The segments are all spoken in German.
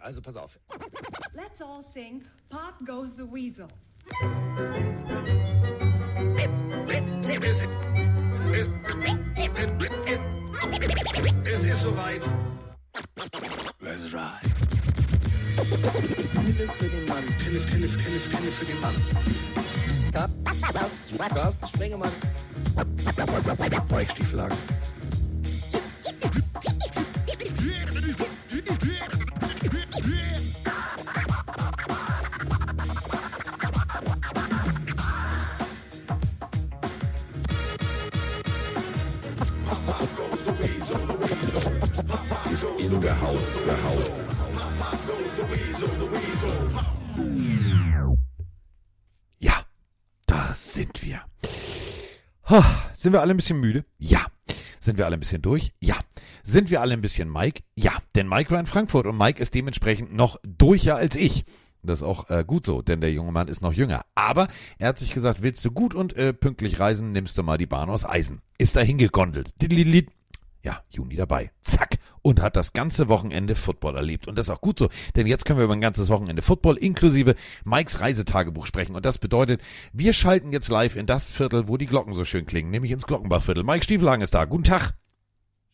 Also pass auf. Let's all sing Pop Goes the Weasel. Es ist soweit. Let's ride. Pille für den Mann. Pille, Pille, Pille, Pille für den Mann. Carsten, Carsten Spengemann. Weichstieflagen. Sind wir alle ein bisschen müde? Ja. Sind wir alle ein bisschen durch? Ja. Sind wir alle ein bisschen Mike? Ja. Denn Mike war in Frankfurt und Mike ist dementsprechend noch durcher als ich. Das ist auch äh, gut so, denn der junge Mann ist noch jünger. Aber er hat sich gesagt, willst du gut und äh, pünktlich reisen, nimmst du mal die Bahn aus Eisen. Ist da hingegondelt. Diddlidlid. Ja, Juni dabei. Zack. Und hat das ganze Wochenende Football erlebt. Und das ist auch gut so, denn jetzt können wir über ein ganzes Wochenende Football inklusive Mikes Reisetagebuch sprechen. Und das bedeutet, wir schalten jetzt live in das Viertel, wo die Glocken so schön klingen, nämlich ins Glockenbachviertel. Mike Stiefelhagen ist da. Guten Tag.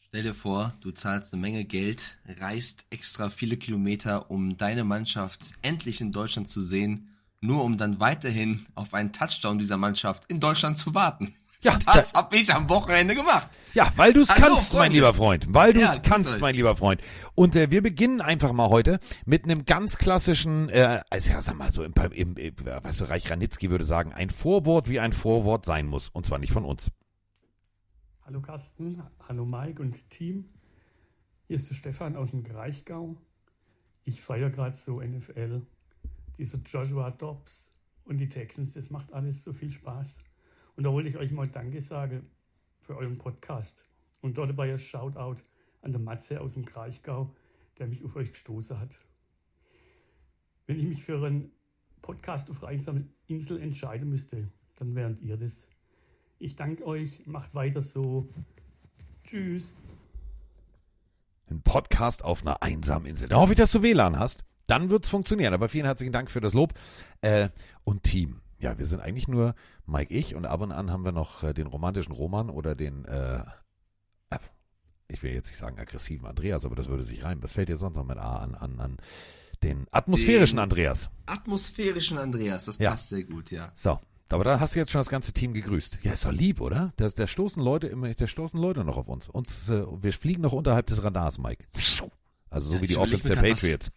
Stell dir vor, du zahlst eine Menge Geld, reist extra viele Kilometer, um deine Mannschaft endlich in Deutschland zu sehen, nur um dann weiterhin auf einen Touchdown dieser Mannschaft in Deutschland zu warten. Ja, Das hab ich am Wochenende gemacht. Ja, weil du es kannst, mein Freunde. lieber Freund. Weil du es Ja, kannst, euch. mein lieber Freund. Und äh, wir beginnen einfach mal heute mit einem ganz klassischen, äh, also ja, sag mal so, im, im, im weißt du, Reich Ranitzky würde sagen, ein Vorwort, wie ein Vorwort sein muss. Und zwar nicht von uns. Hallo Carsten, hallo Mike und Team. Hier ist der Stefan aus dem Kraichgau. Ich feiere gerade so NFL. Dieser Joshua Dobbs und die Texans, das macht alles so viel Spaß. Und da wollte ich euch mal Danke sagen für euren Podcast. Und dort dabei ein Shoutout an der Matze aus dem Kraichgau, der mich auf euch gestoßen hat. Wenn ich mich für einen Podcast auf einsamen Insel entscheiden müsste, dann wären ihr das. Ich danke euch, macht weiter so. Tschüss. Ein Podcast auf einer einsamen Insel. Da hoffe ich, dass du WLAN hast. Dann wird's funktionieren. Aber vielen herzlichen Dank für das Lob. Äh, und Team. Ja, wir sind eigentlich nur Mike, ich und ab und an haben wir noch äh, den romantischen Roman oder den, äh, äh, ich will jetzt nicht sagen aggressiven Andreas, aber das würde sich reimen. Was fällt dir sonst noch mit A an? an, an den atmosphärischen Den- Andreas. Atmosphärischen Andreas, das Ja. passt sehr gut, ja. So. Aber da hast du jetzt schon das ganze Team gegrüßt. Ja, ist doch lieb, oder? Da, da stoßen Leute immer, da stoßen Leute noch auf uns. uns äh, wir fliegen noch unterhalb des Radars, Mike. Also so Ja, wie die Offense der grad, was- Patriots.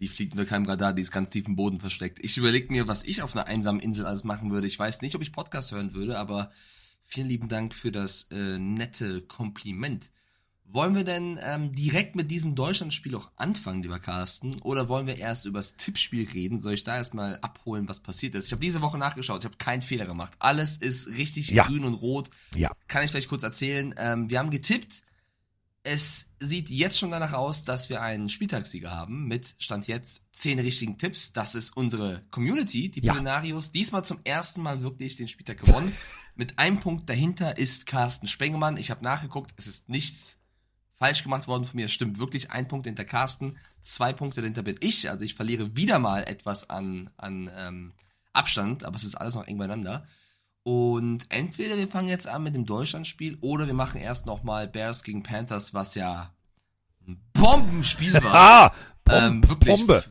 Die fliegt unter keinem Radar, die ist ganz tief im Boden versteckt. Ich überlege mir, was ich auf einer einsamen Insel alles machen würde. Ich weiß nicht, ob ich Podcast hören würde, aber vielen lieben Dank für das äh, nette Kompliment. Wollen wir denn ähm, direkt mit diesem Deutschlandspiel auch anfangen, lieber Carsten? Oder wollen wir erst über das Tippspiel reden? Soll ich da erstmal abholen, was passiert ist? Ich habe diese Woche nachgeschaut, ich habe keinen Fehler gemacht. Alles ist richtig Ja. grün und rot. Ja. Kann ich vielleicht kurz erzählen. Ähm, wir haben getippt. Es sieht jetzt schon danach aus, dass wir einen Spieltagssieger haben mit Stand jetzt zehn richtigen Tipps. Das ist unsere Community, die Ja. Polinarios. Diesmal zum ersten Mal wirklich den Spieltag gewonnen. mit einem Punkt dahinter ist Carsten Spengemann. Ich habe nachgeguckt, es ist nichts falsch gemacht worden von mir. Es stimmt wirklich. Ein Punkt hinter Carsten, zwei Punkte dahinter bin ich. Also ich verliere wieder mal etwas an, an ähm, Abstand, aber es ist alles noch eng beieinander. Und entweder wir fangen jetzt an mit dem Deutschlandspiel oder wir machen erst nochmal Bears gegen Panthers, was ja ein Bombenspiel war. Ah, Pom ähm, wirklich. Bombe.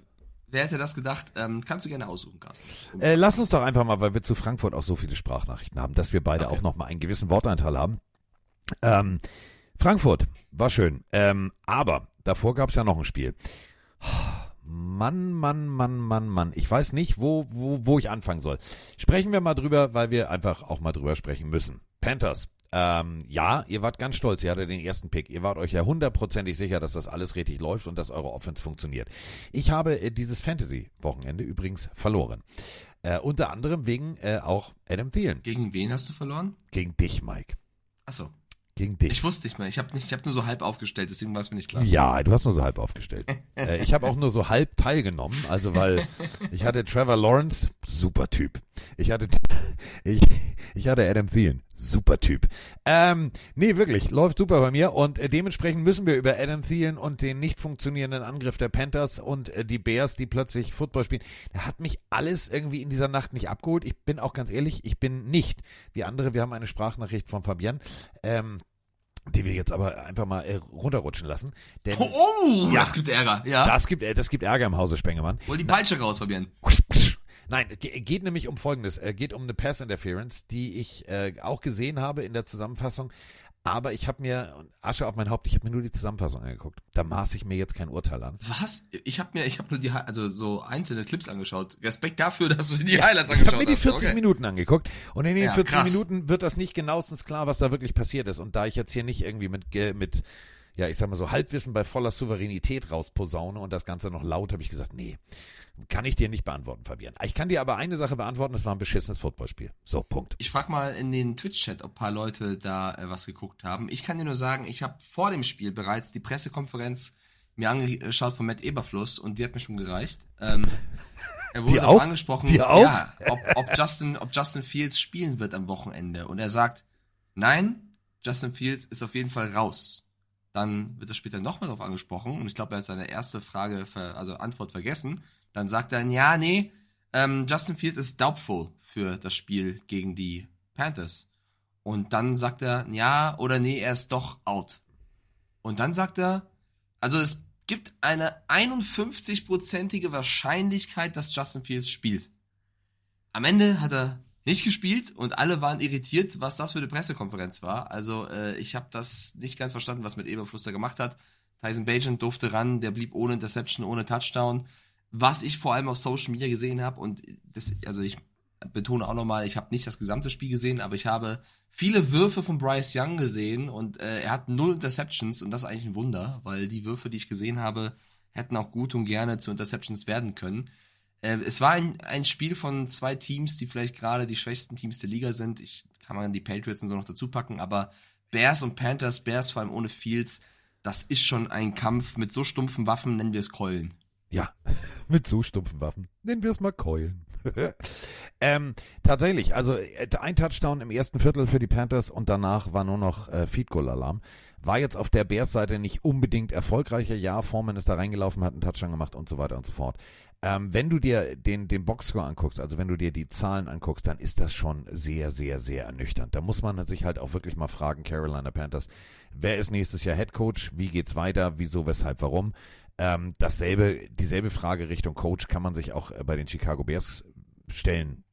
Wer hätte das gedacht? Ähm, kannst du gerne aussuchen, Carsten. Äh, lass uns doch einfach mal, weil wir zu Frankfurt auch so viele Sprachnachrichten haben, dass wir beide Okay. auch noch mal einen gewissen Wortanteil haben. Ähm, Frankfurt war schön, ähm, aber davor gab es ja noch ein Spiel. Mann, Mann, Mann, Mann, Mann. Ich weiß nicht, wo, wo, wo ich anfangen soll. Sprechen wir mal drüber, weil wir einfach auch mal drüber sprechen müssen. Panthers. Ähm, ja, ihr wart ganz stolz, ihr hattet den ersten Pick. Ihr wart euch ja hundertprozentig sicher, dass das alles richtig läuft und dass eure Offense funktioniert. Ich habe äh, dieses Fantasy-Wochenende übrigens verloren. Äh, unter anderem wegen äh, auch Adam Thielen. Gegen wen hast du verloren? Gegen dich, Mike. Achso, Gegen dich. ich wusste nicht mehr. Ich habe nicht, ich habe nur so halb aufgestellt, deswegen war es mir nicht klar. Ja, du hast nur so halb aufgestellt. äh, ich habe auch nur so halb teilgenommen, also weil ich hatte Trevor Lawrence super Typ. Ich hatte, ich, ich hatte Adam Thielen, super Typ. Ähm, nee, wirklich, läuft super bei mir und äh, dementsprechend müssen wir über Adam Thielen und den nicht funktionierenden Angriff der Panthers und äh, die Bears, die plötzlich Football spielen. Da hat mich alles irgendwie in dieser Nacht nicht abgeholt. Ich bin auch ganz ehrlich, ich bin nicht wie andere. Wir haben eine Sprachnachricht von Fabian. Ähm, die wir jetzt aber einfach mal äh, runterrutschen lassen. Denn Oh, oh Ja. das gibt Ärger. Ja. das gibt, äh, das gibt Ärger im Hause Spengemann. Hol die Peitsche raus, Fabian. Nein, ge- geht nämlich um Folgendes. Äh, geht um eine Pass Interference, die ich äh, auch gesehen habe in der Zusammenfassung. Aber ich habe mir, Asche auf mein Haupt, ich habe mir nur die Zusammenfassung angeguckt. Da maß ich mir jetzt kein Urteil an. Was? Ich habe mir, ich habe nur die, also so einzelne Clips angeschaut. Respekt dafür, dass du dir die Highlights Ich angeschaut habe mir die hast. 40 Okay. Minuten angeguckt und in den Ja, 40 krass. Minuten wird das nicht genauestens klar, was da wirklich passiert ist. Und da ich jetzt hier nicht irgendwie mit, mit ja, ich sag mal so Halbwissen bei voller Souveränität rausposaune und das Ganze noch laut, habe ich gesagt, nee, kann ich dir nicht beantworten, Fabian. Ich kann dir aber eine Sache beantworten, das war ein beschissenes Footballspiel. So, Punkt. Ich frag mal in den Twitch-Chat, ob ein paar Leute da äh, was geguckt haben. Ich kann dir nur sagen, ich habe vor dem Spiel bereits die Pressekonferenz mir angeschaut von Matt Eberfluss und die hat mir schon gereicht. Ähm, er wurde Die auch? angesprochen, Die auch? Ja, ob, ob, Justin, ob Justin Fields spielen wird am Wochenende. Und er sagt, nein, Justin Fields ist auf jeden Fall raus. Dann wird er später nochmal darauf angesprochen und ich glaube, er hat seine erste Frage, also Antwort vergessen. Dann sagt er, ja, nee, ähm, Justin Fields ist doubtful für das Spiel gegen die Panthers. Und dann sagt er, ja oder nee, er ist doch out. Und dann sagt er, also es gibt eine 51-prozentige Wahrscheinlichkeit, dass Justin Fields spielt. Am Ende hat er nicht gespielt und alle waren irritiert, was das für eine Pressekonferenz war. Also äh, ich habe das nicht ganz verstanden, was mit Eberfluss da gemacht hat. Tyson Bagent durfte ran, der blieb ohne Interception, ohne Touchdown. Was ich vor allem auf Social Media gesehen habe und das, also ich betone auch nochmal, ich habe nicht das gesamte Spiel gesehen, aber ich habe viele Würfe von Bryce Young gesehen und äh, er hat null Interceptions und das ist eigentlich ein Wunder, weil die Würfe, die ich gesehen habe, hätten auch gut und gerne zu Interceptions werden können. Äh, es war ein, ein Spiel von zwei Teams, die vielleicht gerade die schwächsten Teams der Liga sind. Ich kann man die Patriots und so noch dazu packen, aber Bears und Panthers, Bears vor allem ohne Fields, das ist schon ein Kampf mit so stumpfen Waffen, nennen wir es Keulen. Ja, mit so stumpfen Waffen. Nennen wir es mal Keulen. ähm, tatsächlich, also äh, ein Touchdown im ersten Viertel für die Panthers und danach war nur noch äh, Feed Goal Alarm. War jetzt auf der Bears-Seite nicht unbedingt erfolgreicher. Ja, Foreman ist da reingelaufen, hat einen Touchdown gemacht und so weiter und so fort. Ähm, wenn du dir den, den Boxscore anguckst, also wenn du dir die Zahlen anguckst, dann ist das schon sehr, sehr, sehr ernüchternd. Da muss man sich halt auch wirklich mal fragen, Carolina Panthers, wer ist nächstes Jahr Head Coach? Wie geht's weiter? Wieso, weshalb, warum? Ähm, dasselbe, dieselbe Frage Richtung Coach kann man sich auch äh, bei den Chicago Bears stellen.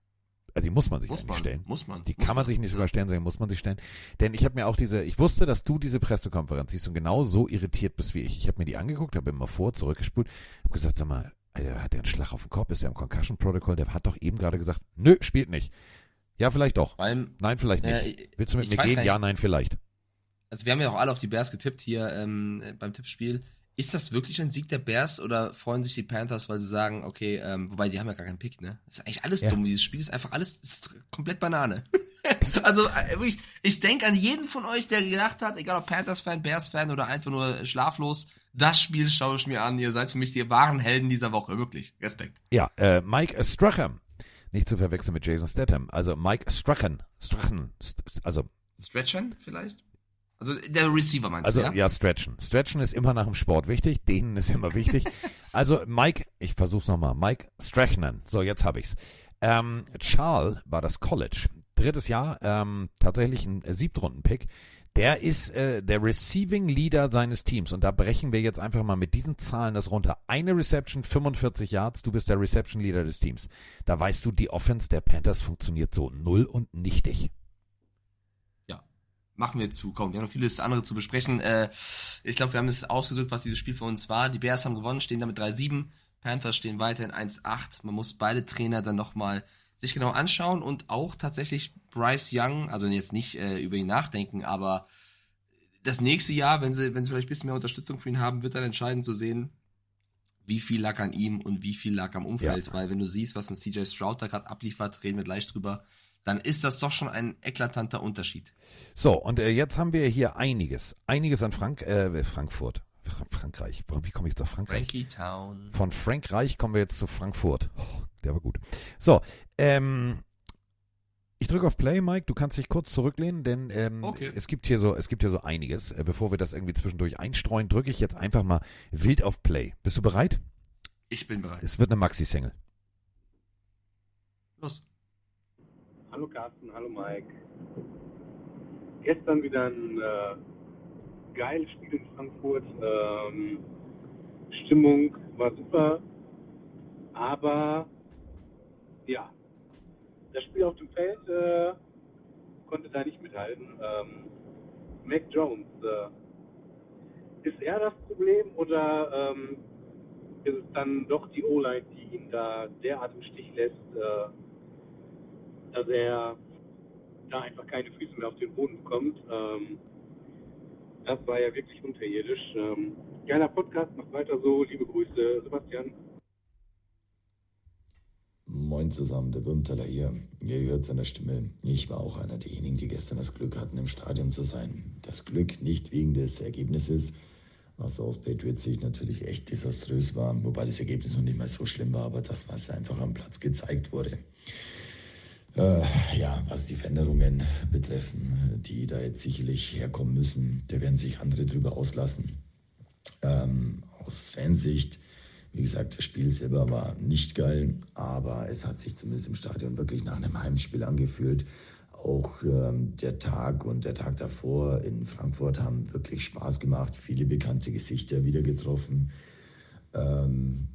Also die muss man sich Muss eigentlich man, stellen. muss man. Die muss kann man sich nicht sogar stellen, sondern muss man sich stellen. Denn ich habe mir auch diese, ich wusste, dass du diese Pressekonferenz siehst und genau so irritiert bist wie ich. Ich habe mir die angeguckt, habe immer vor, zurückgespult, habe gesagt, sag mal, Alter, hat der einen Schlag auf den Kopf? Ist der im Concussion-Protokoll? Der hat doch eben gerade gesagt, nö, spielt nicht. Ja, vielleicht doch. Allem, Nein, vielleicht nicht. äh, Willst du mit mir gehen? Ja, nein, vielleicht. also wir haben ja auch alle auf die Bears getippt hier ähm, beim Tippspiel. Ist das wirklich ein Sieg der Bears oder freuen sich die Panthers, weil sie sagen, okay, ähm, wobei die haben ja gar keinen Pick, ne? Das ist eigentlich alles Ja. dumm. Dieses Spiel ist einfach alles ist komplett Banane. also äh, wirklich, ich denke an jeden von euch, der gedacht hat, egal ob Panthers-Fan, Bears-Fan oder einfach nur schlaflos, das Spiel schaue ich mir an. Ihr seid für mich die wahren Helden dieser Woche. Wirklich. Respekt. Ja, äh, Mike Strachan. Nicht zu verwechseln mit Jason Statham. Also Mike Strachan. Strachan. St also Stretchen vielleicht? Also der Receiver meinst Also du, ja? ja? Stretchen. Stretchen ist immer nach dem Sport wichtig, dehnen ist immer wichtig. also Mike, ich versuch's nochmal, Mike Strachnan. So, jetzt hab ich's. Ähm, Charles war das College. Drittes Jahr, ähm, tatsächlich ein Siebtrunden-Pick. Der ist äh, der Receiving Leader seines Teams. Und da brechen wir jetzt einfach mal mit diesen Zahlen das runter. Eine Reception, 45 Yards, du bist der Reception Leader des Teams. Da weißt du, die Offense der Panthers funktioniert so null und nichtig. Ja. Machen wir zu. Komm, wir haben noch vieles andere zu besprechen. Äh, ich glaube, wir haben es ausgedrückt, was dieses Spiel für uns war. Die Bears haben gewonnen, stehen damit 3-7. Panthers stehen weiterhin 1-8. Man muss beide Trainer dann nochmal sich genau anschauen und auch tatsächlich Bryce Young, also jetzt nicht äh, über ihn nachdenken, aber das nächste Jahr, wenn sie, wenn sie vielleicht ein bisschen mehr Unterstützung für ihn haben, wird dann entscheidend zu sehen, wie viel lag an ihm und wie viel lag am Umfeld. Weil wenn du siehst, was ein CJ Stroud da gerade abliefert, reden wir gleich drüber, dann ist das doch schon ein eklatanter Unterschied. So, und äh, jetzt haben wir hier einiges. Einiges an Frank äh, Frankfurt. Fra- Frankreich. Wie komme ich jetzt auf Frankreich? Frankie Town. Von Frankreich kommen wir jetzt zu Frankfurt. Oh der war gut. So, ähm, ich drücke auf Play, Mike. Du kannst dich kurz zurücklehnen, denn ähm, Okay. es gibt hier so, es gibt hier so einiges. Äh, bevor wir das irgendwie zwischendurch einstreuen, drücke ich jetzt einfach mal wild auf Play. Bist du bereit? Ich bin bereit. Es wird eine Maxi-Single. Los. Hallo Carsten, hallo Mike. Gestern wieder ein äh, geiles Spiel in Frankfurt. Ähm, Stimmung war super, aber ja, das Spiel auf dem Feld äh, konnte da nicht mithalten. Ähm, Mac Jones, äh, ist er das Problem oder ähm, ist es dann doch die O-Line, die ihn da derart im Stich lässt? Äh, dass er da einfach keine Füße mehr auf den Boden bekommt. Ähm, das war ja wirklich unterirdisch. Ähm, geiler Podcast, macht weiter so. Liebe Grüße, Sebastian. Moin zusammen, der Würmtaler hier. Ihr hört seiner Stimme. Ich war auch einer derjenigen, die gestern das Glück hatten, im Stadion zu sein. Das Glück nicht wegen des Ergebnisses, was aus Patriots Sicht natürlich echt desaströs war, wobei das Ergebnis noch nicht mal so schlimm war, aber das, was einfach am Platz gezeigt wurde. Äh, ja, was die Veränderungen betreffen, die da jetzt sicherlich herkommen müssen, da werden sich andere drüber auslassen. Ähm, aus Fansicht, wie gesagt, das Spiel selber war nicht geil, aber es hat sich zumindest im Stadion wirklich nach einem Heimspiel angefühlt. Auch ähm, der Tag und der Tag davor in Frankfurt haben wirklich Spaß gemacht, viele bekannte Gesichter wieder getroffen. Ähm,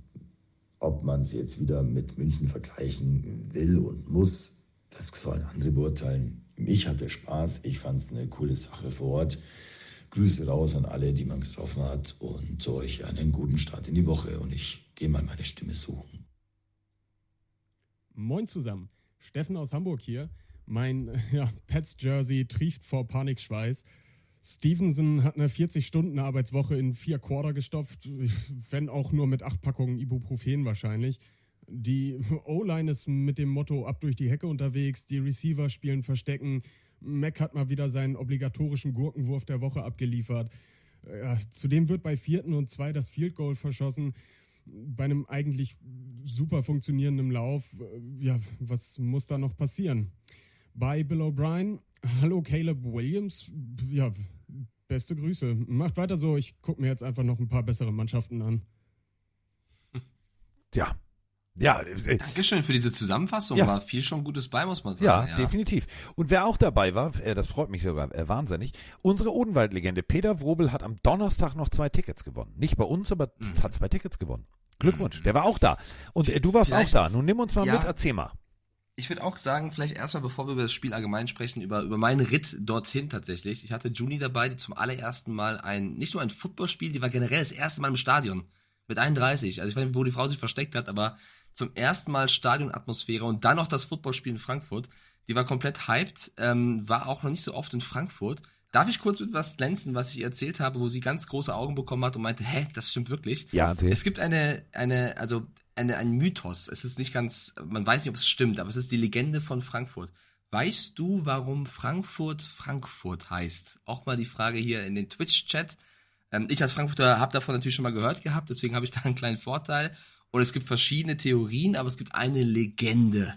ob man es jetzt wieder mit München vergleichen will und muss, das sollen andere beurteilen. Mich hatte Spaß, ich fand es eine coole Sache vor Ort. Grüße raus an alle, die man getroffen hat und euch einen guten Start in die Woche und ich gehe mal meine Stimme suchen. Moin zusammen. Steffen aus Hamburg hier. Mein ja, Pets-Jersey trieft vor Panikschweiß. Stevenson hat eine 40-Stunden-Arbeitswoche in vier Quarter gestopft, wenn auch nur mit acht Packungen Ibuprofen wahrscheinlich. Die O-Line ist mit dem Motto ab durch die Hecke unterwegs, die Receiver spielen Verstecken. Mac hat mal wieder seinen obligatorischen Gurkenwurf der Woche abgeliefert. Ja, zudem wird bei vierten und zwei das Field Goal verschossen. Bei einem eigentlich super funktionierenden Lauf. Äh, Ja, was muss da noch passieren? Bei Bill O'Brien, hallo Caleb Williams. Ja, beste Grüße. Macht weiter so. Ich gucke mir jetzt einfach noch ein paar bessere Mannschaften an. Ja. Ja, äh, Dankeschön für diese Zusammenfassung. Ja. War viel schon Gutes bei, muss man ja, sagen. definitiv. Und wer auch dabei war, äh, das freut mich sogar äh, wahnsinnig, unsere Odenwald-Legende Peter Wrobel hat am Donnerstag noch zwei Tickets gewonnen. Nicht bei uns, aber Mhm. hat zwei Tickets gewonnen. Glückwunsch, der war auch da. Und äh, du warst Vielleicht- auch da. Nun nimm uns mal Ja. mit, erzähl mal. Ich würde auch sagen, vielleicht erstmal, bevor wir über das Spiel allgemein sprechen, über, über meinen Ritt dorthin tatsächlich. Ich hatte Juni dabei, die zum allerersten Mal ein, nicht nur ein Footballspiel, die war generell das erste Mal im Stadion. Mit 31. Also ich weiß nicht, wo die Frau sich versteckt hat, aber zum ersten Mal Stadionatmosphäre und dann noch das Footballspiel in Frankfurt. Die war komplett hyped, ähm, war auch noch nicht so oft in Frankfurt. Darf ich kurz mit was glänzen, was ich ihr erzählt habe, wo sie ganz große Augen bekommen hat und meinte, hä, das stimmt wirklich? Ja, erzähl. Es gibt eine, eine, also eine, ein Mythos. Es ist nicht ganz, man weiß nicht, ob es stimmt, aber es ist die Legende von Frankfurt. Weißt du, warum Frankfurt Frankfurt heißt? Auch mal die Frage hier in den Twitch-Chat. Ähm, ich als Frankfurter habe davon natürlich schon mal gehört gehabt, deswegen habe ich da einen kleinen Vorteil. Und es gibt verschiedene Theorien, aber es gibt eine Legende.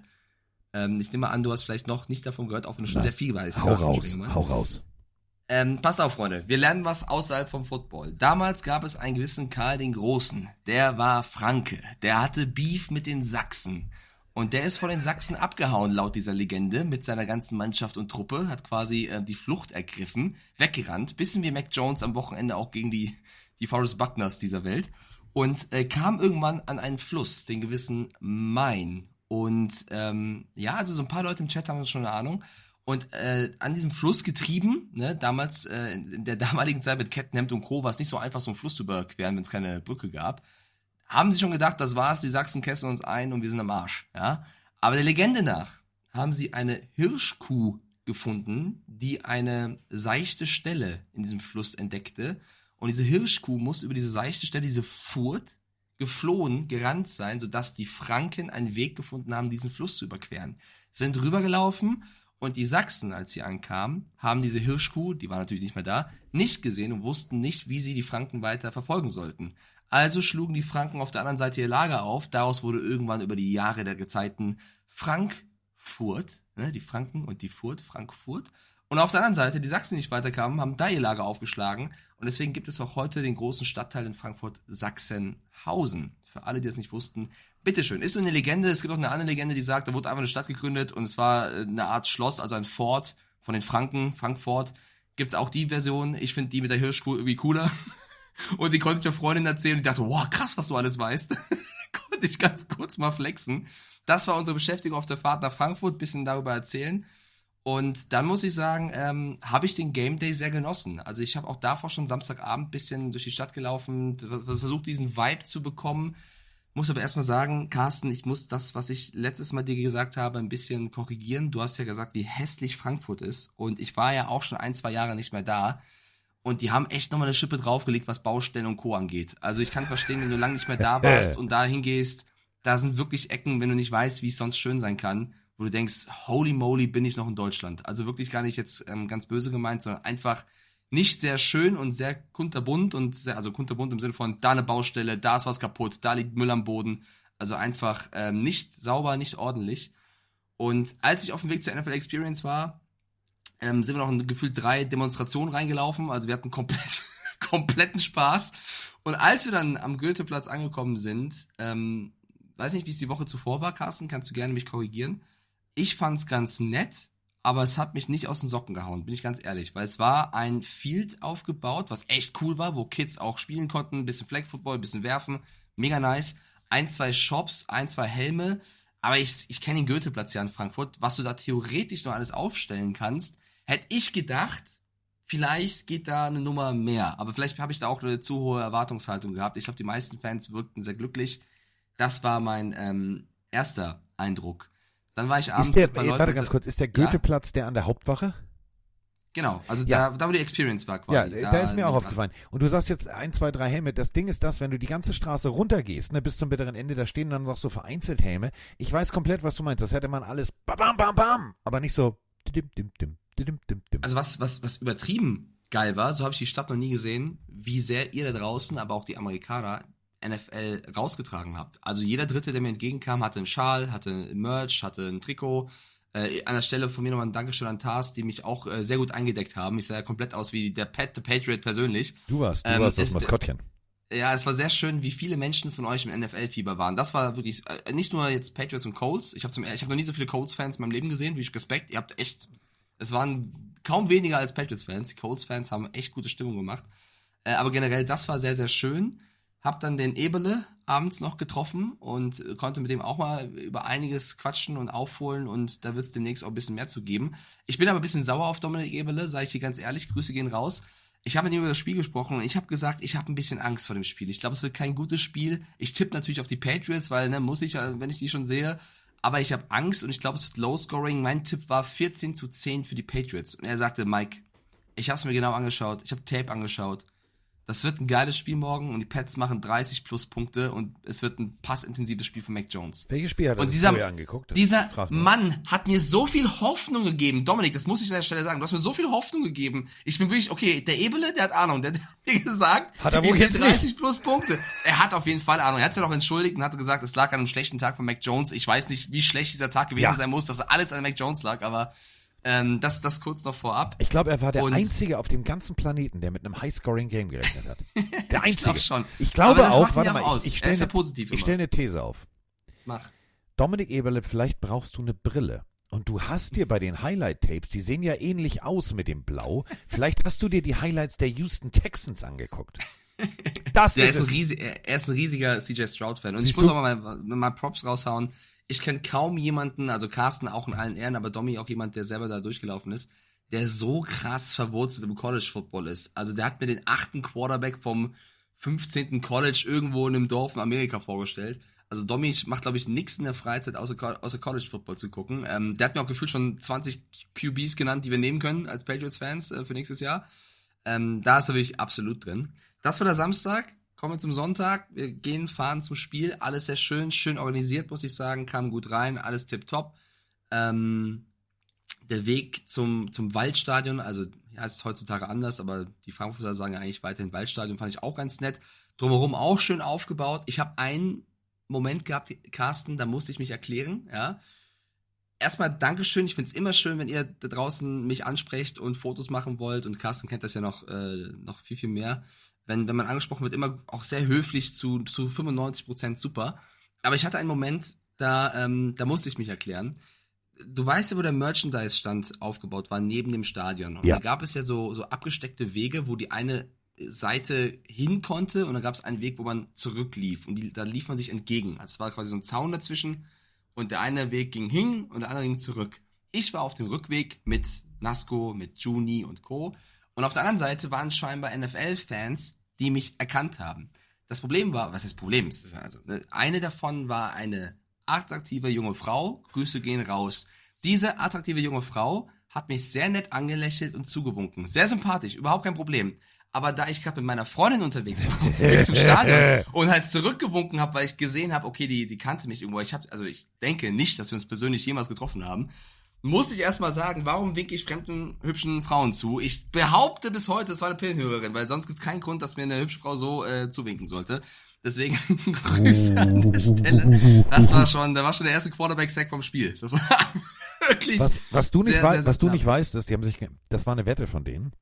Ähm, ich nehme an, du hast vielleicht noch nicht davon gehört, auch wenn du schon Na, sehr viel weißt. Hau raus, hau raus. Ähm, passt auf, Freunde. Wir lernen was außerhalb vom Football. Damals gab es einen gewissen Karl den Großen. Der war Franke. Der hatte Beef mit den Sachsen. Und der ist von den Sachsen abgehauen, laut dieser Legende, mit seiner ganzen Mannschaft und Truppe, hat quasi äh, die Flucht ergriffen, weggerannt, bisschen wie Mac Jones am Wochenende auch gegen die, die Forrest Buckners dieser Welt. Und äh, kam irgendwann an einen Fluss, den gewissen Main. Und ähm, ja, also so ein paar Leute im Chat haben schon eine Ahnung. Und äh, an diesem Fluss getrieben, ne, damals, äh, in der damaligen Zeit mit Kettenhemd und Co. war es nicht so einfach, so einen Fluss zu überqueren, wenn es keine Brücke gab. Haben sie schon gedacht, das war's, die Sachsen kesseln uns ein und wir sind am Arsch, ja. Aber der Legende nach haben sie eine Hirschkuh gefunden, die eine seichte Stelle in diesem Fluss entdeckte. Und diese Hirschkuh muss über diese seichte Stelle, diese Furt, geflohen, gerannt sein, sodass die Franken einen Weg gefunden haben, diesen Fluss zu überqueren. Sind rübergelaufen Und die Sachsen, als sie ankamen, haben diese Hirschkuh, die war natürlich nicht mehr da, nicht gesehen und wussten nicht, wie sie die Franken weiter verfolgen sollten. Also schlugen die Franken auf der anderen Seite ihr Lager auf. Daraus wurde irgendwann über die Jahre der Gezeiten Frankfurt, ne, die Franken und die Furt, Frankfurt. Und auf der anderen Seite, die Sachsen, die nicht weiterkamen, haben da ihr Lager aufgeschlagen. Und deswegen gibt es auch heute den großen Stadtteil in Frankfurt Sachsenhausen. Für alle, die das nicht wussten, bitteschön. Ist so eine Legende. Es gibt auch eine andere Legende, die sagt, da wurde einfach eine Stadt gegründet und es war äh, eine Art Schloss, also ein Fort von den Franken, Frankfurt. Gibt's auch die Version. Ich finde die mit der Hirschkuh irgendwie cooler. Und die konnte ich der Freundin erzählen und dachte, wow, krass, was du alles weißt. konnte ich ganz kurz mal flexen. Das war unsere Beschäftigung auf der Fahrt nach Frankfurt, bisschen darüber erzählen. Und dann muss ich sagen, ähm, habe ich den Game Day sehr genossen. Also ich habe auch davor schon Samstagabend bisschen durch die Stadt gelaufen, versucht diesen Vibe zu bekommen. Muss aber erstmal sagen, Carsten, ich muss das, was ich letztes Mal dir gesagt habe, ein bisschen korrigieren. Du hast ja gesagt, wie hässlich Frankfurt ist. Und ich war ja auch schon ein, zwei Jahre nicht mehr da. Und die haben echt nochmal eine Schippe draufgelegt, was Baustellen und Co. angeht. Also ich kann verstehen, wenn du lange nicht mehr da warst und da hingehst, da sind wirklich Ecken, wenn du nicht weißt, wie es sonst schön sein kann, wo du denkst, holy moly, bin ich noch in Deutschland. Also wirklich gar nicht jetzt ähm, ganz böse gemeint, sondern einfach nicht sehr schön und sehr kunterbunt und sehr, also kunterbunt im Sinne von da eine Baustelle, da ist was kaputt, da liegt Müll am Boden. Also einfach ähm, nicht sauber, nicht ordentlich. Und als ich auf dem Weg zur NFL Experience war, ähm, sind wir noch in gefühlt drei Demonstrationen reingelaufen. Also wir hatten komplett, kompletten Spaß. Und als wir dann am Goetheplatz angekommen sind, ähm, weiß nicht, wie es die Woche zuvor war, Carsten, kannst du gerne mich korrigieren. Ich fand's ganz nett, aber es hat mich nicht aus den Socken gehauen, bin ich ganz ehrlich, weil es war ein Field aufgebaut, was echt cool war, wo Kids auch spielen konnten, ein bisschen Flag Football, ein bisschen werfen, mega nice. Ein, zwei Shops, ein, zwei Helme, aber ich, ich kenne den Goetheplatz ja in Frankfurt, was du da theoretisch noch alles aufstellen kannst, hätte ich gedacht, vielleicht geht da eine Nummer mehr. Aber vielleicht habe ich da auch eine zu hohe Erwartungshaltung gehabt. Ich glaube, die meisten Fans wirkten sehr glücklich. Das war mein ähm, erster Eindruck. Dann war ich abends. Ist der, mit Leuten warte ganz kurz, ist der Ja? Goetheplatz der an der Hauptwache? Genau, also Ja. da, da wo die Experience war Ja, quasi. äh, da ist mir auch aufgefallen. Und du sagst jetzt ein, zwei, drei Helme. Das Ding ist das, wenn du die ganze Straße runtergehst, ne, bis zum bitteren Ende, da stehen dann noch so vereinzelt Helme. Ich weiß komplett, was du meinst. Das hätte man alles bam, bam, bam. Aber nicht so dim, dim, dim. Also was, was, was übertrieben geil war, so habe ich die Stadt noch nie gesehen, wie sehr ihr da draußen, aber auch die Amerikaner, NFL rausgetragen habt. Also jeder Dritte, der mir entgegenkam, hatte einen Schal, hatte ein Merch, hatte ein Trikot. Äh, an der Stelle von mir nochmal ein Dankeschön an Tars, die mich auch äh, sehr gut eingedeckt haben. Ich sah ja komplett aus wie der Pat the Patriot persönlich. Du warst, du Ähm, warst das Maskottchen. Ja, es war sehr schön, wie viele Menschen von euch im NFL-Fieber waren. Das war wirklich äh, nicht nur jetzt Patriots und Colts. Ich habe zum ich habe noch nie so viele Colts-Fans in meinem Leben gesehen, wie ich Respekt. Ihr habt echt, es waren kaum weniger als Patriots-Fans. Die Colts-Fans haben echt gute Stimmung gemacht. Äh, aber generell, das war sehr sehr schön. Hab dann den Ebele abends noch getroffen und äh, konnte mit dem auch mal über einiges quatschen und aufholen und da wird es demnächst auch ein bisschen mehr zu geben. Ich bin aber ein bisschen sauer auf Dominik Ebele, sage ich dir ganz ehrlich. Grüße gehen raus. Ich habe mit ihm über das Spiel gesprochen und ich habe gesagt, ich habe ein bisschen Angst vor dem Spiel. Ich glaube, es wird kein gutes Spiel. Ich tippe natürlich auf die Patriots, weil, ne, muss ich, wenn ich die schon sehe. Aber ich habe Angst und ich glaube, es wird Low Scoring. Mein Tipp war 14 zu 10 für die Patriots. Und er sagte, Mike, ich habe es mir genau angeschaut. Ich habe Tape angeschaut. Das wird ein geiles Spiel morgen und die Pets machen 30 plus Punkte und es wird ein passintensives Spiel von Mac Jones. Welches Spiel hat er Und sich angeguckt? Das- dieser. Mann hat mir so viel Hoffnung gegeben. Dominik, das muss ich an der Stelle sagen. Du hast mir so viel Hoffnung gegeben. Ich bin wirklich, okay, der Ebele, der hat Ahnung. Der, der hat mir gesagt, Hat er wohl jetzt 30 plus Punkte. Er hat auf jeden Fall Ahnung. Er hat sich ja noch entschuldigt und hat gesagt, es lag an einem schlechten Tag von Mac Jones. Ich weiß nicht, wie schlecht dieser Tag gewesen Ja. sein muss, dass alles an Mac Jones lag, aber ähm, das, das kurz noch vorab. Ich glaube, er war der Und- Einzige auf dem ganzen Planeten, der mit einem High-Scoring-Game gerechnet hat. Der Einzige. glaub schon. Ich glaube Aber auch, warte mal, aus. ich, ich stelle eine, ich stell eine These auf. Mach. Dominik Eberle, vielleicht brauchst du eine Brille. Und du hast dir bei den Highlight-Tapes, die sehen ja ähnlich aus mit dem Blau, vielleicht hast du dir die Highlights der Houston Texans angeguckt. Das ist ist, es. riesig, er ist ein riesiger CJ Stroud-Fan. Und Siehst ich muss du? auch mal, mal Props raushauen. Ich kenne kaum jemanden, also Carsten auch in allen Ehren, aber Domi auch jemand, der selber da durchgelaufen ist, der so krass verwurzelt im College-Football ist. Also der hat mir den achten Quarterback vom 15. College irgendwo in einem Dorf in Amerika vorgestellt. Also Domi macht, glaube ich, nichts in der Freizeit, außer, außer College-Football zu gucken. Ähm, der hat mir auch gefühlt schon 20 QBs genannt, die wir nehmen können als Patriots-Fans äh, für nächstes Jahr. Ähm, da ist er wirklich absolut drin. Das war der Samstag. Kommen wir zum Sonntag. Wir gehen, fahren zum Spiel. Alles sehr schön, schön organisiert, muss ich sagen. Kam gut rein, alles tipptopp. Ähm, der Weg zum, zum Waldstadion, also heißt heutzutage anders, aber die Frankfurter sagen ja eigentlich weiterhin Waldstadion, fand ich auch ganz nett. Drumherum auch schön aufgebaut. Ich habe einen Moment gehabt, Carsten, da musste ich mich erklären, ja. Erstmal Dankeschön, ich finde es immer schön, wenn ihr da draußen mich ansprecht und Fotos machen wollt und Carsten kennt das ja noch, äh, noch viel, viel mehr. Wenn, wenn man angesprochen wird, immer auch sehr höflich zu, zu 95 Prozent super. Aber ich hatte einen Moment, da, ähm, da musste ich mich erklären. Du weißt ja, wo der Merchandise-Stand aufgebaut war, neben dem Stadion. Und Ja. da gab es ja so, so abgesteckte Wege, wo die eine Seite hin konnte und dann gab es einen Weg, wo man zurücklief. Und die, da lief man sich entgegen. Also es war quasi so ein Zaun dazwischen und der eine Weg ging hin und der andere ging zurück. Ich war auf dem Rückweg mit Nasco, mit Juni und Co. Und auf der anderen Seite waren scheinbar NFL-Fans, die mich erkannt haben. Das Problem war, was ist das Problem? Ist Also, ne, eine davon war eine attraktive junge Frau. Grüße gehen raus. Diese attraktive junge Frau hat mich sehr nett angelächelt und zugewunken. Sehr sympathisch, überhaupt kein Problem. Aber da ich gerade mit meiner Freundin unterwegs war, zum Stadion und halt zurückgewunken habe, weil ich gesehen habe, okay, die, die kannte mich irgendwo. Ich habe, also ich denke nicht, dass wir uns persönlich jemals getroffen haben. Musste ich erstmal sagen, warum winke ich fremden hübschen Frauen zu? Ich behaupte bis heute, es war eine Pillenhörerin, weil sonst gibt es keinen Grund, dass mir eine hübsche Frau so äh, zuwinken sollte. Deswegen Grüße an der Stelle. Das war schon, da war schon der erste Quarterback-Sack vom Spiel. Das war wirklich. Was, was du nicht, sehr, wei sehr, was du sehr nicht weißt, ist, die haben sich, das war eine Wette von denen.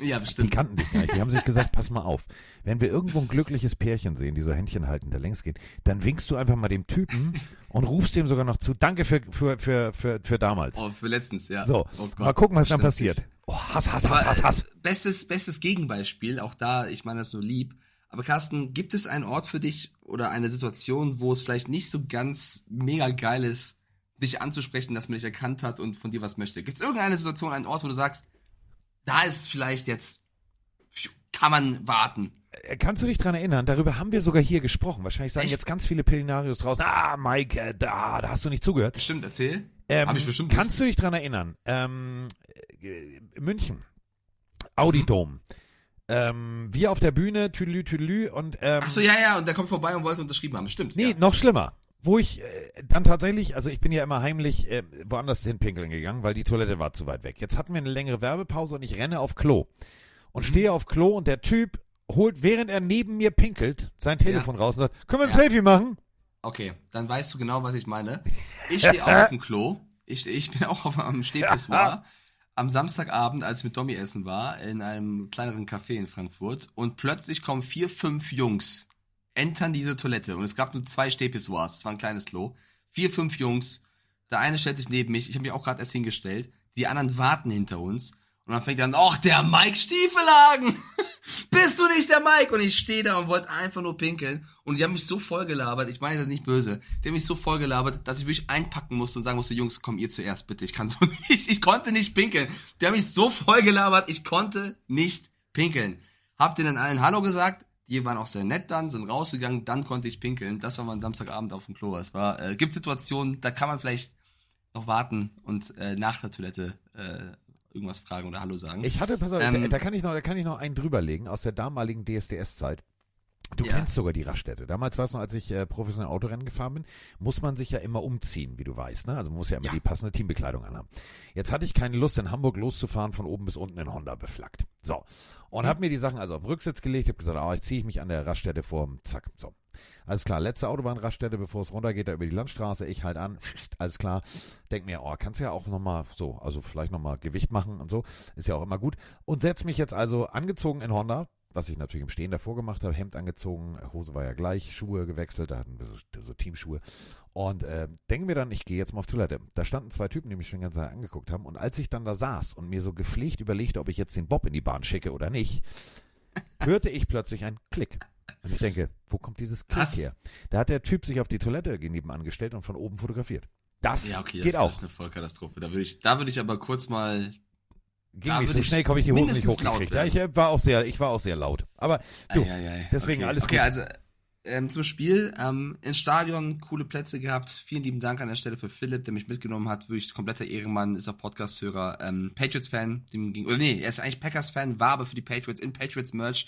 Ja, Die bestimmt. kannten dich gar nicht. Die haben sich gesagt, pass mal auf. Wenn wir irgendwo ein glückliches Pärchen sehen, die so Händchen halten, da längs gehen, dann winkst du einfach mal dem Typen und rufst dem sogar noch zu. Danke für, für, für, für, für damals. Oh, für letztens, ja. So, Oh mal gucken, was dann passiert. Oh, Hass, Hass, Hass, Hass, Hass. äh, Bestes, bestes Gegenbeispiel, auch da, ich meine das nur lieb. Aber Carsten, gibt es einen Ort für dich oder eine Situation, wo es vielleicht nicht so ganz mega geil ist, dich anzusprechen, dass man dich erkannt hat und von dir was möchte? Gibt es irgendeine Situation, einen Ort, wo du sagst, da ist vielleicht jetzt, kann man warten? Äh, Kannst du dich dran erinnern? Darüber haben wir sogar hier gesprochen. Wahrscheinlich sagen Echt? jetzt ganz viele Pillenarios draußen. Ah, Mike, äh, da, da hast du nicht zugehört. Bestimmt, erzähl. Ähm, Hab ich bestimmt kannst du dich dran erinnern? Ähm, äh, München, Audi Mhm. Dom. Ähm, wir auf der Bühne, Tüdelü, Tüdelü und ähm, Ach so, ja, ja, und der kommt vorbei und wollte unterschrieben haben. Stimmt. Nee, ja. noch schlimmer. Wo ich äh, dann tatsächlich, also ich bin ja immer heimlich äh, woanders hin pinkeln gegangen, weil die Toilette war zu weit weg. Jetzt hatten wir eine längere Werbepause und ich renne auf Klo. Und Mhm. stehe auf Klo und der Typ holt, während er neben mir pinkelt, sein Telefon raus und sagt, können wir ein Ja. Selfie machen? Okay, dann weißt du genau, was ich meine. Ich stehe auch auf dem Klo. Ich, ich bin auch auf, am Stehpissoir. Am Samstagabend, als ich mit Domi essen war, in einem kleineren Café in Frankfurt. Und plötzlich kommen vier, fünf Jungs, entern diese Toilette. Und es gab nur zwei Stehpissoirs. Es war ein kleines Klo. Vier, fünf Jungs. Der eine stellt sich neben mich. Ich habe mich auch gerade erst hingestellt. Die anderen warten hinter uns. Und dann fängt er an, ach, der Mike Stiefelhagen! Bist du nicht der Mike? Und ich stehe da und wollte einfach nur pinkeln. Und die haben mich so vollgelabert, ich meine das nicht böse, die haben mich so vollgelabert, dass ich wirklich einpacken musste und sagen musste, Jungs, komm ihr zuerst bitte, ich kann so nicht, ich konnte nicht pinkeln. Die haben mich so vollgelabert, ich konnte nicht pinkeln. Hab denen allen Hallo gesagt, die waren auch sehr nett dann, sind rausgegangen, dann konnte ich pinkeln. Das war mein Samstagabend auf dem Klo. Es war, äh, gibt Situationen, da kann man vielleicht noch warten und äh, nach der Toilette äh, irgendwas fragen oder Hallo sagen. Ich hatte, pass auf, Ähm, da, da kann ich noch, da kann ich noch einen drüberlegen aus der damaligen DSDS-Zeit. Du Ja. kennst sogar die Raststätte. Damals war es noch, als ich äh, professionell Autorennen gefahren bin, muss man sich ja immer umziehen, wie du weißt. Ne? Also man muss ja immer Ja. die passende Teambekleidung anhaben. Jetzt hatte ich keine Lust, in Hamburg loszufahren, von oben bis unten in Honda beflaggt. So. Und Mhm. hab mir die Sachen also auf den Rücksitz gelegt, hab gesagt, ah, ich ziehe mich an der Raststätte vor, zack, so. Alles klar, letzte Autobahnraststätte, bevor es runtergeht, da über die Landstraße, ich halt an, alles klar. Denk mir, oh, kannst ja auch nochmal so, also vielleicht nochmal Gewicht machen und so, ist ja auch immer gut. Und setz mich jetzt also angezogen in Honda, was ich natürlich im Stehen davor gemacht habe, Hemd angezogen, Hose war ja gleich, Schuhe gewechselt, da hatten wir so, so Teamschuhe. Und äh, denken mir dann, ich gehe jetzt mal auf Toilette. Da standen zwei Typen, die mich schon ganz Zeit angeguckt haben. Und als ich dann da saß und mir so gepflegt überlegte, ob ich jetzt den Bob in die Bahn schicke oder nicht, hörte ich plötzlich einen Klick. Und ich denke, wo kommt dieses Klick Was? her? Da hat der Typ sich auf die Toilette nebenan gestellt und von oben fotografiert. Das ja, okay, das, geht das auch. ist eine Vollkatastrophe. Da würde ich, da würde ich aber kurz mal Ging da nicht so schnell, komme ich die Hose nicht hochgekriegt. Ja, ich war auch sehr, ich war auch sehr laut. Aber du, Ei, ei, ei. deswegen okay. alles okay, gut. also ähm, zum Spiel ähm, ins Stadion coole Plätze gehabt. Vielen lieben Dank an der Stelle für Philipp, der mich mitgenommen hat. Wirklich kompletter Ehrenmann, ist auch Podcast-Hörer, ähm, Patriots-Fan, dem ging, oder nee, er ist eigentlich Packers-Fan, war aber für die Patriots in Patriots-Merch.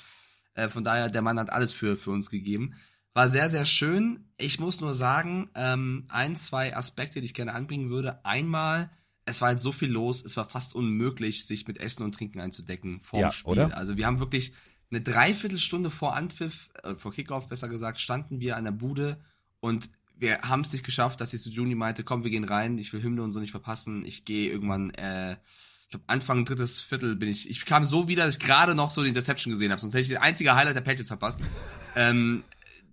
Äh, von daher, der Mann hat alles für, für uns gegeben. War sehr, sehr schön. Ich muss nur sagen, ähm, ein, zwei Aspekte, die ich gerne anbringen würde. Einmal, es war halt so viel los, es war fast unmöglich, sich mit Essen und Trinken einzudecken vor Ja, dem Spiel. oder? Also wir haben wirklich eine Dreiviertelstunde vor Anpfiff, äh, vor Kickoff besser gesagt, standen wir an der Bude und wir haben es nicht geschafft, dass ich zu Juni meinte, komm, wir gehen rein, ich will Hymne und so nicht verpassen. Ich gehe irgendwann, äh, ich glaube Anfang drittes Viertel bin ich, ich kam so wieder, dass ich gerade noch so die Interception gesehen habe, sonst hätte ich den einzigen Highlight der Patriots verpasst. ähm,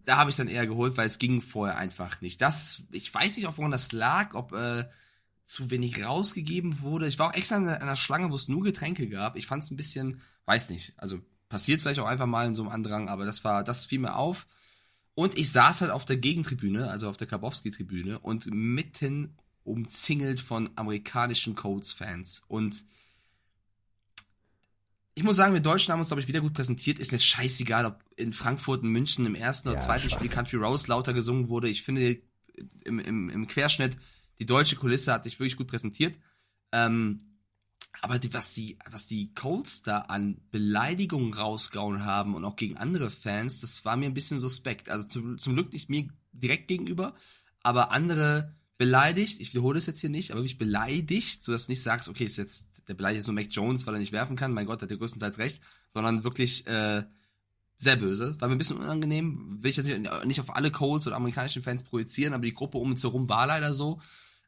da habe ich dann eher geholt, weil es ging vorher einfach nicht. Das, ich weiß nicht, auch woran das lag, ob äh, zu wenig rausgegeben wurde. Ich war auch extra an einer Schlange, wo es nur Getränke gab. Ich fand es ein bisschen, weiß nicht, also passiert vielleicht auch einfach mal in so einem Andrang, aber das war, das fiel mir auf. Und ich saß halt auf der Gegentribüne, also auf der Karbowski-Tribüne und mitten umzingelt von amerikanischen Colts-Fans. Und ich muss sagen, wir Deutschen haben uns, glaube ich, wieder gut präsentiert. Ist mir scheißegal, ob in Frankfurt und München im ersten oder Ja, zweiten. Spiel Country Rose lauter gesungen wurde. Ich finde, im, im, im Querschnitt, die deutsche Kulisse hat sich wirklich gut präsentiert. Ähm, aber die, was die, was die Colts da an Beleidigungen rausgehauen haben und auch gegen andere Fans, das war mir ein bisschen suspekt. Also zum, zum Glück nicht mir direkt gegenüber, aber andere beleidigt. Ich wiederhole das jetzt hier nicht, aber wirklich beleidigt, sodass du nicht sagst, okay, ist jetzt, der beleidigt jetzt nur Mac Jones, weil er nicht werfen kann. Mein Gott, hat er größtenteils recht, sondern wirklich, äh, sehr böse. War mir ein bisschen unangenehm. Will ich jetzt nicht, nicht auf alle Colts oder amerikanischen Fans projizieren, aber die Gruppe um uns herum war leider so.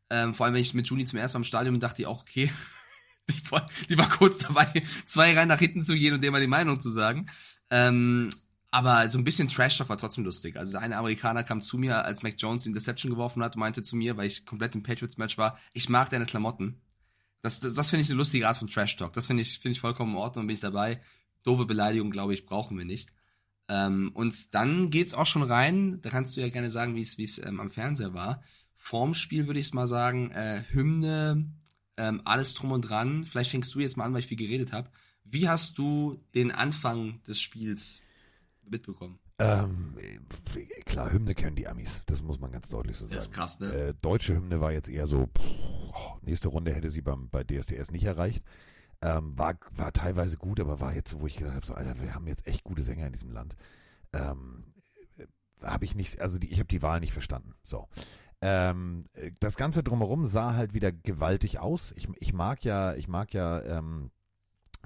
Ähm, vor allem, wenn ich mit Juni zum ersten Mal im Stadion bin, dachte ich auch, okay, die war, die war kurz dabei, zwei Reihen nach hinten zu gehen und dem mal die Meinung zu sagen. Ähm, aber so ein bisschen Trash-Talk war trotzdem lustig. Also der eine Amerikaner kam zu mir, als Mac Jones die Interception geworfen hat und meinte zu mir, weil ich komplett im Patriots-Match war, ich mag deine Klamotten. Das, das, das finde ich eine lustige Art von Trash-Talk. Das finde ich, finde ich vollkommen in Ordnung, bin ich dabei. Doofe Beleidigung, glaube ich, brauchen wir nicht. Ähm, und dann geht's auch schon rein. Da kannst du ja gerne sagen, wie es wie es ähm, am Fernseher war. Vorm Spiel würde ich mal sagen, äh, Hymne, ähm, alles drum und dran. Vielleicht fängst du jetzt mal an, weil ich viel geredet habe. Wie hast du den Anfang des Spiels mitbekommen? Ähm, äh, klar, Hymne kennen die Amis. Das muss man ganz deutlich so sagen. Das ist krass, ne? Äh, deutsche Hymne war jetzt eher so, pff, oh, nächste Runde hätte sie beim, bei DSDS nicht erreicht. Ähm, war, war teilweise gut, aber war jetzt, so, wo ich gedacht habe, so, Alter, wir haben jetzt echt gute Sänger in diesem Land. Ähm, habe ich nicht, also die, ich habe die Wahl nicht verstanden. So. Ähm, äh, das Ganze drumherum sah halt wieder gewaltig aus. Ich, ich mag ja, ich mag ja ähm,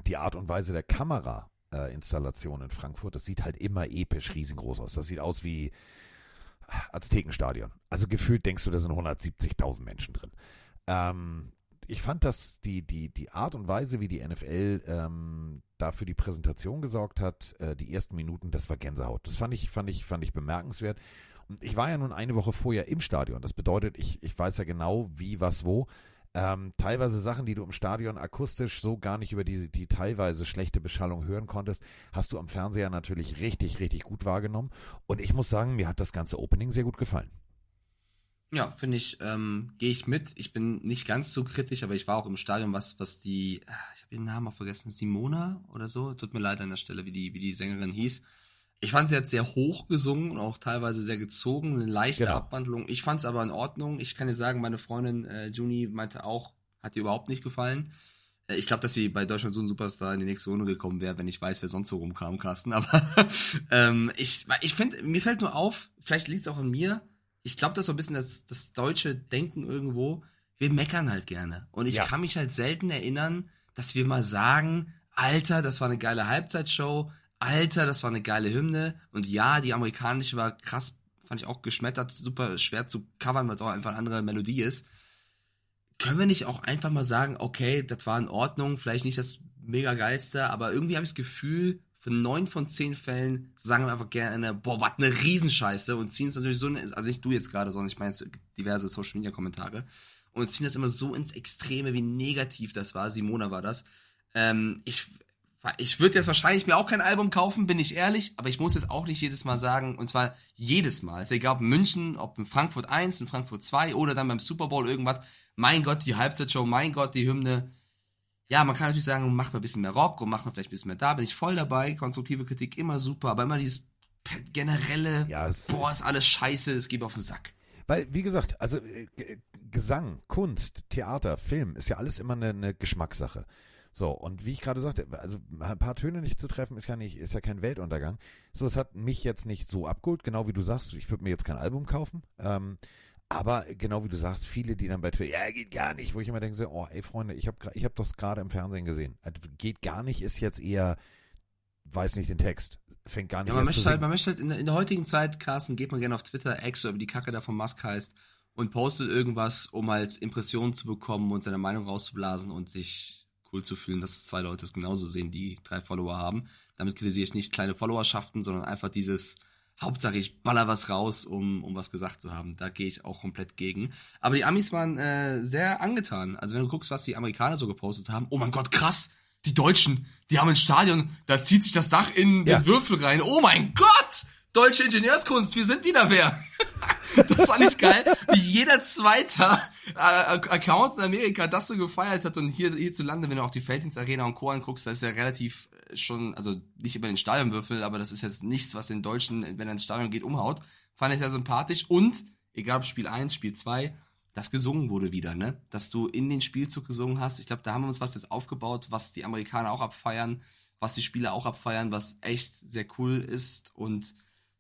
die Art und Weise der Kamera-Installation in Frankfurt. Das sieht halt immer episch riesengroß aus. Das sieht aus wie Aztekenstadion. Also gefühlt denkst du, da sind 170.000 Menschen drin. Ähm, ich fand, dass die, die, die Art und Weise, wie die NFL ähm, da für die Präsentation gesorgt hat, äh, die ersten Minuten, das war Gänsehaut. Das fand ich, fand ich, fand ich bemerkenswert. Und ich war ja nun eine Woche vorher im Stadion. Das bedeutet, ich, ich weiß ja genau, wie, was, wo. Ähm, teilweise Sachen, die du im Stadion akustisch so gar nicht über die, die teilweise schlechte Beschallung hören konntest, hast du am Fernseher natürlich richtig, richtig gut wahrgenommen. Und ich muss sagen, mir hat das ganze Opening sehr gut gefallen. Ja, finde ich, ähm, gehe ich mit. Ich bin nicht ganz so kritisch, aber ich war auch im Stadion, was, was die, ah, ich habe ihren Namen auch vergessen, Simona oder so. Tut mir leid an der Stelle, wie die, wie die Sängerin hieß. Ich fand sie jetzt sehr hoch gesungen und auch teilweise sehr gezogen, eine leichte Genau. Abwandlung. Ich fand es aber in Ordnung. Ich kann dir sagen, meine Freundin äh, Juni meinte auch, hat ihr überhaupt nicht gefallen. Äh, Ich glaube, dass sie bei Deutschland so ein Superstar in die nächste Runde gekommen wäre, wenn ich weiß, wer sonst so rumkam, Carsten. Aber ähm, ich, ich finde, mir fällt nur auf, vielleicht liegt es auch an mir. Ich glaube, das ist so ein bisschen das, das deutsche Denken irgendwo. Wir meckern halt gerne. Und ich Ja. kann mich halt selten erinnern, dass wir mal sagen, Alter, das war eine geile Halbzeitshow. Alter, das war eine geile Hymne. Und ja, die amerikanische war krass, fand ich auch geschmettert, super schwer zu covern, weil es auch einfach eine andere Melodie ist. Können wir nicht auch einfach mal sagen, okay, das war in Ordnung, vielleicht nicht das mega geilste, aber irgendwie habe ich das Gefühl, von neun von zehn Fällen sagen wir einfach gerne, boah, was eine Riesenscheiße und ziehen es natürlich so, also nicht du jetzt gerade, sondern ich meine diverse Social Media Kommentare und ziehen das immer so ins Extreme, wie negativ das war. Simona war das. Ähm, ich ich würde jetzt wahrscheinlich mir auch kein Album kaufen, bin ich ehrlich, aber ich muss jetzt auch nicht jedes Mal sagen, und zwar jedes Mal. Ist egal, ob in München, ob in Frankfurt 1, in Frankfurt 2 oder dann beim Super Bowl irgendwas. Mein Gott, die Halbzeitshow, mein Gott, die Hymne. Ja, man kann natürlich sagen, mach mal ein bisschen mehr Rock und mach mal vielleicht ein bisschen mehr da, bin ich voll dabei. Konstruktive Kritik immer super, aber immer dieses generelle, Ja, es, boah, ist alles scheiße, es geht auf den Sack. Weil, wie gesagt, also äh, Gesang, Kunst, Theater, Film ist ja alles immer eine, eine Geschmackssache. So, und wie ich gerade sagte, also ein paar Töne nicht zu treffen, ist ja nicht, ist ja kein Weltuntergang. So, es hat mich jetzt nicht so abgeholt, genau wie du sagst, ich würde mir jetzt kein Album kaufen. Ähm, Aber genau wie du sagst, viele, die dann bei Twitter, ja, geht gar nicht, wo ich immer denke, so, oh, ey Freunde, ich habe ich hab das gerade im Fernsehen gesehen. Also, geht gar nicht ist jetzt eher, weiß nicht den Text, fängt gar nicht Ja, man möchte halt, man möchte halt in der, in der heutigen Zeit, Carsten, geht man gerne auf Twitter, X oder wie die Kacke da von Musk heißt und postet irgendwas, um halt Impressionen zu bekommen und seine Meinung rauszublasen und sich cool zu fühlen, dass zwei Leute es genauso sehen, die drei Follower haben. Damit kritisiere ich nicht kleine Followerschaften, sondern einfach dieses Hauptsache ich baller was raus, um, um was gesagt zu haben. Da gehe ich auch komplett gegen. Aber die Amis waren äh, sehr angetan. Also wenn du guckst, was die Amerikaner so gepostet haben, oh mein Gott, krass, die Deutschen, die haben ein Stadion, da zieht sich das Dach in Ja. den Würfel rein. Oh mein Gott! Deutsche Ingenieurskunst, wir sind wieder wer. das fand ich geil, wie jeder zweite äh, Account in Amerika das so gefeiert hat und hier hierzulande, wenn du auch die Felddienst Arena und Co. anguckst, da ist ja relativ äh, schon, also nicht über den Stadionwürfel, aber das ist jetzt nichts, was den Deutschen, wenn er ins Stadion geht, umhaut. Fand ich sehr sympathisch und, egal ob Spiel 1, Spiel 2, das gesungen wurde wieder, ne? Dass du in den Spielzug gesungen hast. Ich glaube, da haben wir uns was jetzt aufgebaut, was die Amerikaner auch abfeiern, was die Spieler auch abfeiern, was echt sehr cool ist. Und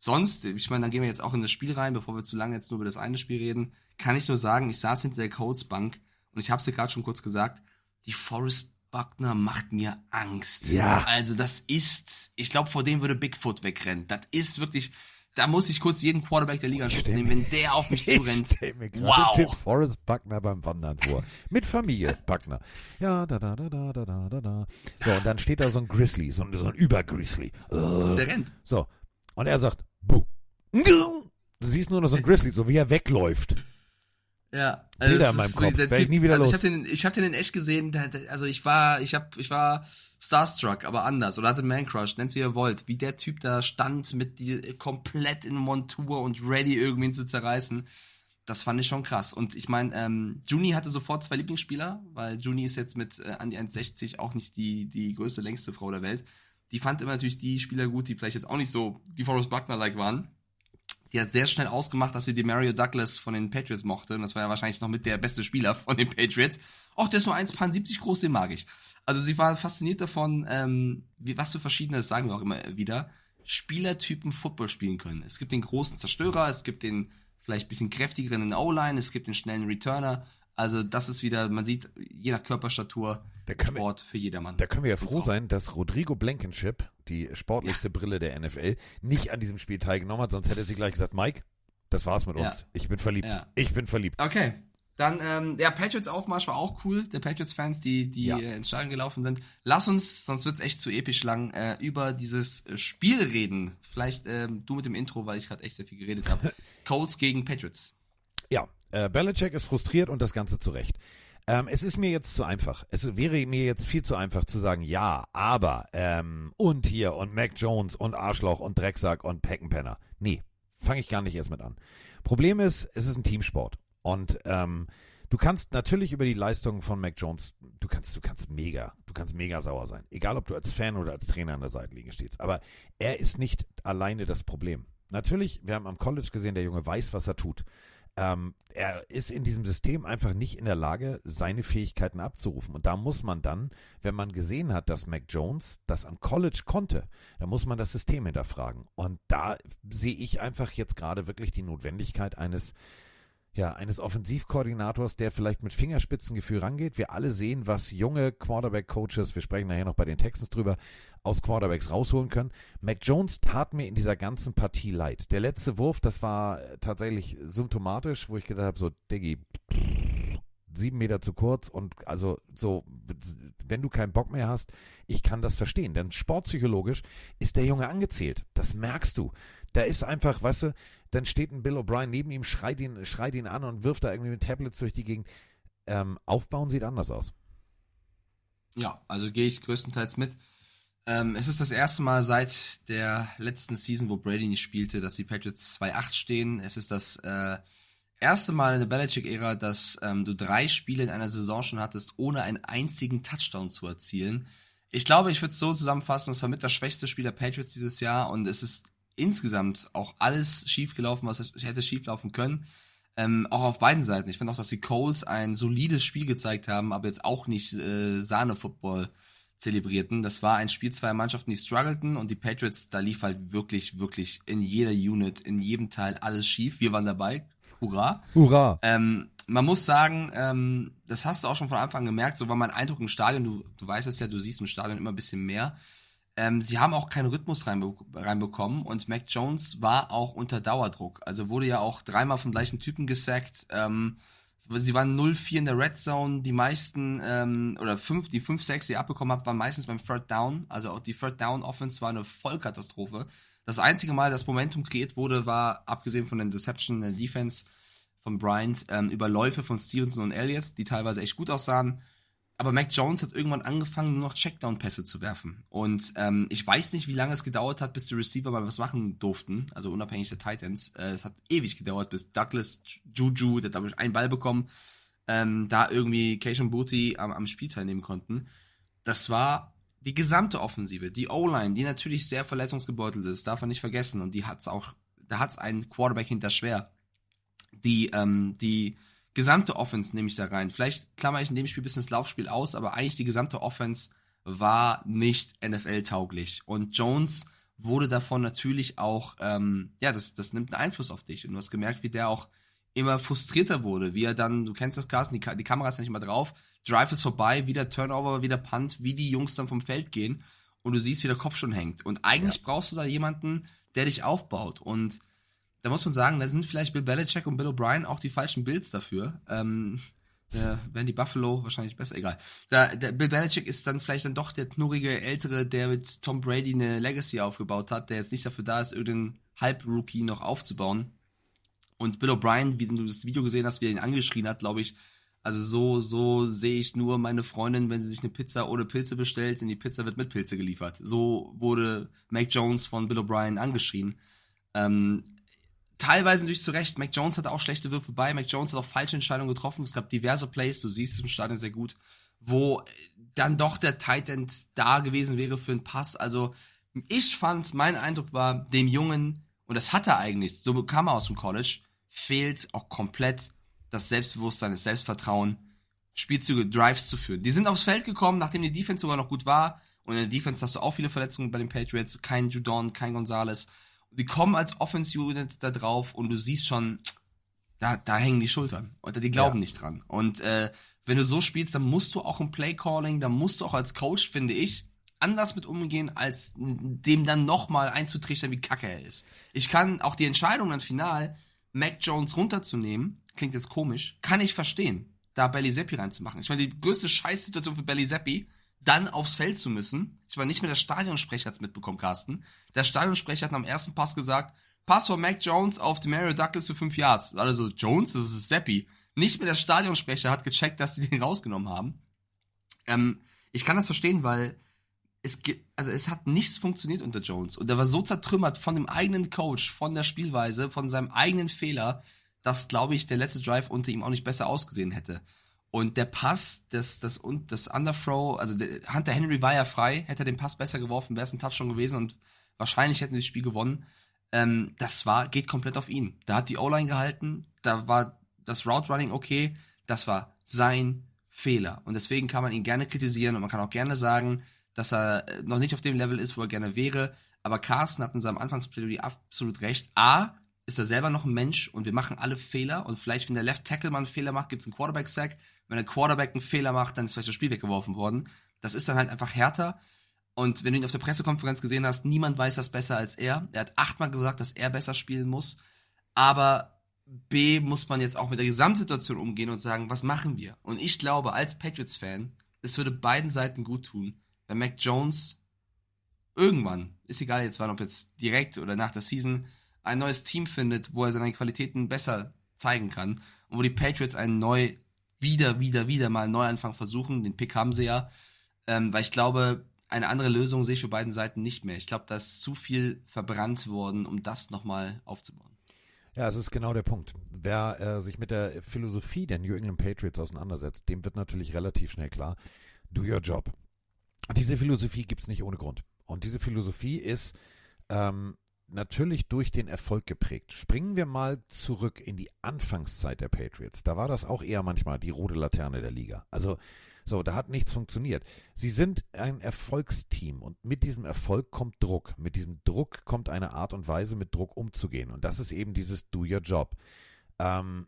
sonst, ich meine, dann gehen wir jetzt auch in das Spiel rein, bevor wir zu lange jetzt nur über das eine Spiel reden, kann ich nur sagen, ich saß hinter der Colts Bank und ich habe es dir gerade schon kurz gesagt, die Forrest Buckner macht mir Angst. Ja. Also das ist, ich glaube, vor dem würde Bigfoot wegrennen. Das ist wirklich, da muss ich kurz jeden Quarterback der Liga Schutz nehmen, wenn der auf mich zurennt. Ich stell mir Wow. den Forrest Buckner beim Wandern vor. Mit Familie Buckner. Ja, da, da, da, da, da, da, da, da. So, und dann steht da so ein Grizzly, so ein, so ein Übergrizzly. Der rennt. So. Und er sagt, buh. Du siehst nur noch so ein Grizzly, so wie er wegläuft. Ja, Bilder das in meinem Kopf. der Werd ich Typ- nie wieder also los. Ich habe den, ich hab den in echt gesehen. Also ich war, ich hab, ich war starstruck, aber anders. Oder hatte Man Crush, nennt's wie ihr wollt. Wie der Typ da stand mit die komplett in Montur und ready irgendwie ihn zu zerreißen. Das fand ich schon krass. Und ich meine, ähm, Juni hatte sofort zwei Lieblingsspieler, weil Juni ist jetzt mit äh, an die 1,60 auch nicht die, die größte, längste Frau der Welt. Die fand immer natürlich die Spieler gut, die vielleicht jetzt auch nicht so die Forrest Buckner-like waren. Die hat sehr schnell ausgemacht, dass sie die Mario Douglas von den Patriots mochte. Und das war ja wahrscheinlich noch mit der beste Spieler von den Patriots. Och, der ist nur 1,70 groß, den mag ich. Also sie war fasziniert davon, ähm, wie, was für verschiedene, das sagen wir auch immer wieder, Spielertypen Football spielen können. Es gibt den großen Zerstörer, es gibt den vielleicht bisschen kräftigeren in O-Line, es gibt den schnellen Returner. Also das ist wieder, man sieht, je nach Körperstatur, können wir- Sport für jedermann. Da können wir ja froh sein, dass Rodrigo Blankenship, die sportlichste Brille der NFL, nicht an diesem Spiel teilgenommen hat, sonst hätte sie gleich gesagt, Mike, das war's mit Ja. uns. Ich bin verliebt. Ja. Ich bin verliebt. Okay. Dann, ähm, der Patriots-Aufmarsch war auch cool. Der Patriots-Fans, die, die Ja. äh, ins Stadion gelaufen sind. Lass uns, sonst wird's echt zu episch lang, äh, über dieses äh, Spiel reden. Vielleicht ähm, du mit dem Intro, weil ich gerade echt sehr viel geredet habe. Colts gegen Patriots. Äh, Belichick ist frustriert und das Ganze zu Recht. Ähm, es ist mir jetzt zu einfach. Es wäre mir jetzt viel zu einfach zu sagen, ja, aber ähm, und hier und Mac Jones und Arschloch und Drecksack und Peckenpenner. Nee, fange ich gar nicht erst mit an. Problem ist, es ist ein Teamsport. Und ähm, du kannst natürlich über die Leistungen von Mac Jones, du kannst, du kannst mega, du kannst mega sauer sein. Egal, ob du als Fan oder als Trainer an der Seitenlinie stehst. Aber er ist nicht alleine das Problem. Natürlich, wir haben am College gesehen, der Junge weiß, was er tut. Ähm, er ist in diesem System einfach nicht in der Lage, seine Fähigkeiten abzurufen. Und da muss man dann, wenn man gesehen hat, dass Mac Jones das am College konnte, da muss man das System hinterfragen. Und da sehe ich einfach jetzt gerade wirklich die Notwendigkeit eines ja, eines Offensivkoordinators, der vielleicht mit Fingerspitzengefühl rangeht. Wir alle sehen, was junge Quarterback-Coaches, wir sprechen nachher noch bei den Texans drüber, aus Quarterbacks rausholen können. Mac Jones tat mir in dieser ganzen Partie leid. Der letzte Wurf, das war tatsächlich symptomatisch, wo ich gedacht habe, so, Diggi, sieben Meter zu kurz und also so, wenn du keinen Bock mehr hast, ich kann das verstehen, denn sportpsychologisch ist der Junge angezählt. Das merkst du. Da ist einfach, weißt du, dann steht ein Bill O'Brien neben ihm, schreit ihn, schreit ihn an und wirft da irgendwie mit Tablets durch die Gegend. Ähm, aufbauen sieht anders aus. Ja, also gehe ich größtenteils mit. Ähm, es ist das erste Mal seit der letzten Season, wo Brady nicht spielte, dass die Patriots 2-8 stehen. Es ist das äh, erste Mal in der Belichick-Ära, dass ähm, du drei Spiele in einer Saison schon hattest, ohne einen einzigen Touchdown zu erzielen. Ich glaube, ich würde es so zusammenfassen, es war mit das schwächste Spiel der Patriots dieses Jahr und es ist insgesamt auch alles schiefgelaufen, was hätte schieflaufen können. Ähm, auch auf beiden Seiten. Ich finde auch, dass die Coles ein solides Spiel gezeigt haben, aber jetzt auch nicht äh, Sahne-Football zelebrierten. Das war ein Spiel zweier Mannschaften, die struggleten und die Patriots, da lief halt wirklich, wirklich in jeder Unit, in jedem Teil alles schief. Wir waren dabei. Hurra. Hurra! Ähm, man muss sagen, ähm, das hast du auch schon von Anfang an gemerkt, so war mein Eindruck im Stadion, du, du weißt es ja, du siehst im Stadion immer ein bisschen mehr. Ähm, sie haben auch keinen Rhythmus reinbe reinbekommen und Mac Jones war auch unter Dauerdruck. Also wurde ja auch dreimal vom gleichen Typen gesackt. Ähm, sie waren 0-4 in der Red Zone. Die meisten, ähm, oder fünf, die 5 6 die ihr abbekommen habt, waren meistens beim Third Down. Also auch die Third Down Offense war eine Vollkatastrophe. Das einzige Mal, das Momentum kreiert wurde, war, abgesehen von den Deception in der Defense von Bryant, ähm, über Läufe von Stevenson und Elliott, die teilweise echt gut aussahen. Aber Mac Jones hat irgendwann angefangen, nur noch Checkdown-Pässe zu werfen. Und ähm, ich weiß nicht, wie lange es gedauert hat, bis die Receiver mal was machen durften. Also unabhängig der Titans. Äh, es hat ewig gedauert, bis Douglas Juju, der hat glaube ich einen Ball bekommen, ähm, da irgendwie Keishon Booty am, am Spiel teilnehmen konnten. Das war die gesamte Offensive, die O-Line, die natürlich sehr verletzungsgebeutelt ist, darf man nicht vergessen. Und die hat's auch, da hat's einen Quarterback hinter schwer. Die, ähm, die gesamte Offense nehme ich da rein. Vielleicht klammer ich in dem Spiel ein bisschen das Laufspiel aus, aber eigentlich die gesamte Offense war nicht NFL-tauglich. Und Jones wurde davon natürlich auch, ähm, ja, das, das nimmt einen Einfluss auf dich. Und du hast gemerkt, wie der auch immer frustrierter wurde, wie er dann, du kennst das, Carsten, die, die Kamera ist nicht mal drauf, Drive ist vorbei, wieder Turnover, wieder Punt, wie die Jungs dann vom Feld gehen und du siehst, wie der Kopf schon hängt. Und eigentlich ja. brauchst du da jemanden, der dich aufbaut. Und da muss man sagen, da sind vielleicht Bill Belichick und Bill O'Brien auch die falschen Bills dafür. Ähm, äh, wären die Buffalo wahrscheinlich besser, egal. Da, der Bill Belichick ist dann vielleicht dann doch der knurrige Ältere, der mit Tom Brady eine Legacy aufgebaut hat, der jetzt nicht dafür da ist, irgendeinen Halb-Rookie noch aufzubauen. Und Bill O'Brien, wie du das Video gesehen hast, wie er ihn angeschrien hat, glaube ich, also so, so sehe ich nur meine Freundin, wenn sie sich eine Pizza ohne Pilze bestellt, denn die Pizza wird mit Pilze geliefert. So wurde Mac Jones von Bill O'Brien angeschrien. Ähm, teilweise natürlich zu Recht. Mac Jones hatte auch schlechte Würfe bei. Mac Jones hat auch falsche Entscheidungen getroffen. Es gab diverse Plays, du siehst es im Stadion sehr gut, wo dann doch der Tight End da gewesen wäre für einen Pass. Also ich fand, mein Eindruck war, dem Jungen, und das hat er eigentlich, so kam er aus dem College, fehlt auch komplett das Selbstbewusstsein, das Selbstvertrauen, Spielzüge, Drives zu führen. Die sind aufs Feld gekommen, nachdem die Defense sogar noch gut war. Und in der Defense hast du auch viele Verletzungen bei den Patriots. Kein Judon, kein Gonzalez. Die kommen als Offense-Unit da drauf und du siehst schon, da, da hängen die Schultern. Oder die glauben ja. nicht dran. Und äh, wenn du so spielst, dann musst du auch im Play-Calling, dann musst du auch als Coach, finde ich, anders mit umgehen, als dem dann nochmal einzutrichtern, wie kacke er ist. Ich kann auch die Entscheidung dann final, Mac Jones runterzunehmen, klingt jetzt komisch, kann ich verstehen, da Belly Seppi reinzumachen. Ich meine, die größte Scheißsituation für Belly Seppi, dann aufs Feld zu müssen. Ich meine, nicht mehr der Stadionsprecher hat's mitbekommen, Carsten. Der Stadionsprecher hat am ersten Pass gesagt, Pass von Mac Jones auf Demario Douglas für fünf Yards. Alle so, Jones, das ist Seppi. Nicht mehr der Stadionsprecher hat gecheckt, dass sie den rausgenommen haben. Ähm, ich kann das verstehen, weil es also es hat nichts funktioniert unter Jones und er war so zertrümmert von dem eigenen Coach, von der Spielweise, von seinem eigenen Fehler, dass, glaube ich, der letzte Drive unter ihm auch nicht besser ausgesehen hätte. Und der Pass, das, das, und das Underthrow, also Hunter Henry war ja frei, hätte er den Pass besser geworfen, wäre es ein Touchdown gewesen und wahrscheinlich hätten sie das Spiel gewonnen. Ähm, das war, geht komplett auf ihn. Da hat die O-Line gehalten, da war das Route Running okay, das war sein Fehler. Und deswegen kann man ihn gerne kritisieren und man kann auch gerne sagen, dass er noch nicht auf dem Level ist, wo er gerne wäre. Aber Carsten hat in seinem Anfangsplädoyer absolut recht. A, ist er selber noch ein Mensch und wir machen alle Fehler und vielleicht, wenn der Left Tackle mal einen Fehler macht, gibt es einen Quarterback-Sack. Wenn der Quarterback einen Fehler macht, dann ist vielleicht das Spiel weggeworfen worden. Das ist dann halt einfach härter. Und wenn du ihn auf der Pressekonferenz gesehen hast, niemand weiß das besser als er. Er hat achtmal gesagt, dass er besser spielen muss. Aber B muss man jetzt auch mit der Gesamtsituation umgehen und sagen, was machen wir? Und ich glaube, als Patriots-Fan, es würde beiden Seiten gut tun, wenn Mac Jones irgendwann, ist egal jetzt wann, ob jetzt direkt oder nach der Season, ein neues Team findet, wo er seine Qualitäten besser zeigen kann und wo die Patriots einen neu, wieder, wieder, wieder mal einen Neuanfang versuchen. Den Pick haben sie ja. Ähm, weil ich glaube, eine andere Lösung sehe ich für beiden Seiten nicht mehr. Ich glaube, da ist zu viel verbrannt worden, um das nochmal aufzubauen. Ja, es ist genau der Punkt. Wer äh, sich mit der Philosophie der New England Patriots auseinandersetzt, dem wird natürlich relativ schnell klar, do your job. Diese Philosophie gibt es nicht ohne Grund. Und diese Philosophie ist, ähm, natürlich durch den Erfolg geprägt. Springen wir mal zurück in die Anfangszeit der Patriots. Da war das auch eher manchmal die rote Laterne der Liga. Also so, da hat nichts funktioniert. Sie sind ein Erfolgsteam und mit diesem Erfolg kommt Druck. Mit diesem Druck kommt eine Art und Weise, mit Druck umzugehen. Und das ist eben dieses Do Your Job. Ähm,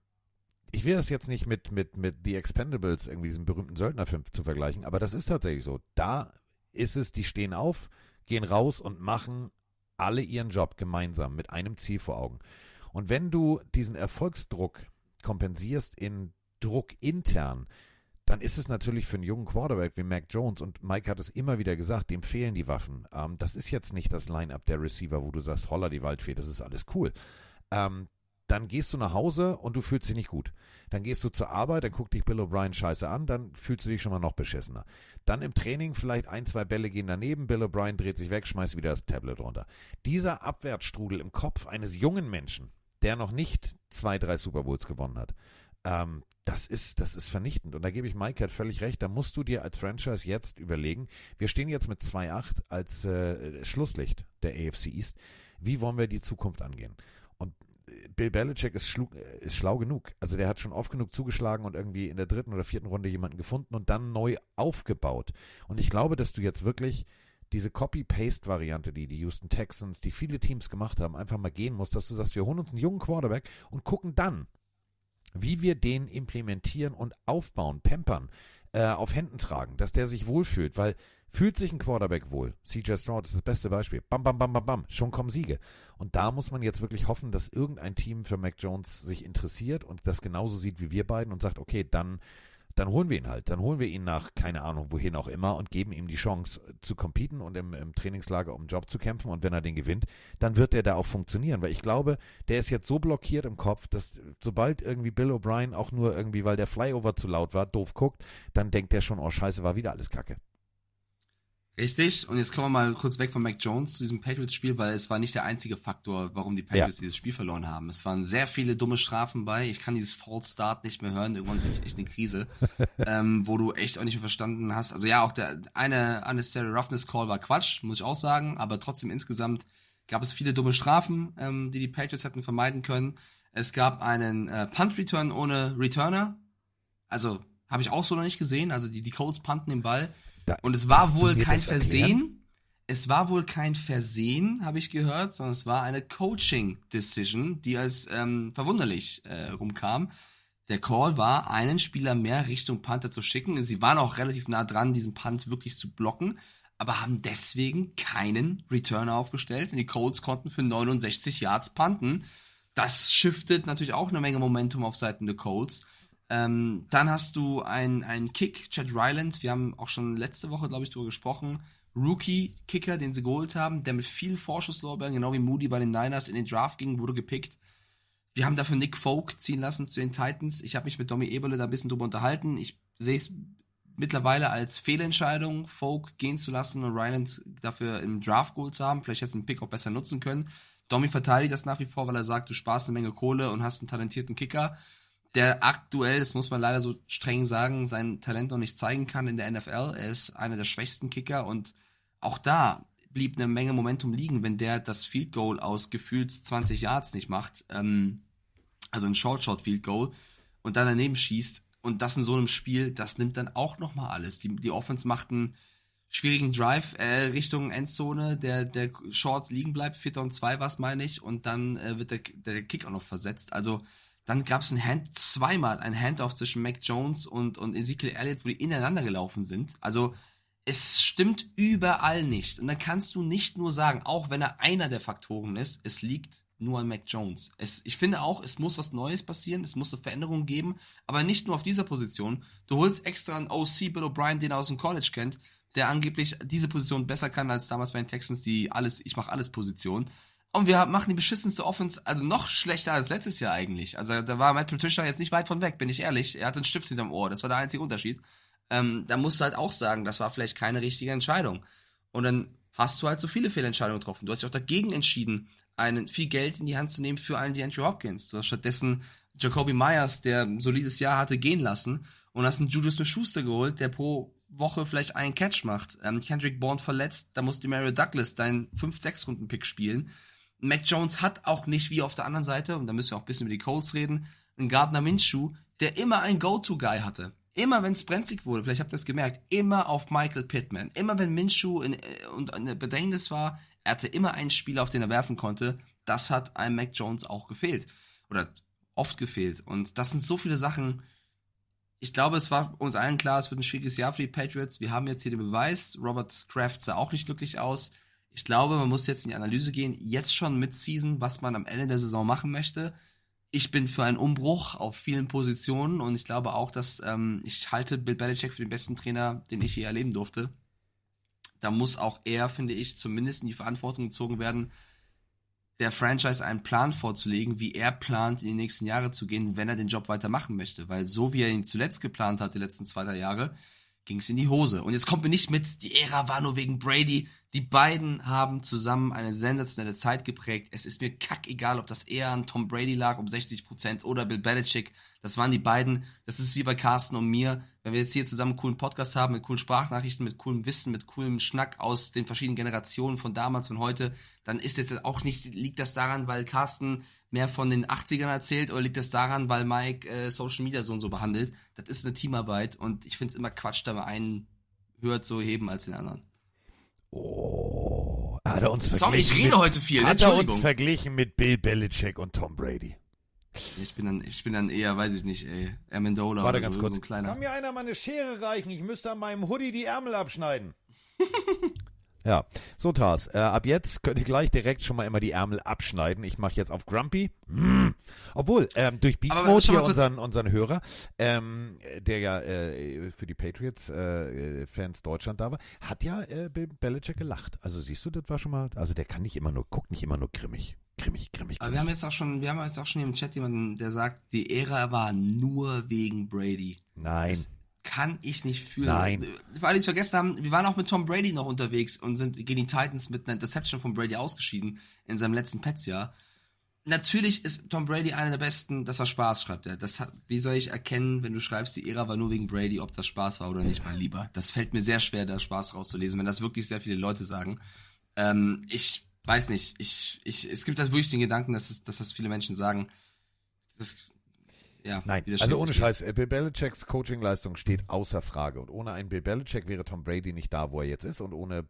ich will das jetzt nicht mit, mit, mit The Expendables, irgendwie diesem berühmten Söldnerfilm zu vergleichen, aber das ist tatsächlich so. Da ist es, die stehen auf, gehen raus und machen alle ihren Job gemeinsam mit einem Ziel vor Augen. Und wenn du diesen Erfolgsdruck kompensierst in Druck intern, dann ist es natürlich für einen jungen Quarterback wie Mac Jones, und Mike hat es immer wieder gesagt, dem fehlen die Waffen. Ähm, das ist jetzt nicht das Line-up der Receiver, wo du sagst, holla die Waldfee, das ist alles cool. Ähm, dann gehst du nach Hause und du fühlst dich nicht gut. Dann gehst du zur Arbeit, dann guckt dich Bill O'Brien scheiße an, dann fühlst du dich schon mal noch beschissener. Dann im Training vielleicht ein, zwei Bälle gehen daneben, Bill O'Brien dreht sich weg, schmeißt wieder das Tablet runter. Dieser Abwärtsstrudel im Kopf eines jungen Menschen, der noch nicht zwei, drei Super Bowls gewonnen hat, ähm, das ist, das ist vernichtend. Und da gebe ich Mike halt völlig recht. Da musst du dir als Franchise jetzt überlegen, wir stehen jetzt mit 2-8 als äh, Schlusslicht der AFC East. Wie wollen wir die Zukunft angehen? Bill Belichick ist, schlug, ist schlau genug. Also der hat schon oft genug zugeschlagen und irgendwie in der dritten oder vierten Runde jemanden gefunden und dann neu aufgebaut. Und ich glaube, dass du jetzt wirklich diese Copy-Paste-Variante, die die Houston Texans, die viele Teams gemacht haben, einfach mal gehen musst, dass du sagst, wir holen uns einen jungen Quarterback und gucken dann, wie wir den implementieren und aufbauen, pampern, äh, auf Händen tragen, dass der sich wohlfühlt, weil fühlt sich ein Quarterback wohl. CJ Stroud ist das beste Beispiel. Bam, bam, bam, bam, bam, schon kommen Siege. Und da muss man jetzt wirklich hoffen, dass irgendein Team für Mac Jones sich interessiert und das genauso sieht wie wir beiden und sagt, okay, dann dann holen wir ihn halt. Dann holen wir ihn nach, keine Ahnung, wohin auch immer und geben ihm die Chance zu competen und im, im Trainingslager um einen Job zu kämpfen. Und wenn er den gewinnt, dann wird der da auch funktionieren. Weil ich glaube, der ist jetzt so blockiert im Kopf, dass sobald irgendwie Bill O'Brien auch nur irgendwie, weil der Flyover zu laut war, doof guckt, dann denkt der schon, oh scheiße, war wieder alles kacke. Richtig, und jetzt kommen wir mal kurz weg von Mac Jones zu diesem Patriots-Spiel, weil es war nicht der einzige Faktor, warum die Patriots ja. dieses Spiel verloren haben. Es waren sehr viele dumme Strafen bei. Ich kann dieses False Start nicht mehr hören. Irgendwann bin ich echt eine Krise, ähm, wo du echt auch nicht mehr verstanden hast. Also ja, auch der eine Unnecessary Roughness Call war Quatsch, muss ich auch sagen, aber trotzdem insgesamt gab es viele dumme Strafen, ähm, die die Patriots hätten vermeiden können. Es gab einen äh, Punt-Return ohne Returner. Also habe ich auch so noch nicht gesehen. Also die, die Colts punten den Ball. Da, und es war wohl kein Versehen. Es war wohl kein Versehen, habe ich gehört, sondern es war eine Coaching-Decision, die als ähm, verwunderlich äh, rumkam. Der Call war, einen Spieler mehr Richtung Panther zu schicken. Sie waren auch relativ nah dran, diesen Punt wirklich zu blocken, aber haben deswegen keinen Returner aufgestellt. Und die Colts konnten für 69 Yards punten. Das shiftet natürlich auch eine Menge Momentum auf Seiten der Colts. Ähm, dann hast du einen Kick, Chad Ryland. Wir haben auch schon letzte Woche, glaube ich, darüber gesprochen. Rookie-Kicker, den sie geholt haben, der mit vielen Vorschusslorbeeren, genau wie Moody bei den Niners, in den Draft ging, wurde gepickt. Wir haben dafür Nick Folk ziehen lassen zu den Titans. Ich habe mich mit Domi Eberle da ein bisschen drüber unterhalten. Ich sehe es mittlerweile als Fehlentscheidung, Folk gehen zu lassen und Ryland dafür im Draft Goal zu haben. Vielleicht hätte einen Pick auch besser nutzen können. Domi verteidigt das nach wie vor, weil er sagt, du sparst eine Menge Kohle und hast einen talentierten Kicker der aktuell, das muss man leider so streng sagen, sein Talent noch nicht zeigen kann in der NFL. Er ist einer der schwächsten Kicker und auch da blieb eine Menge Momentum liegen, wenn der das Field Goal aus gefühlt 20 Yards nicht macht, ähm, also ein Short Shot Field Goal und dann daneben schießt und das in so einem Spiel, das nimmt dann auch nochmal alles. Die, die Offense macht einen schwierigen Drive äh, Richtung Endzone, der der Short liegen bleibt, Vierter und zwei was meine ich und dann äh, wird der, der Kick auch noch versetzt. Also dann gab es ein Hand, zweimal ein Handoff zwischen Mac Jones und, und Ezekiel Elliott, wo die ineinander gelaufen sind. Also es stimmt überall nicht. Und da kannst du nicht nur sagen, auch wenn er einer der Faktoren ist, es liegt nur an Mac Jones. Es, ich finde auch, es muss was Neues passieren, es muss eine Veränderung geben, aber nicht nur auf dieser Position. Du holst extra einen OC Bill O'Brien, den er aus dem College kennt, der angeblich diese Position besser kann als damals bei den Texans, die alles, ich mache alles Position. Und wir machen die beschissenste Offense, also noch schlechter als letztes Jahr eigentlich. Also da war Matt Patricia jetzt nicht weit von weg, bin ich ehrlich. Er hatte einen Stift hinterm Ohr, das war der einzige Unterschied. Ähm, da musst du halt auch sagen, das war vielleicht keine richtige Entscheidung. Und dann hast du halt so viele Fehlentscheidungen getroffen. Du hast dich auch dagegen entschieden, einen, viel Geld in die Hand zu nehmen für einen die Andrew Hopkins. Du hast stattdessen Jacoby Myers, der ein solides Jahr hatte, gehen lassen und hast einen Julius Smith-Schuster geholt, der pro Woche vielleicht einen Catch macht. Ähm, Kendrick Bourne verletzt, da muss die Mario Douglas deinen 5-6-Runden-Pick spielen. Mac Jones hat auch nicht wie auf der anderen Seite, und da müssen wir auch ein bisschen über die Colts reden, einen Gardner Minshew, der immer ein Go-To-Guy hatte. Immer wenn es brenzlig wurde, vielleicht habt ihr es gemerkt, immer auf Michael Pittman. Immer wenn Minshew in, äh, und in Bedrängnis war, er hatte immer einen Spieler, auf den er werfen konnte. Das hat einem Mac Jones auch gefehlt. Oder oft gefehlt. Und das sind so viele Sachen. Ich glaube, es war uns allen klar, es wird ein schwieriges Jahr für die Patriots. Wir haben jetzt hier den Beweis. Robert Kraft sah auch nicht glücklich aus. Ich glaube, man muss jetzt in die Analyse gehen, jetzt schon mit Season, was man am Ende der Saison machen möchte. Ich bin für einen Umbruch auf vielen Positionen und ich glaube auch, dass ähm, ich halte Bill Belichick für den besten Trainer, den ich je erleben durfte. Da muss auch er, finde ich, zumindest in die Verantwortung gezogen werden, der Franchise einen Plan vorzulegen, wie er plant, in die nächsten Jahre zu gehen, wenn er den Job weitermachen möchte. Weil so wie er ihn zuletzt geplant hat, die letzten zwei, drei Jahre, ging es in die Hose. Und jetzt kommt mir nicht mit, die Ära war nur wegen Brady. Die beiden haben zusammen eine sensationelle Zeit geprägt. Es ist mir kackegal, ob das eher an Tom Brady lag um 60% oder Bill Belichick. Das waren die beiden. Das ist wie bei Carsten und mir. Wenn wir jetzt hier zusammen einen coolen Podcast haben, mit coolen Sprachnachrichten, mit coolem Wissen, mit coolem Schnack aus den verschiedenen Generationen von damals und heute, dann ist es auch nicht, liegt das daran, weil Carsten mehr von den 80ern erzählt oder liegt das daran, weil Mike äh, Social Media so und so behandelt? Das ist eine Teamarbeit und ich finde es immer Quatsch, da mal einen höher zu heben als den anderen. Oh, hat er uns Sorry, ich verglichen rede mit, heute viel. Hat er uns verglichen mit Bill Belichick und Tom Brady. Ich bin dann, ich bin dann eher, weiß ich nicht, ey, Amendola Warte oder ganz so, kurz. so ein kleiner. Kann mir einer mal eine Schere reichen? Ich müsste an meinem Hoodie die Ärmel abschneiden. ja, so Tars. Äh, ab jetzt könnt ihr gleich direkt schon mal immer die Ärmel abschneiden. Ich mache jetzt auf Grumpy. Mm. Obwohl, ähm, durch Beast Aber Mode hier unseren, unseren Hörer, ähm, der ja äh, für die Patriots-Fans Deutschland da war, hat ja äh, Bill Belichick gelacht. Also siehst du, das war schon mal, also der kann nicht immer nur, guckt nicht immer nur grimmig. Grimmig, grimmig, Aber wir haben jetzt auch schon, wir haben jetzt auch schon hier im Chat jemanden, der sagt, die Ära war nur wegen Brady. Nein. Das kann ich nicht fühlen. Nein. Für alle, die es vergessen haben, wir waren auch mit Tom Brady noch unterwegs und sind gegen die Titans mit einer Interception von Brady ausgeschieden in seinem letzten Pets-Jahr. Natürlich ist Tom Brady einer der besten, das war Spaß, schreibt er. Das hat, wie soll ich erkennen, wenn du schreibst, die Ära war nur wegen Brady, ob das Spaß war oder nicht, mein Lieber? Das fällt mir sehr schwer, da Spaß rauszulesen, wenn das wirklich sehr viele Leute sagen. Ähm, ich weiß nicht, ich, ich, es gibt halt wirklich den Gedanken, dass, es, dass das viele Menschen sagen. Das, ja, Nein, also ohne. Scheiß, äh, Bill Belichicks Coachingleistung steht außer Frage. Und ohne einen Bill Belichick wäre Tom Brady nicht da, wo er jetzt ist. Und ohne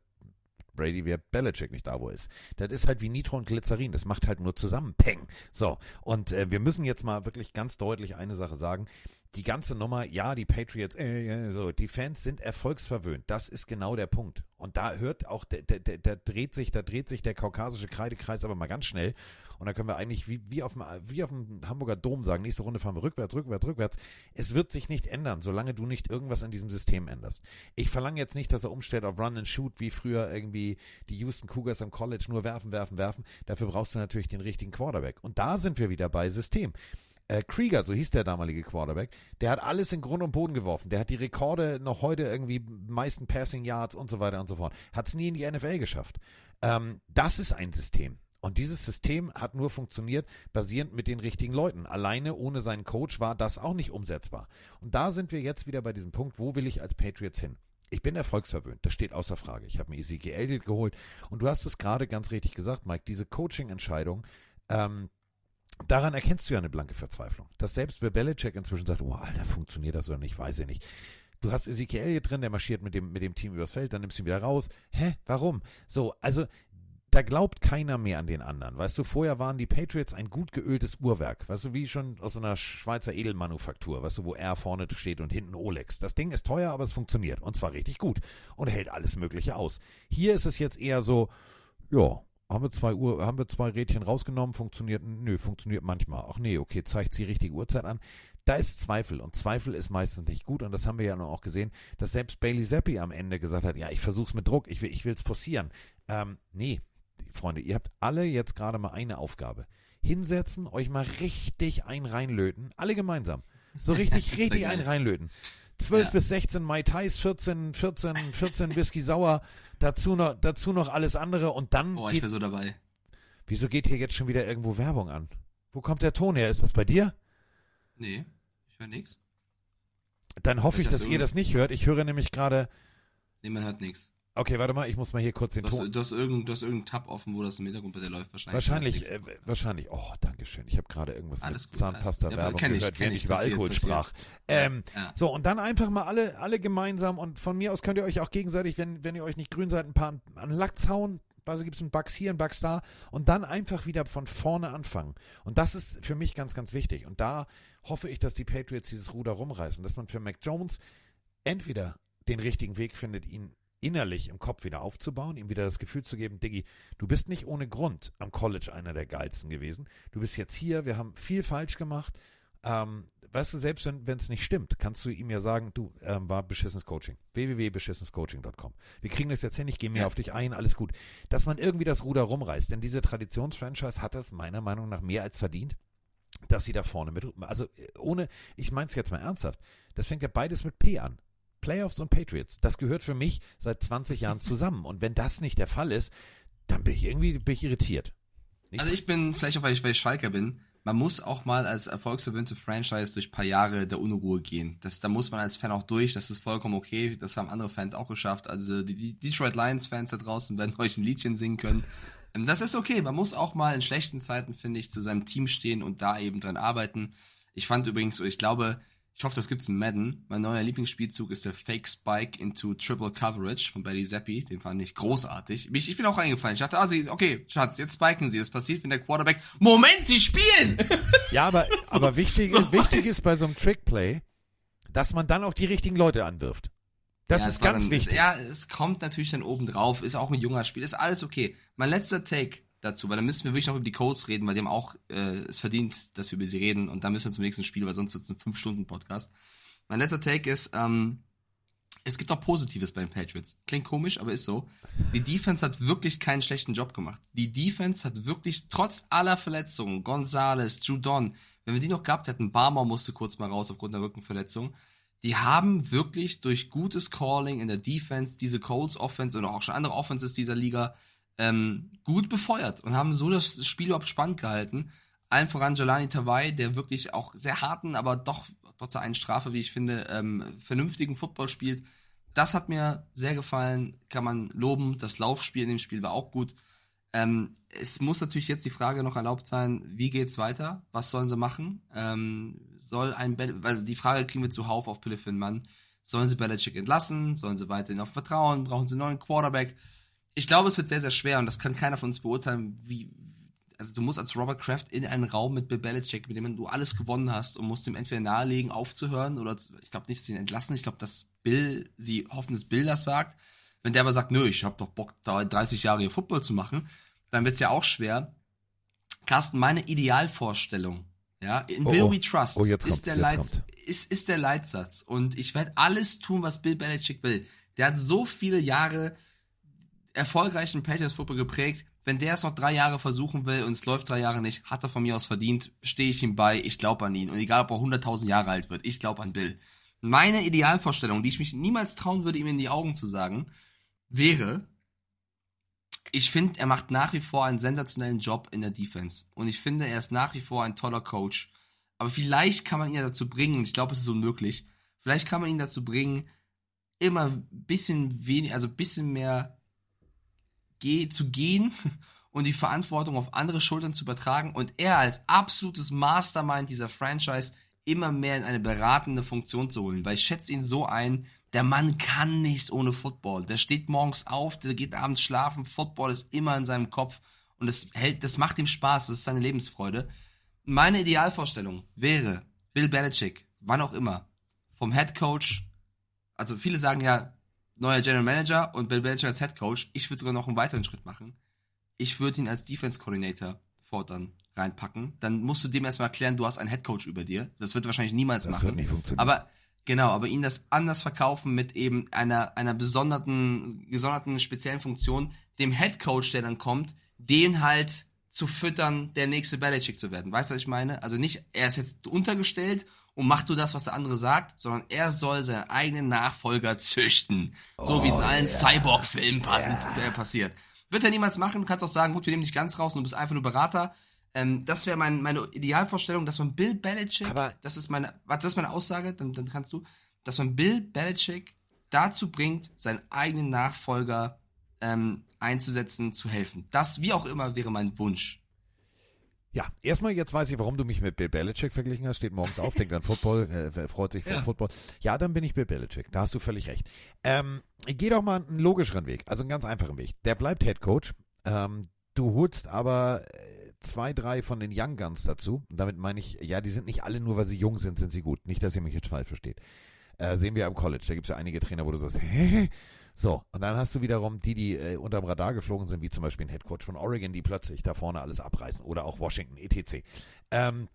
Brady wäre Belichick nicht da, wo er ist. Das ist halt wie Nitro und Glycerin. Das macht halt nur zusammen. Peng. So, und äh, wir müssen jetzt mal wirklich ganz deutlich eine Sache sagen. Die ganze Nummer, ja, die Patriots, äh, äh, so, die Fans sind erfolgsverwöhnt. Das ist genau der Punkt. Und da hört auch, der, der, der dreht sich, da dreht sich der kaukasische Kreidekreis aber mal ganz schnell. Und da können wir eigentlich wie, wie, auf dem, wie auf dem Hamburger Dom sagen, nächste Runde fahren wir rückwärts, rückwärts, rückwärts. Es wird sich nicht ändern, solange du nicht irgendwas an diesem System änderst. Ich verlange jetzt nicht, dass er umstellt auf Run and Shoot, wie früher irgendwie die Houston Cougars am College nur werfen, werfen, werfen. Dafür brauchst du natürlich den richtigen Quarterback. Und da sind wir wieder bei System. Äh, Krieger, so hieß der damalige Quarterback, der hat alles in Grund und Boden geworfen. Der hat die Rekorde noch heute irgendwie meisten Passing Yards und so weiter und so fort. Hat es nie in die NFL geschafft. Ähm, das ist ein System. Und dieses System hat nur funktioniert, basierend mit den richtigen Leuten. Alleine ohne seinen Coach war das auch nicht umsetzbar. Und da sind wir jetzt wieder bei diesem Punkt, wo will ich als Patriots hin? Ich bin erfolgsverwöhnt, das steht außer Frage. Ich habe mir Ezekiel Elliott geholt und du hast es gerade ganz richtig gesagt, Mike, diese Coaching-Entscheidung, ähm, daran erkennst du ja eine blanke Verzweiflung. Dass selbst bei Belichick inzwischen sagt, oh, Alter, funktioniert das oder nicht, weiß ich nicht. Du hast Ezekiel Elliott drin, der marschiert mit dem, mit dem Team übers Feld, dann nimmst du ihn wieder raus. Hä? Warum? So, also da glaubt keiner mehr an den anderen. Weißt du, vorher waren die Patriots ein gut geöltes Uhrwerk. Weißt du, wie schon aus so einer Schweizer Edelmanufaktur. Weißt du, wo R vorne steht und hinten Olex. Das Ding ist teuer, aber es funktioniert. Und zwar richtig gut. Und hält alles Mögliche aus. Hier ist es jetzt eher so, ja, haben wir zwei Uhr, haben wir zwei Rädchen rausgenommen, funktioniert, nö, funktioniert manchmal. Ach nee, okay, zeigt die richtige Uhrzeit an. Da ist Zweifel und Zweifel ist meistens nicht gut und das haben wir ja auch gesehen, dass selbst Bailey Zappi am Ende gesagt hat, ja, ich versuch's mit Druck, ich will, ich will's forcieren. Ähm, nee, Freunde, ihr habt alle jetzt gerade mal eine Aufgabe. Hinsetzen, euch mal richtig ein reinlöten, alle gemeinsam. So richtig, richtig ein reinlöten. 12 Ja. bis 16 Mai Tais, 14, 14, 14 Whisky Sauer, dazu noch, dazu noch alles andere und dann Boah, ich wäre so dabei. wieso geht hier jetzt schon wieder irgendwo Werbung an? Wo kommt der Ton her? Ist das bei dir? Nee, ich höre nix. Dann hoffe ich, hast dass ihr das nicht hört. Ich höre nämlich gerade, Nee, man hört nix. Okay, warte mal, ich muss mal hier kurz den Du hast, Ton. du, hast irgendein, du hast irgendeinen Tab offen, wo das im Hintergrund bei dir läuft. Wahrscheinlich. Wahrscheinlich, äh, wahrscheinlich. Oh, danke schön. Ich habe gerade irgendwas Alles mit gut, Zahnpasta alles- Werbung Ja, ich, gehört, kenn während ich, ich über passiert, Alkohol passiert. sprach. Ähm. Ja. So, und dann einfach mal alle, alle gemeinsam und von mir aus könnt ihr euch auch gegenseitig, wenn, wenn ihr euch nicht grün seid, ein paar an Lachs hauen. also gibt es einen Bugs hier, einen Bugs da und dann einfach wieder von vorne anfangen. Und das ist für mich ganz, ganz wichtig. Und da hoffe ich, dass die Patriots dieses Ruder rumreißen, dass man für Mac Jones entweder den richtigen Weg findet, ihn innerlich im Kopf wieder aufzubauen, ihm wieder das Gefühl zu geben, Diggi, du bist nicht ohne Grund am College einer der geilsten gewesen. Du bist jetzt hier, wir haben viel falsch gemacht. Ähm, weißt du, selbst wenn es nicht stimmt, kannst du ihm ja sagen, du, ähm, war beschissenes Coaching. www.beschissenscoaching.com. Wir kriegen das jetzt hin, ich gehe mehr Ja. auf dich ein, alles gut. Dass man irgendwie das Ruder rumreißt, denn diese Traditionsfranchise hat es meiner Meinung nach mehr als verdient, dass sie da vorne mit, also äh, ohne, ich meine es jetzt mal ernsthaft, das fängt ja beides mit P an. Playoffs und Patriots, das gehört für mich seit 20 Jahren zusammen. Und wenn das nicht der Fall ist, dann bin ich irgendwie bin ich irritiert. Nicht Also ich bin, vielleicht auch weil ich, weil ich Schalker bin, man muss auch mal als erfolgsverwöhnte Franchise durch ein paar Jahre der Unruhe gehen. Das, da muss man als Fan auch durch, das ist vollkommen okay, das haben andere Fans auch geschafft. Also die, Detroit Lions-Fans da draußen werden euch ein Liedchen singen können. Ähm, Das ist okay, man muss auch mal in schlechten Zeiten, finde ich, zu seinem Team stehen und da eben dran arbeiten. Ich fand übrigens, ich glaube, ich hoffe, das gibt's in Madden. Mein neuer Lieblingsspielzug ist der Fake Spike into Triple Coverage von Betty Zappi. Den fand ich großartig. Ich, ich bin auch eingefallen. Ich dachte, ah, sie, okay, Schatz, jetzt spiken sie. Das passiert, wenn der Quarterback, Moment, sie spielen! Ja, aber, aber wichtig, so wichtig ist bei so einem Trickplay, dass man dann auch die richtigen Leute anwirft. Das Ja, ist ganz dann, wichtig. Ja, es kommt natürlich dann oben drauf, ist auch ein junger Spiel, ist alles okay. Mein letzter Take dazu, weil dann müssen wir wirklich noch über die Colts reden, weil die haben auch äh, es verdient, dass wir über sie reden und dann müssen wir zum nächsten Spiel, weil sonst wird es ein 5-Stunden-Podcast. Mein letzter Take ist, ähm, es gibt auch Positives bei den Patriots. Klingt komisch, aber ist so. Die Defense hat wirklich keinen schlechten Job gemacht. Die Defense hat wirklich, trotz aller Verletzungen, Gonzalez, Judon, wenn wir die noch gehabt hätten, Barmer musste kurz mal raus aufgrund der Rückenverletzung, die haben wirklich durch gutes Calling in der Defense diese Colts Offense und auch schon andere Offenses dieser Liga ähm, gut befeuert und haben so das Spiel überhaupt spannend gehalten. Allen voran Jelani Tawai, der wirklich auch sehr harten, aber doch trotz einer Strafe, wie ich finde, ähm, vernünftigen Football spielt. Das hat mir sehr gefallen, kann man loben. Das Laufspiel in dem Spiel war auch gut. Ähm, es muss natürlich jetzt die Frage noch erlaubt sein, wie geht's weiter? Was sollen sie machen? Ähm, soll ein Bel weil die Frage kriegen wir zuhauf auf Pille für den Mann. Sollen sie Belichick entlassen? Sollen sie weiterhin auf Vertrauen? Brauchen sie einen neuen Quarterback? Ich glaube, es wird sehr, sehr schwer und das kann keiner von uns beurteilen, wie, also du musst als Robert Kraft in einen Raum mit Bill Belichick, mit dem du alles gewonnen hast und musst ihm entweder nahelegen, aufzuhören oder ich glaube nicht, dass sie ihn entlassen. Ich glaube, dass Bill, sie hoffen, dass Bill das sagt. Wenn der aber sagt, nö, ich habe doch Bock, da 30 Jahre hier Football zu machen, dann wird's ja auch schwer. Carsten, meine Idealvorstellung, ja, in Oh, Bill oh. We Trust Oh, ist, der kommt. ist, ist der Leitsatz. Und ich werde alles tun, was Bill Belichick will. Der hat so viele Jahre erfolgreichen Patriots Football geprägt. Wenn der es noch drei Jahre versuchen will und es läuft drei Jahre nicht, hat er von mir aus verdient, stehe ich ihm bei, ich glaube an ihn. Und egal, ob er 100.000 Jahre alt wird, ich glaube an Bill. Meine Idealvorstellung, die ich mich niemals trauen würde, ihm in die Augen zu sagen, wäre, ich finde, er macht nach wie vor einen sensationellen Job in der Defense. Und ich finde, er ist nach wie vor ein toller Coach. Aber vielleicht kann man ihn ja dazu bringen, ich glaube, es ist unmöglich, vielleicht kann man ihn dazu bringen, immer ein bisschen weniger, also ein bisschen mehr geh, zu gehen und die Verantwortung auf andere Schultern zu übertragen und er als absolutes Mastermind dieser Franchise immer mehr in eine beratende Funktion zu holen, weil ich schätze ihn so ein, der Mann kann nicht ohne Football. Der steht morgens auf, der geht abends schlafen, Football ist immer in seinem Kopf und das hält, das macht ihm Spaß, das ist seine Lebensfreude. Meine Idealvorstellung wäre Bill Belichick, wann auch immer, vom Head Coach, also viele sagen ja, neuer General Manager und Bill Belichick als Head Coach. Ich würde sogar noch einen weiteren Schritt machen. Ich würde ihn als Defense Coordinator fortan reinpacken. Dann musst du dem erstmal erklären, du hast einen Head Coach über dir. Das wird wahrscheinlich niemals Das machen. wird nicht funktionieren. Aber genau, aber ihn das anders verkaufen mit eben einer einer besonderten gesonderten speziellen Funktion, dem Head Coach, der dann kommt, den halt zu füttern, der nächste Belichick zu werden. Weißt du, was ich meine? Also nicht, er ist jetzt untergestellt und macht nur das, was der andere sagt, sondern er soll seinen eigenen Nachfolger züchten. So wie es in allen Cyborg-Filmen passend, äh, passiert. Wird er niemals machen. Du kannst auch sagen, gut, wir nehmen dich ganz raus und du bist einfach nur Berater. Ähm, das wäre mein, meine Idealvorstellung, dass man Bill Belichick, Aber- das ist meine, warte, das ist meine Aussage, dann, dann kannst du, dass man Bill Belichick dazu bringt, seinen eigenen Nachfolger ähm, einzusetzen, zu helfen. Das, wie auch immer, wäre mein Wunsch. Ja, erstmal, jetzt weiß ich, warum du mich mit Bill Belichick verglichen hast. Steht morgens auf, denkt an Football, äh, freut sich Ja. Football. Ja, dann bin ich Bill Belichick. Da hast du völlig recht. Ähm, gehe doch mal einen logischeren Weg, also einen ganz einfachen Weg. Der bleibt Head Coach. Ähm, du holst aber äh, zwei, drei von den Young Guns dazu. Und damit meine ich, ja, die sind nicht alle nur, weil sie jung sind, sind sie gut. Nicht, dass ihr mich jetzt falsch versteht. Äh, sehen wir am College. Da gibt es ja einige Trainer, wo du sagst, hä? So, und dann hast du wiederum die, die äh, unterm Radar geflogen sind, wie zum Beispiel ein Headcoach von Oregon, die plötzlich da vorne alles abreißen oder auch Washington, etc. Ähm,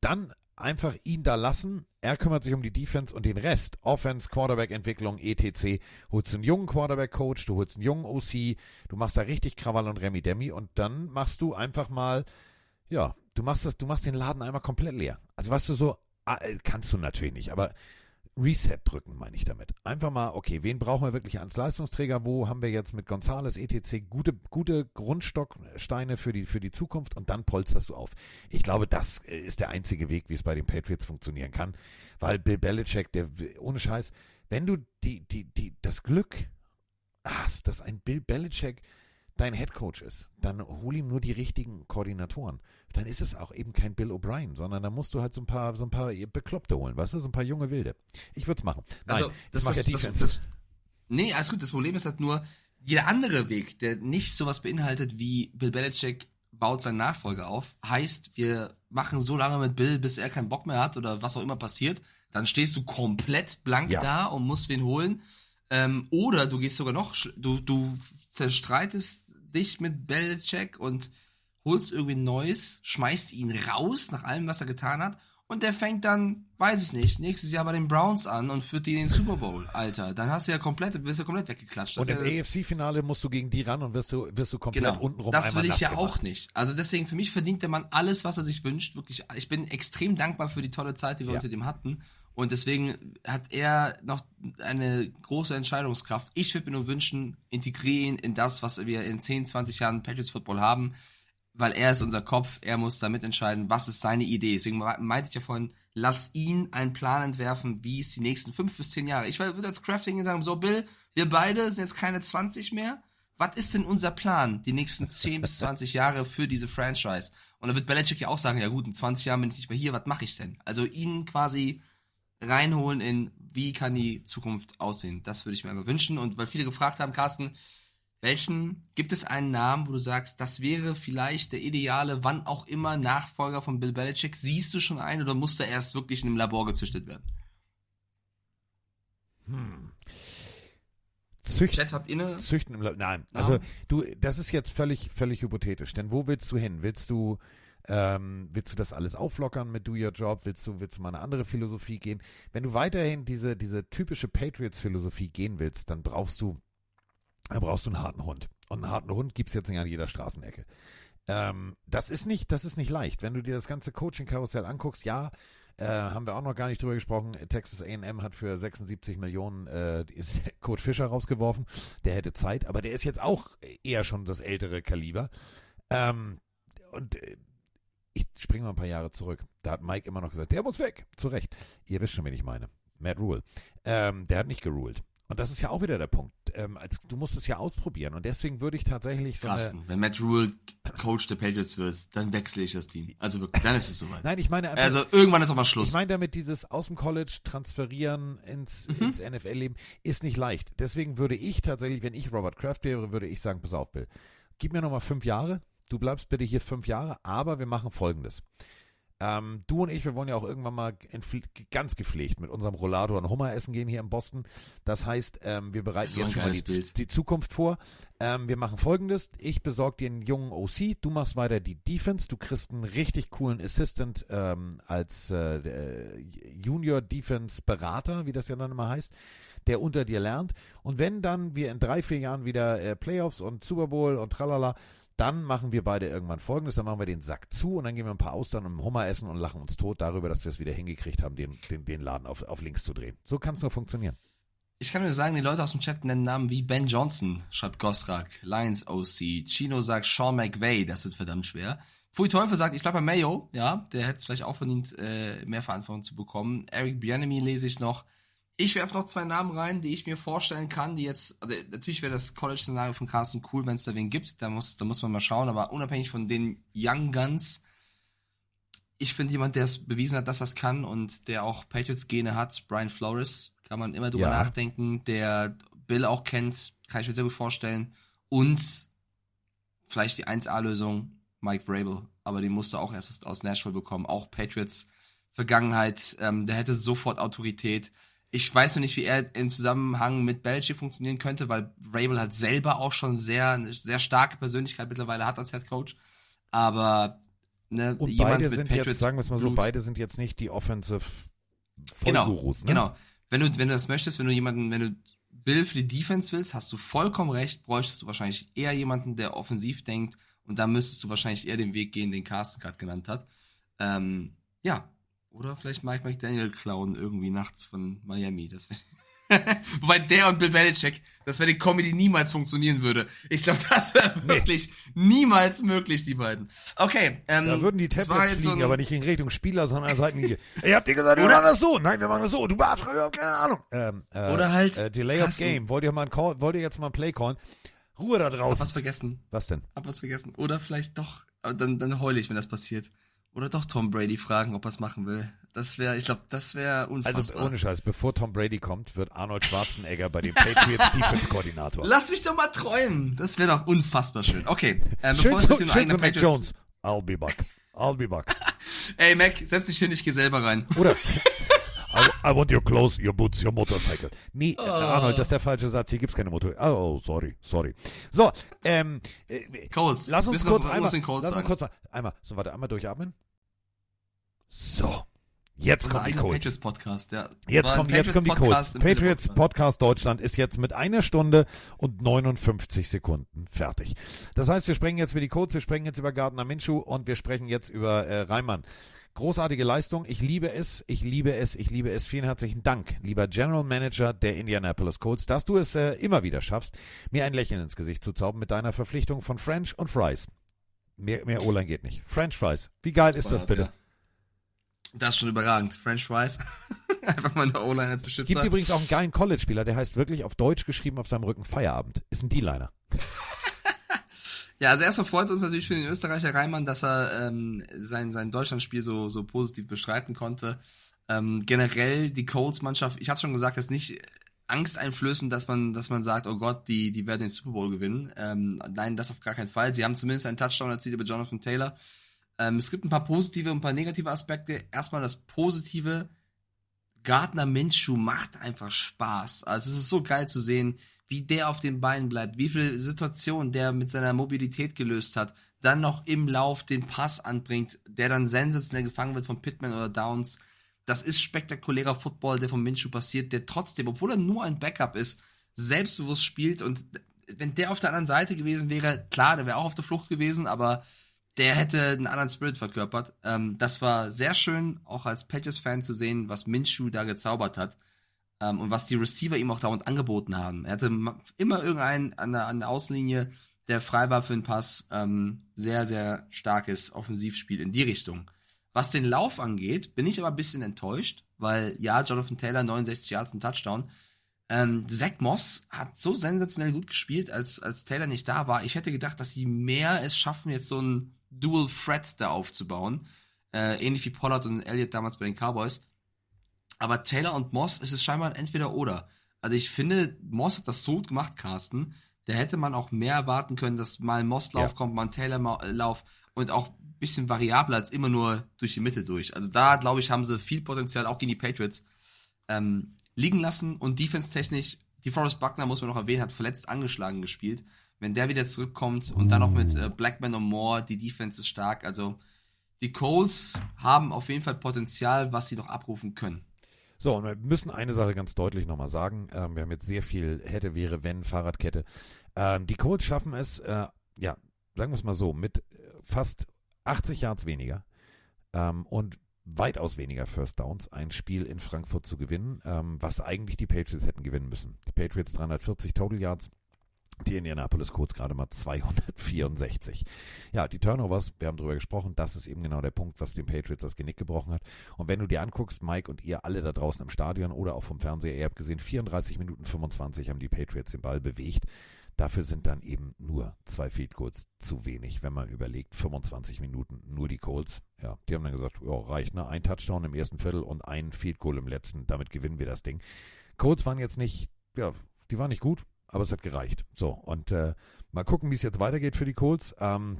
dann einfach ihn da lassen. Er kümmert sich um die Defense und den Rest, Offense, Quarterback-Entwicklung, etc. Holst einen jungen Quarterback-Coach, du holst einen jungen OC, du machst da richtig Krawall und Remi Demi und dann machst du einfach mal, ja, du machst das, du machst den Laden einmal komplett leer. Also weißt du so, ah, äh, kannst du natürlich nicht, aber Reset drücken, meine ich damit. Einfach mal, okay, wen brauchen wir wirklich als Leistungsträger? Wo haben wir jetzt mit Gonzales etc. gute, gute Grundstocksteine für die, für die Zukunft und dann polsterst du auf. Ich glaube, das ist der einzige Weg, wie es bei den Patriots funktionieren kann, weil Bill Belichick, der, ohne Scheiß, wenn du die, die, die, das Glück hast, dass ein Bill Belichick dein Headcoach ist, dann hol ihm nur die richtigen Koordinatoren. Dann ist es auch eben kein Bill O'Brien, sondern dann musst du halt so ein paar, so ein paar Bekloppte holen, weißt du, so ein paar junge Wilde. Ich würde es machen. Nein, also, das, das, ja das, das, Nee, alles gut. Das Problem ist halt nur, jeder andere Weg, der nicht sowas beinhaltet wie Bill Belichick baut seinen Nachfolger auf, heißt, wir machen so lange mit Bill, bis er keinen Bock mehr hat oder was auch immer passiert. Dann stehst du komplett blank Ja. da und musst wen holen. Ähm, oder du gehst sogar noch, du, du zerstreitest dich mit Belichick und holst irgendwie ein Neues, schmeißt ihn raus nach allem, was er getan hat. Und der fängt dann, weiß ich nicht, nächstes Jahr bei den Browns an und führt die in den Super Bowl, Alter. Dann hast du ja komplett, bist du komplett weggeklatscht. Und Das im ist ja das- AFC-Finale musst du gegen die ran und wirst du, wirst du komplett Genau. untenrum das einmal will ich ja gemacht. auch nicht. Also deswegen, für mich verdient der Mann alles, was er sich wünscht. Wirklich, ich bin extrem dankbar für die tolle Zeit, die wir Ja. unter dem hatten. Und deswegen hat er noch eine große Entscheidungskraft. Ich würde mir nur wünschen, integrieren in das, was wir in 10, 20 Jahren Patriots Football haben, weil er ist unser Kopf, er muss damit entscheiden, was ist seine Idee. Deswegen me- meinte ich ja vorhin, lass ihn einen Plan entwerfen, wie es die nächsten fünf bis zehn Jahre. Ich würde als Crafting sagen, so Bill, wir beide sind jetzt keine 20 mehr. Was ist denn unser Plan die nächsten 10 bis 20 Jahre für diese Franchise? Und dann wird Belichick ja auch sagen, ja gut, in 20 Jahren bin ich nicht mehr hier, was mache ich denn? Also ihn quasi reinholen in, wie kann die Zukunft aussehen? Das würde ich mir einfach wünschen. Und weil viele gefragt haben, Carsten, welchen, gibt es einen Namen, wo du sagst, das wäre vielleicht der ideale, wann auch immer, Nachfolger von Bill Belichick? Siehst du schon einen oder musste er erst wirklich in einem Labor gezüchtet werden? Hm. Zücht, Chat, habt eine? Züchten im La Nein, Ja. also du, das ist jetzt völlig, völlig hypothetisch. Denn wo willst du hin? Willst du, ähm, willst du das alles auflockern mit Do Your Job? Willst du, willst du mal eine andere Philosophie gehen? Wenn du weiterhin diese, diese typische Patriots-Philosophie gehen willst, dann brauchst du, dann brauchst du einen harten Hund. Und einen harten Hund gibt's jetzt nicht an jeder Straßenecke. Ähm, das ist nicht, das ist nicht leicht. Wenn du dir das ganze Coaching-Karussell anguckst, ja, äh, haben wir auch noch gar nicht drüber gesprochen. Texas A&M hat für 76 Millionen äh, Kurt Fischer rausgeworfen. Der hätte Zeit, aber der ist jetzt auch eher schon das ältere Kaliber. Ähm, und äh, ich springe mal ein paar Jahre zurück. Da hat Mike immer noch gesagt, der muss weg. Zu Recht. Ihr wisst schon, wen ich meine. Matt Rule. Ähm, der hat nicht geruled. Und das ist ja auch wieder der Punkt. Ähm, als, du musst es ja ausprobieren. Und deswegen würde ich tatsächlich so eine, Carsten, wenn Matt Rule Coach der Patriots wird, dann wechsle ich das Team. Also wirklich, dann ist es soweit. Nein, ich meine Also irgendwann ist auch mal Schluss. Ich meine damit, dieses aus dem College transferieren ins, Mhm. ins NFL-Leben ist nicht leicht. Deswegen würde ich tatsächlich, wenn ich Robert Kraft wäre, würde ich sagen, pass auf, Bill, gib mir nochmal fünf Jahre. Du bleibst bitte hier fünf Jahre, aber wir machen Folgendes. Ähm, du und ich, wir wollen ja auch irgendwann mal ganz gepflegt mit unserem Rollator und Hummer essen gehen hier in Boston. Das heißt, ähm, wir bereiten So jetzt schon mal die, die Zukunft vor. Ähm, wir machen folgendes. Ich besorge dir einen jungen OC, du machst weiter die Defense, du kriegst einen richtig coolen Assistant ähm, als äh, äh, Junior Defense Berater, wie das ja dann immer heißt, der unter dir lernt. Und wenn dann wir in drei, vier Jahren wieder äh, Playoffs und Super Bowl und tralala, dann machen wir beide irgendwann folgendes, dann machen wir den Sack zu und dann gehen wir ein paar Austern und Hummer essen und lachen uns tot darüber, dass wir es wieder hingekriegt haben, den, den, den Laden auf, auf links zu drehen. So kann es nur funktionieren. Ich kann nur sagen, die Leute aus dem Chat nennen Namen wie Ben Johnson, schreibt Gosrak, Lions OC, Chino sagt Sean McVay, das wird verdammt schwer. Pfui Teufel sagt, ich bleib bei Mayo, ja, der hätte es vielleicht auch verdient, äh, mehr Verantwortung zu bekommen. Eric Bianemi lese ich noch. Ich werfe noch zwei Namen rein, die ich mir vorstellen kann, die jetzt, also natürlich wäre das College-Szenario von Carsten cool, wenn es da wen gibt, da muss, da muss man mal schauen, aber unabhängig von den Young Guns, ich finde jemand, der es bewiesen hat, dass das kann und der auch Patriots-Gene hat, Brian Flores, kann man immer drüber Ja. nachdenken, der Bill auch kennt, kann ich mir sehr gut vorstellen. Und vielleicht die 1A-Lösung, Mike Vrabel, aber die musste auch erst aus Nashville bekommen. Auch Patriots Vergangenheit, ähm, der hätte sofort Autorität. Ich weiß noch nicht, wie er im Zusammenhang mit Belichick funktionieren könnte, weil Vrabel hat selber auch schon sehr, eine sehr starke Persönlichkeit mittlerweile hat als Head Coach. Aber ne, Und beide sind Patriots jetzt, sagen wir es mal so, Blut- beide sind jetzt nicht die Offensive Genau, Vollgurus, ne? genau. Wenn du, wenn du das möchtest, wenn du jemanden, wenn du Bill für die Defense willst, hast du vollkommen recht, bräuchtest du wahrscheinlich eher jemanden, der offensiv denkt und da müsstest du wahrscheinlich eher den Weg gehen, den Carsten gerade genannt hat. Ähm, ja. Oder vielleicht Mike McDaniel klauen irgendwie nachts von Miami. Das wär Wobei der und Bill Belichick, das wäre die Comedy niemals funktionieren würde. Ich glaube, das wäre wirklich niemals möglich, die beiden. Okay, ähm, Da würden die Tablets jetzt so fliegen, ein- aber nicht in Richtung Spieler, sondern an der Seitenlinie. Ey, habt ihr gesagt, wir Oder- machen das so? Nein, wir machen das so. Du warst keine Ahnung. Ähm, äh, Oder halt, Äh, Delay of. Game. Wollt ihr mal Call, wollt ihr jetzt mal ein Play callen? Ruhe da Hab draußen. was vergessen. Was denn? Hab was vergessen. Oder vielleicht doch, dann, dann heule ich, wenn das passiert. Oder doch Tom Brady fragen, ob er es machen will. Das wäre, ich glaube, das wäre unfassbar. Also ohne Scheiß, bevor Tom Brady kommt, wird Arnold Schwarzenegger bei den Patriots Defense Koordinator. Lass mich doch mal träumen. Das wäre doch unfassbar schön. Okay, äh, Schön bevor es zu, jetzt schön zu Mac. Jones. I'll be back. I'll be back. Ey, Mac, setz dich hier nicht, geh selber rein. Oder I, I want your clothes, your boots, your motorcycle. Nee, äh, Arnold, das ist der falsche Satz. Hier gibt's keine Motor. Oh, sorry, sorry. So, ähm, äh, Colts. lass uns kurz einmal, lass uns kurz mal, einmal, so warte, einmal durchatmen. So, jetzt Unser kommen die Colts. Patriots Podcast, ja. Jetzt kommen, jetzt kommen die im Patriots. Podcast Deutschland ist jetzt mit einer Stunde und 59 Sekunden fertig. Das heißt, wir sprechen jetzt über die Colts, wir sprechen jetzt über Gardner Minshew und wir sprechen jetzt über äh, Reimann. Großartige Leistung. Ich liebe es, ich liebe es, ich liebe es. Vielen herzlichen Dank, lieber General Manager der Indianapolis Colts, dass du es äh, immer wieder schaffst, mir ein Lächeln ins Gesicht zu zaubern mit deiner Verpflichtung von French und Fries. Mehr, mehr O-Line geht nicht. French Fries. Wie geil ist das bitte? Ja. Das ist schon überragend. French Fries. Einfach mal eine O-Line als Gibt Beschützer. übrigens auch einen geilen College-Spieler, der heißt wirklich auf Deutsch geschrieben auf seinem Rücken Feierabend. Ist ein D-Liner. Ja, also erstmal freut es uns natürlich für den Österreicher Reimann, dass er ähm, sein, sein Deutschlandspiel so, so positiv bestreiten konnte. Ähm, generell die Colts-Mannschaft, ich habe schon gesagt, das ist nicht angsteinflößend, dass man, dass man sagt, oh Gott, die, die werden den Super Bowl gewinnen. Ähm, nein, das auf gar keinen Fall. Sie haben zumindest einen Touchdown erzielt über Jonathan Taylor. Ähm, es gibt ein paar positive und ein paar negative Aspekte. Erstmal das Positive. Gardner Minshew macht einfach Spaß. Also es ist so geil zu sehen, wie der auf den Beinen bleibt, wie viele Situationen der mit seiner Mobilität gelöst hat, dann noch im Lauf den Pass anbringt, der dann sensationell gefangen wird von Pittman oder Downs. Das ist spektakulärer Football, der von Minshew passiert, der trotzdem, obwohl er nur ein Backup ist, selbstbewusst spielt und wenn der auf der anderen Seite gewesen wäre, klar, der wäre auch auf der Flucht gewesen, aber der hätte einen anderen Spirit verkörpert. Ähm, das war sehr schön, auch als Patriots-Fan zu sehen, was Minshew da gezaubert hat. Ähm, und was die Receiver ihm auch dauernd angeboten haben. Er hatte immer irgendeinen an der, an der Außenlinie, der frei war für einen Pass. Ähm, sehr, sehr starkes Offensivspiel in die Richtung. Was den Lauf angeht, bin ich aber ein bisschen enttäuscht, weil ja, Jonathan Taylor 69 Yards, ein Touchdown. Ähm, Zach Moss hat so sensationell gut gespielt, als, als Taylor nicht da war. Ich hätte gedacht, dass sie mehr es schaffen, jetzt so ein Dual Threat da aufzubauen. Äh, ähnlich wie Pollard und Elliott damals bei den Cowboys. Aber Taylor und Moss, es ist scheinbar ein entweder oder. Also ich finde, Moss hat das so gut gemacht, Carsten. Da hätte man auch mehr erwarten können, dass mal ein Moss-Lauf Ja. kommt, mal ein Taylor-Lauf und auch ein bisschen variabler als immer nur durch die Mitte durch. Also da, glaube ich, haben sie viel Potenzial, auch gegen die Patriots, ähm, liegen lassen. Und defense-technisch, die Forrest Buckner, muss man noch erwähnen, hat verletzt angeschlagen gespielt. Wenn der wieder zurückkommt und dann noch mit äh, Blackman und Moore, die Defense ist stark. Also die Colts haben auf jeden Fall Potenzial, was sie noch abrufen können. So, und wir müssen eine Sache ganz deutlich nochmal sagen. Ähm, wir haben jetzt sehr viel hätte, wäre, wenn, Fahrradkette. Ähm, die Colts schaffen es, äh, ja, sagen wir es mal so, mit äh, fast 80 Yards weniger ähm, und weitaus weniger First Downs ein Spiel in Frankfurt zu gewinnen, ähm, was eigentlich die Patriots hätten gewinnen müssen. Die Patriots 340 Total Yards, die Indianapolis Colts gerade mal 264. Ja, die Turnovers, wir haben drüber gesprochen, das ist eben genau der Punkt, was den Patriots das Genick gebrochen hat. Und wenn du dir anguckst, Mike und ihr alle da draußen im Stadion oder auch vom Fernseher, ihr habt gesehen, 34 Minuten 25 haben die Patriots den Ball bewegt. Dafür sind dann eben nur zwei Field Goals zu wenig, wenn man überlegt, 25 Minuten nur die Colts. Ja, die haben dann gesagt, ja, reicht, ne? Ein Touchdown im ersten Viertel und ein Field Goal im letzten, damit gewinnen wir das Ding. Colts waren jetzt nicht, ja, die waren nicht gut, aber es hat gereicht. So, und äh, mal gucken, wie es jetzt weitergeht für die Colts. Ähm,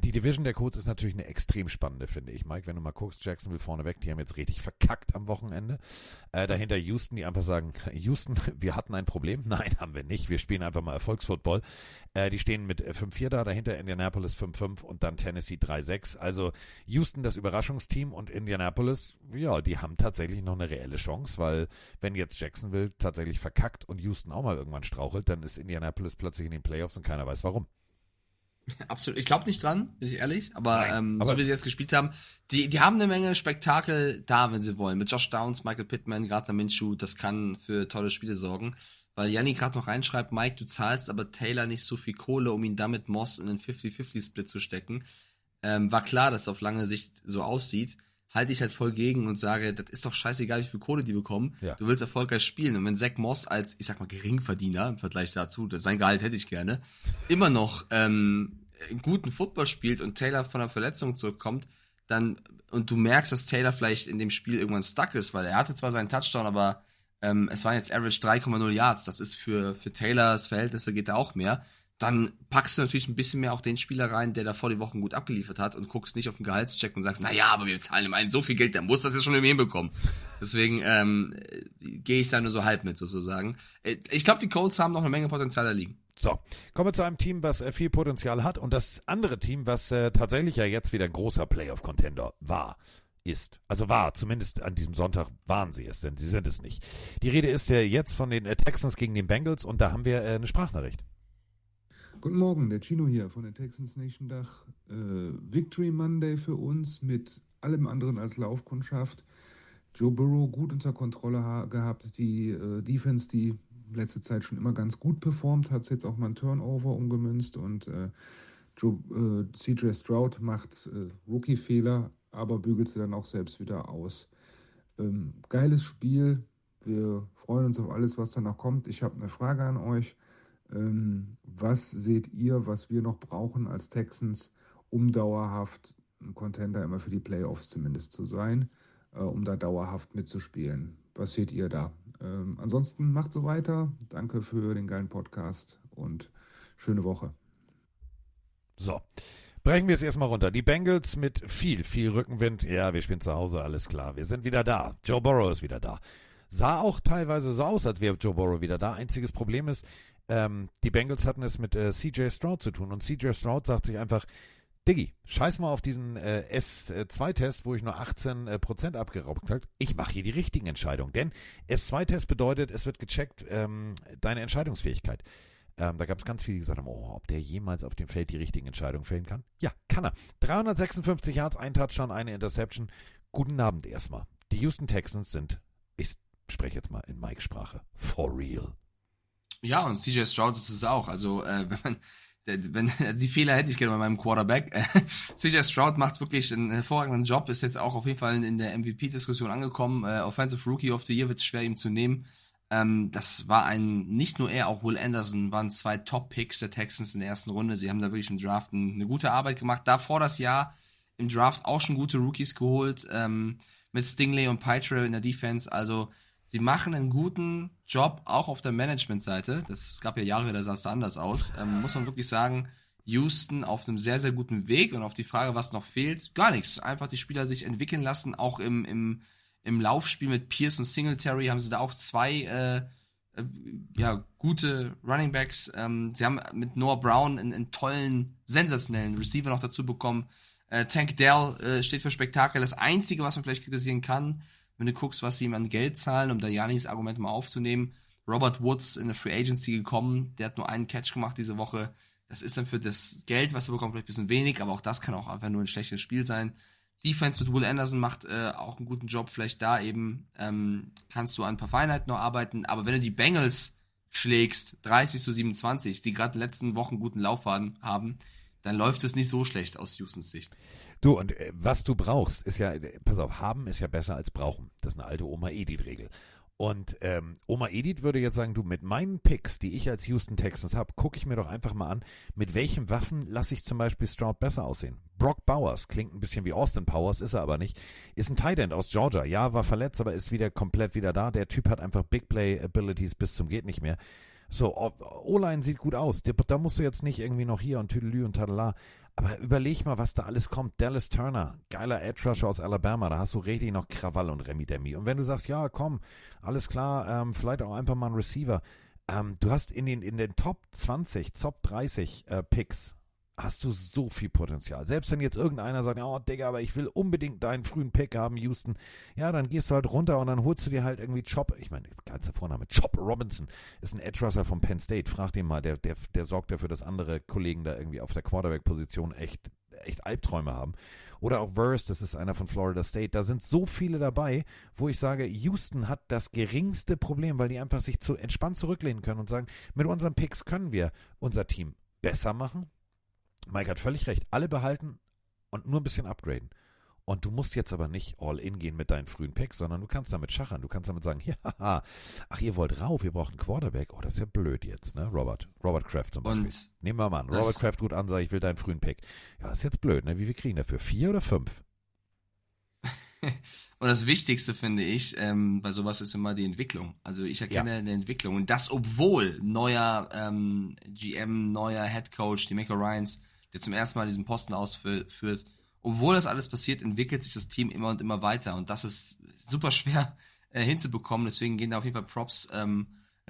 die Division der Colts ist natürlich eine extrem spannende, finde ich. Mike, wenn du mal guckst, Jacksonville vorneweg, die haben jetzt richtig verkackt am Wochenende. Äh, dahinter Houston, die einfach sagen, Houston, wir hatten ein Problem. Nein, haben wir nicht. Wir spielen einfach mal Erfolgsfootball. Äh, die stehen mit 5-4 da, dahinter Indianapolis 5-5 und dann Tennessee 3-6. Also Houston das Überraschungsteam und Indianapolis, ja, die haben tatsächlich noch eine reelle Chance, weil wenn jetzt Jacksonville tatsächlich verkackt und Houston auch mal irgendwann strauchelt, dann ist Indianapolis plötzlich in den Playoffs und keiner weiß warum. Absolut. Ich glaube nicht dran, bin ich ehrlich. Aber, ähm, aber- so wie sie jetzt gespielt haben, die, die haben eine Menge Spektakel da, wenn sie wollen. Mit Josh Downs, Michael Pittman, Gardner Minshew, das kann für tolle Spiele sorgen. Weil Janni gerade noch reinschreibt, Mike, du zahlst aber Taylor nicht so viel Kohle, um ihn damit Moss in einen 50-50-Split zu stecken. Ähm, war klar, dass es auf lange Sicht so aussieht. Halte ich halt voll gegen und sage, das ist doch scheißegal, wie viel Kohle die bekommen. Ja. Du willst erfolgreich spielen. Und wenn Zach Moss als, ich sag mal, Geringverdiener im Vergleich dazu, das sein Gehalt hätte ich gerne, immer noch ähm, guten Football spielt und Taylor von der Verletzung zurückkommt, dann und du merkst, dass Taylor vielleicht in dem Spiel irgendwann stuck ist, weil er hatte zwar seinen Touchdown, aber ähm, es waren jetzt Average 3,0 Yards. Das ist für, für Taylors Verhältnisse geht da auch mehr. Dann packst du natürlich ein bisschen mehr auch den Spieler rein, der da vor die Wochen gut abgeliefert hat und guckst nicht auf den Gehaltscheck und sagst, na ja, aber wir zahlen ihm einen so viel Geld, der muss das jetzt schon irgendwie hinbekommen. Deswegen ähm, äh, gehe ich da nur so halb mit sozusagen. Äh, Ich glaube, die Colts haben noch eine Menge Potenzial da liegen. So, kommen wir zu einem Team, was äh, viel Potenzial hat und das andere Team, was äh, tatsächlich ja jetzt wieder großer Playoff-Contender war, ist. Also war, zumindest an diesem Sonntag waren sie es, denn sie sind es nicht. Die Rede ist ja jetzt von den äh, Texans gegen den Bengals und da haben wir äh, eine Sprachnachricht. Guten Morgen, der Chino hier von der Texans Nation Dach. Äh, Victory Monday für uns mit allem anderen als Laufkundschaft. Joe Burrow gut unter Kontrolle ha gehabt. Die äh, Defense, die letzte Zeit schon immer ganz gut performt, hat jetzt auch mal einen Turnover umgemünzt und äh, Joe, äh, CJ Stroud macht äh, Rookie-Fehler, aber bügelt sie dann auch selbst wieder aus. Ähm, geiles Spiel. Wir freuen uns auf alles, was danach kommt. Ich habe eine Frage an euch. Ähm, was seht ihr, was wir noch brauchen als Texans, um dauerhaft ein Contender immer für die Playoffs zumindest zu sein, äh, um da dauerhaft mitzuspielen? Was seht ihr da? Ähm, ansonsten macht so weiter. Danke für den geilen Podcast und schöne Woche. So, brechen wir es erstmal runter. Die Bengals mit viel, viel Rückenwind. Ja, wir spielen zu Hause, alles klar. Wir sind wieder da. Joe Burrow ist wieder da. Sah auch teilweise so aus, als wäre Joe Burrow wieder da. Einziges Problem ist, ähm, die Bengals hatten es mit äh, CJ Stroud zu tun und CJ Stroud sagt sich einfach, Diggi, scheiß mal auf diesen äh, S2-Test, wo ich nur 18% äh, Prozent abgeraubt habe. Ich mache hier die richtigen Entscheidungen. Denn S2-Test bedeutet, es wird gecheckt, ähm, deine Entscheidungsfähigkeit. Ähm, da gab es ganz viele, die gesagt haben, oh, ob der jemals auf dem Feld die richtigen Entscheidungen fällen kann. Ja, kann er. 356 Yards, ein Touchdown, eine Interception. Guten Abend erstmal. Die Houston Texans sind, ich spreche jetzt mal in Mike-Sprache, for real. Ja, und CJ Stroud ist es auch. Also, äh, wenn man, wenn, die Fehler hätte ich gerne bei meinem Quarterback. Äh, CJ Stroud macht wirklich einen hervorragenden Job, ist jetzt auch auf jeden Fall in der MVP-Diskussion angekommen. Äh, Offensive Rookie of the Year wird es schwer ihm zu nehmen. Ähm, das war ein, nicht nur er, auch Will Anderson waren zwei Top-Picks der Texans in der ersten Runde. Sie haben da wirklich im Draft ein- eine gute Arbeit gemacht. Davor das Jahr im Draft auch schon gute Rookies geholt, ähm, mit Stingley und Pytre in der Defense. Also, sie machen einen guten Job auch auf der Management-Seite. Das gab ja Jahre, da sah es anders aus. Ähm, muss man wirklich sagen, Houston auf einem sehr, sehr guten Weg und auf die Frage, was noch fehlt, gar nichts. Einfach die Spieler sich entwickeln lassen. Auch im, im, im Laufspiel mit Pierce und Singletary haben sie da auch zwei äh, äh, ja, gute Running Backs. Ähm, sie haben mit Noah Brown einen, einen tollen, sensationellen Receiver noch dazu bekommen. Äh, Tank Dell äh, steht für Spektakel. Das Einzige, was man vielleicht kritisieren kann, wenn du guckst, was sie ihm an Geld zahlen, um da Janis Argument mal aufzunehmen. Robert Woods in der Free Agency gekommen, der hat nur einen Catch gemacht diese Woche. Das ist dann für das Geld, was er bekommt, vielleicht ein bisschen wenig, aber auch das kann auch einfach nur ein schlechtes Spiel sein. Defense mit Will Anderson macht äh, auch einen guten Job. Vielleicht da eben ähm, kannst du an ein paar Feinheiten noch arbeiten. Aber wenn du die Bengals schlägst, 30 zu 27, die gerade letzten Wochen guten Lauf haben, dann läuft es nicht so schlecht aus Houstons Sicht. Du, und äh, was du brauchst, ist ja, äh, pass auf, haben ist ja besser als brauchen. Das ist eine alte Oma Edith-Regel. Und ähm, Oma Edith würde jetzt sagen, du, mit meinen Picks, die ich als Houston Texans habe, gucke ich mir doch einfach mal an, mit welchen Waffen lasse ich zum Beispiel Stroud besser aussehen. Brock Bowers, klingt ein bisschen wie Austin Powers, ist er aber nicht, ist ein Tight End aus Georgia. Ja, war verletzt, aber ist wieder komplett wieder da. Der Typ hat einfach Big Play Abilities bis zum geht nicht mehr. So, O-Line sieht gut aus. Da- Da musst du jetzt nicht irgendwie noch hier und Tüdelü und Tadala. Aber überleg mal, was da alles kommt. Dallas Turner, geiler Edge Rusher aus Alabama, da hast du richtig noch Krawall und Remi Demi. Und wenn du sagst, ja, komm, alles klar, ähm, vielleicht auch einfach mal ein Receiver. Ähm, du hast in den, in den Top 20, Top 30 äh, Picks hast du so viel Potenzial. Selbst wenn jetzt irgendeiner sagt, oh Digga, aber ich will unbedingt deinen frühen Pick haben, Houston, ja, dann gehst du halt runter und dann holst du dir halt irgendwie Chop, ich meine, ganzer Vorname, Chop Robinson ist ein Edge Rusher von Penn State, frag den mal, der, der, der sorgt dafür, dass andere Kollegen da irgendwie auf der Quarterback-Position echt, echt Albträume haben. Oder auch Verse, das ist einer von Florida State. Da sind so viele dabei, wo ich sage, Houston hat das geringste Problem, weil die einfach sich zu entspannt zurücklehnen können und sagen, mit unseren Picks können wir unser Team besser machen. Mike hat völlig recht. Alle behalten und nur ein bisschen upgraden. Und du musst jetzt aber nicht all in gehen mit deinen frühen Picks, sondern du kannst damit schachern. Du kannst damit sagen, ja, ach, ihr wollt rauf, ihr braucht einen Quarterback. Oh, das ist ja blöd jetzt, ne? Robert. Robert Kraft zum Beispiel. Und Nehmen wir mal an. das- Robert Kraft ruft an, sagt, ich will deinen frühen Pick. Ja, ist jetzt blöd, ne? Wie wir kriegen dafür? Vier oder fünf? Und das Wichtigste finde ich ähm, bei sowas ist immer die Entwicklung. Also ich erkenne Ja. eine Entwicklung und das obwohl neuer ähm, GM, neuer Head Coach, die Mecca Ryans, der zum ersten Mal diesen Posten ausführt, obwohl das alles passiert, entwickelt sich das Team immer und immer weiter und das ist super schwer äh, hinzubekommen. Deswegen gehen da auf jeden Fall Props ähm,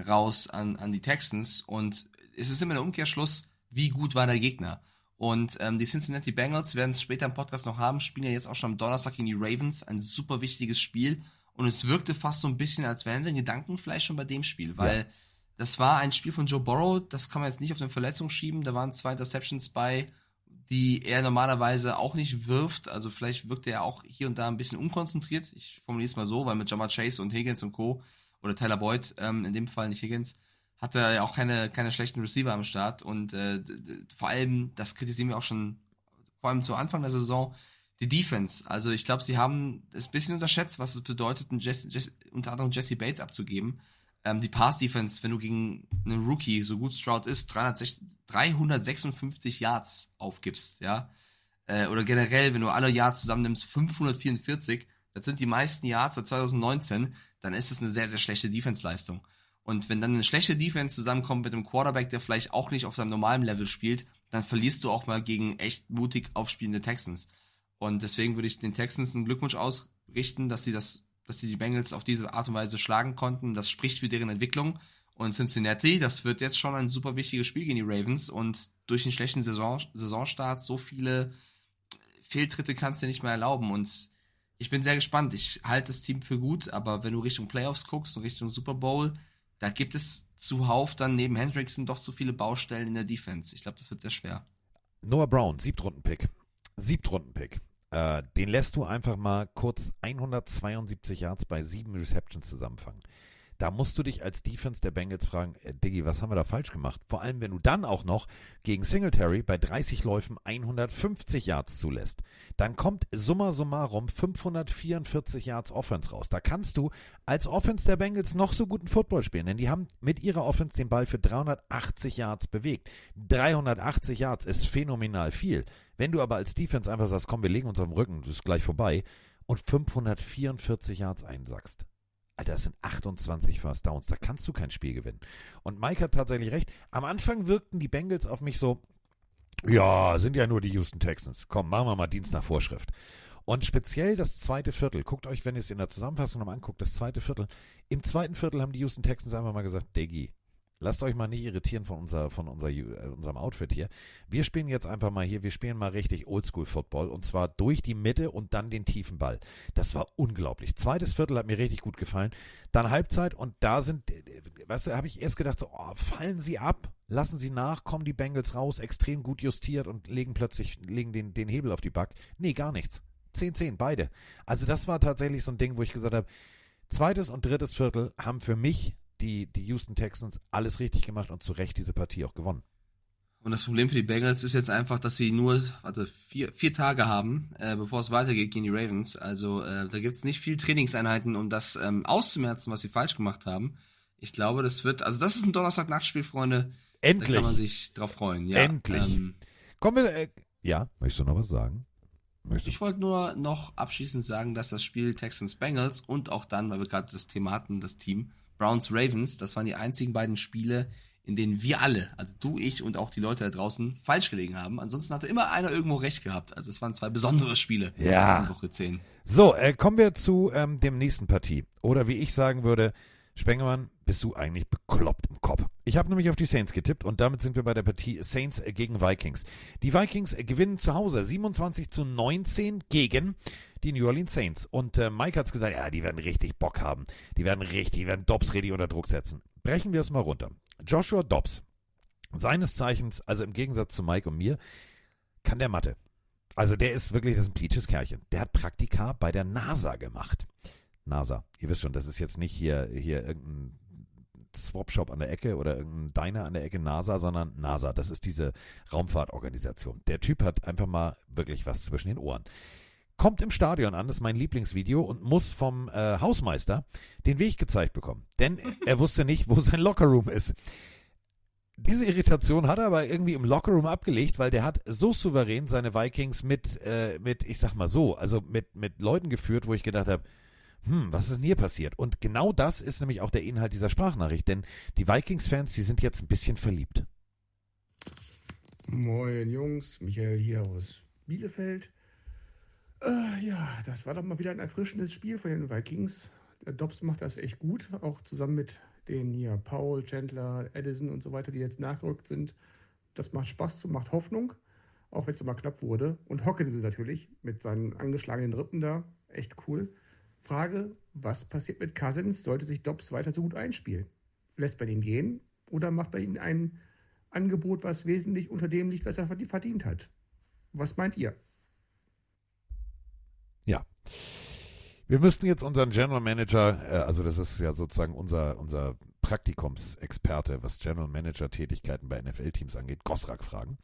raus an, an die Texans und es ist immer der Umkehrschluss, wie gut war der Gegner. Und ähm, die Cincinnati Bengals werden es später im Podcast noch haben, spielen ja jetzt auch schon am Donnerstag gegen die Ravens. Ein super wichtiges Spiel. Und es wirkte fast so ein bisschen, als wären sie in Gedanken vielleicht schon bei dem Spiel, weil das war ein Spiel von Joe Burrow, das kann man jetzt nicht auf eine Verletzung schieben. Da waren zwei Interceptions bei, die er normalerweise auch nicht wirft. Also vielleicht wirkt er auch hier und da ein bisschen unkonzentriert. Ich formuliere es mal so, weil mit Jamar Chase und Higgins und Co. oder Tyler Boyd, ähm, in dem Fall nicht Higgins, hat er ja auch keine, keine schlechten Receiver am Start. Und äh, vor allem, das kritisieren wir auch schon, vor allem zu Anfang der Saison, die Defense. Also ich glaube, sie haben es ein bisschen unterschätzt, was es bedeutet, Jesse, Jesse, unter anderem Jesse Bates abzugeben. Ähm, die Pass-Defense, wenn du gegen einen Rookie, so gut Stroud ist, 360, 356 Yards aufgibst, ja. Äh, oder generell, wenn du alle Yards zusammennimmst, 544, das sind die meisten Yards seit 2019, dann ist es eine sehr, sehr schlechte Defense-Leistung. Und wenn dann eine schlechte Defense zusammenkommt mit einem Quarterback, der vielleicht auch nicht auf seinem normalen Level spielt, dann verlierst du auch mal gegen echt mutig aufspielende Texans. Und deswegen würde ich den Texans einen Glückwunsch ausrichten, dass sie das, dass sie die Bengals auf diese Art und Weise schlagen konnten. Das spricht für deren Entwicklung. Und Cincinnati, das wird jetzt schon ein super wichtiges Spiel gegen die Ravens. Und durch den schlechten Saison, Saisonstart so viele Fehltritte kannst du dir nicht mehr erlauben. Und ich bin sehr gespannt. Ich halte das Team für gut, aber wenn du Richtung Playoffs guckst und Richtung Super Bowl, da gibt es zuhauf dann neben Hendrickson doch zu viele Baustellen in der Defense. Ich glaube, das wird sehr schwer. Noah Brown, Siebtrunden-Pick. Siebtrunden-Pick. Äh, den lässt du einfach mal kurz 172 Yards bei sieben Receptions zusammenfangen. Da musst du dich als Defense der Bengals fragen, äh, Diggi, was haben wir da falsch gemacht? Vor allem, wenn du dann auch noch gegen Singletary bei 30 Läufen 150 Yards zulässt. Dann kommt summa summarum 544 Yards Offense raus. Da kannst du als Offense der Bengals noch so guten Football spielen, denn die haben mit ihrer Offense den Ball für 380 Yards bewegt. 380 Yards ist phänomenal viel. Wenn du aber als Defense einfach sagst, komm, wir legen uns auf den Rücken, das ist gleich vorbei, und 544 Yards einsackst. Alter, das sind 28 First Downs, da kannst du kein Spiel gewinnen. Und Mike hat tatsächlich recht. Am Anfang wirkten die Bengals auf mich so, ja, sind ja nur die Houston Texans. Komm, machen wir mal Dienst nach Vorschrift. Und speziell das zweite Viertel, guckt euch, wenn ihr es in der Zusammenfassung nochmal anguckt, das zweite Viertel. Im zweiten Viertel haben die Houston Texans einfach mal gesagt, Diggi, lasst euch mal nicht irritieren von, unser, von unser, äh, unserem Outfit hier. Wir spielen jetzt einfach mal hier, wir spielen mal richtig Oldschool-Football und zwar durch die Mitte und dann den tiefen Ball. Das war unglaublich. Zweites Viertel hat mir richtig gut gefallen. Dann Halbzeit und da sind, weißt du, habe ich erst gedacht, so, oh, fallen sie ab, lassen sie nach, kommen die Bengals raus, extrem gut justiert und legen plötzlich, legen den, den Hebel auf die Back. Nee, gar nichts. 10-10, beide. Also das war tatsächlich so ein Ding, wo ich gesagt habe, zweites und drittes Viertel haben für mich die, die Houston Texans alles richtig gemacht und zu Recht diese Partie auch gewonnen. Und das Problem für die Bengals ist jetzt einfach, dass sie nur warte, vier, vier Tage haben, äh, bevor es weitergeht gegen die Ravens. Also äh, da gibt es nicht viel Trainingseinheiten, um das ähm, auszumerzen, was sie falsch gemacht haben. Ich glaube, das wird, also das ist ein Donnerstag-Nachtspiel, Freunde. Endlich. Da kann man sich drauf freuen. Ja, Endlich. Ähm, Kommen wir, äh, ja, möchtest du noch was sagen? Möchtest ich wollte nur noch abschließend sagen, dass das Spiel Texans Bengals und auch dann, weil wir gerade das Thema hatten, das Team Browns Ravens, das waren die einzigen beiden Spiele, in denen wir alle, also du, ich und auch die Leute da draußen, falsch gelegen haben. Ansonsten hatte immer einer irgendwo recht gehabt. Also es waren zwei besondere Spiele Ja. in Woche 10. So, äh, kommen wir zu ähm, dem nächsten Partie. Oder wie ich sagen würde, Spengemann, bist du eigentlich bekloppt im Kopf? Ich habe nämlich auf die Saints getippt und damit sind wir bei der Partie Saints äh, gegen Vikings. Die Vikings äh, gewinnen zu Hause 27 zu 19 gegen die New Orleans Saints. Und äh, Mike hat's gesagt, ja, die werden richtig Bock haben. Die werden richtig, die werden Dobbs richtig unter Druck setzen. Brechen wir es mal runter. Joshua Dobbs, seines Zeichens, also im Gegensatz zu Mike und mir, kann der Mathe. Also der ist wirklich, das ist ein Pleaches Kerlchen. Der hat Praktika bei der NASA gemacht. NASA, ihr wisst schon, das ist jetzt nicht hier, hier irgendein Swap-Shop an der Ecke oder irgendein Diner an der Ecke NASA, sondern NASA. Das ist diese Raumfahrtorganisation. Der Typ hat einfach mal wirklich was zwischen den Ohren. Kommt im Stadion an, das ist mein Lieblingsvideo und muss vom äh, Hausmeister den Weg gezeigt bekommen. Denn er wusste nicht, wo sein Lockerroom ist. Diese Irritation hat er aber irgendwie im Lockerroom abgelegt, weil der hat so souverän seine Vikings mit, äh, mit ich sag mal so, also mit, mit Leuten geführt, wo ich gedacht habe, hm, was ist denn hier passiert? Und genau das ist nämlich auch der Inhalt dieser Sprachnachricht, denn die Vikings-Fans, die sind jetzt ein bisschen verliebt. Moin Jungs, Michael hier aus Bielefeld. Äh, ja, das war doch mal wieder ein erfrischendes Spiel von den Vikings. Der Dobbs macht das echt gut, auch zusammen mit den hier Paul, Chandler, Edison und so weiter, die jetzt nachgerückt sind. Das macht Spaß, macht Hoffnung, auch wenn es immer knapp wurde. Und Hawkins natürlich mit seinen angeschlagenen Rippen da, echt cool. Frage, was passiert mit Cousins, sollte sich Dobbs weiter so gut einspielen? Lässt man ihn gehen oder macht man ihm ein Angebot, was wesentlich unter dem liegt, was er verdient hat? Was meint ihr? Ja. Wir müssten jetzt unseren General Manager, äh, also das ist ja sozusagen unser, unser Praktikumsexperte, was General Manager-Tätigkeiten bei NFL-Teams angeht, Gosrak fragen,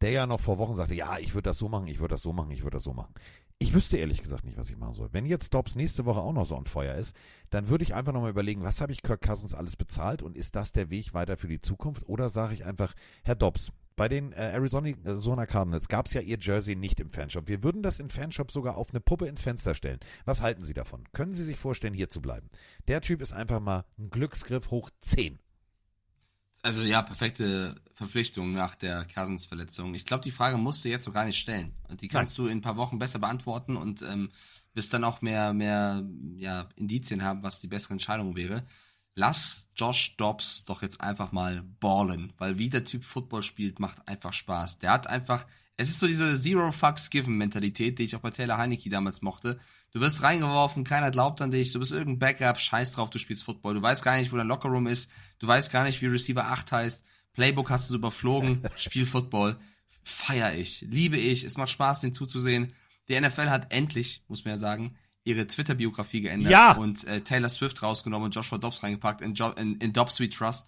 der ja noch vor Wochen sagte, ja, ich würde das so machen, ich würde das so machen, ich würde das so machen. Ich wüsste ehrlich gesagt nicht, was ich machen soll. Wenn jetzt Dobbs nächste Woche auch noch so on Feuer ist, dann würde ich einfach nochmal überlegen, was habe ich Kirk Cousins alles bezahlt und ist das der Weg weiter für die Zukunft? Oder sage ich einfach, Herr Dobbs, bei den äh, Arizona Cardinals gab es ja ihr Jersey nicht im Fanshop. Wir würden das im Fanshop sogar auf eine Puppe ins Fenster stellen. Was halten Sie davon? Können Sie sich vorstellen, hier zu bleiben? Der Typ ist einfach mal ein Glücksgriff hoch 10. Also ja, perfekte Verpflichtung nach der Cousins-Verletzung. Ich glaube, die Frage musst du jetzt so gar nicht stellen. Und die kannst du in ein paar Wochen besser beantworten und ähm, wirst dann auch mehr, mehr ja, Indizien haben, was die bessere Entscheidung wäre. Lass Josh Dobbs doch jetzt einfach mal ballen, weil wie der Typ Football spielt, macht einfach Spaß. Der hat einfach, es ist so diese Zero Fucks Given Mentalität, die ich auch bei Taylor Heineke damals mochte. Du wirst reingeworfen, keiner glaubt an dich, du bist irgendein Backup, scheiß drauf, du spielst Football. Du weißt gar nicht, wo dein Lockerroom ist, du weißt gar nicht, wie Receiver 8 heißt, Playbook hast du so überflogen, spiel Football. Feier ich, liebe ich, es macht Spaß, den zuzusehen. Die NFL hat endlich, muss man ja sagen, ihre Twitter-Biografie geändert Ja. und äh, Taylor Swift rausgenommen und Joshua Dobbs reingepackt in, jo in, in Dobbs We Trust.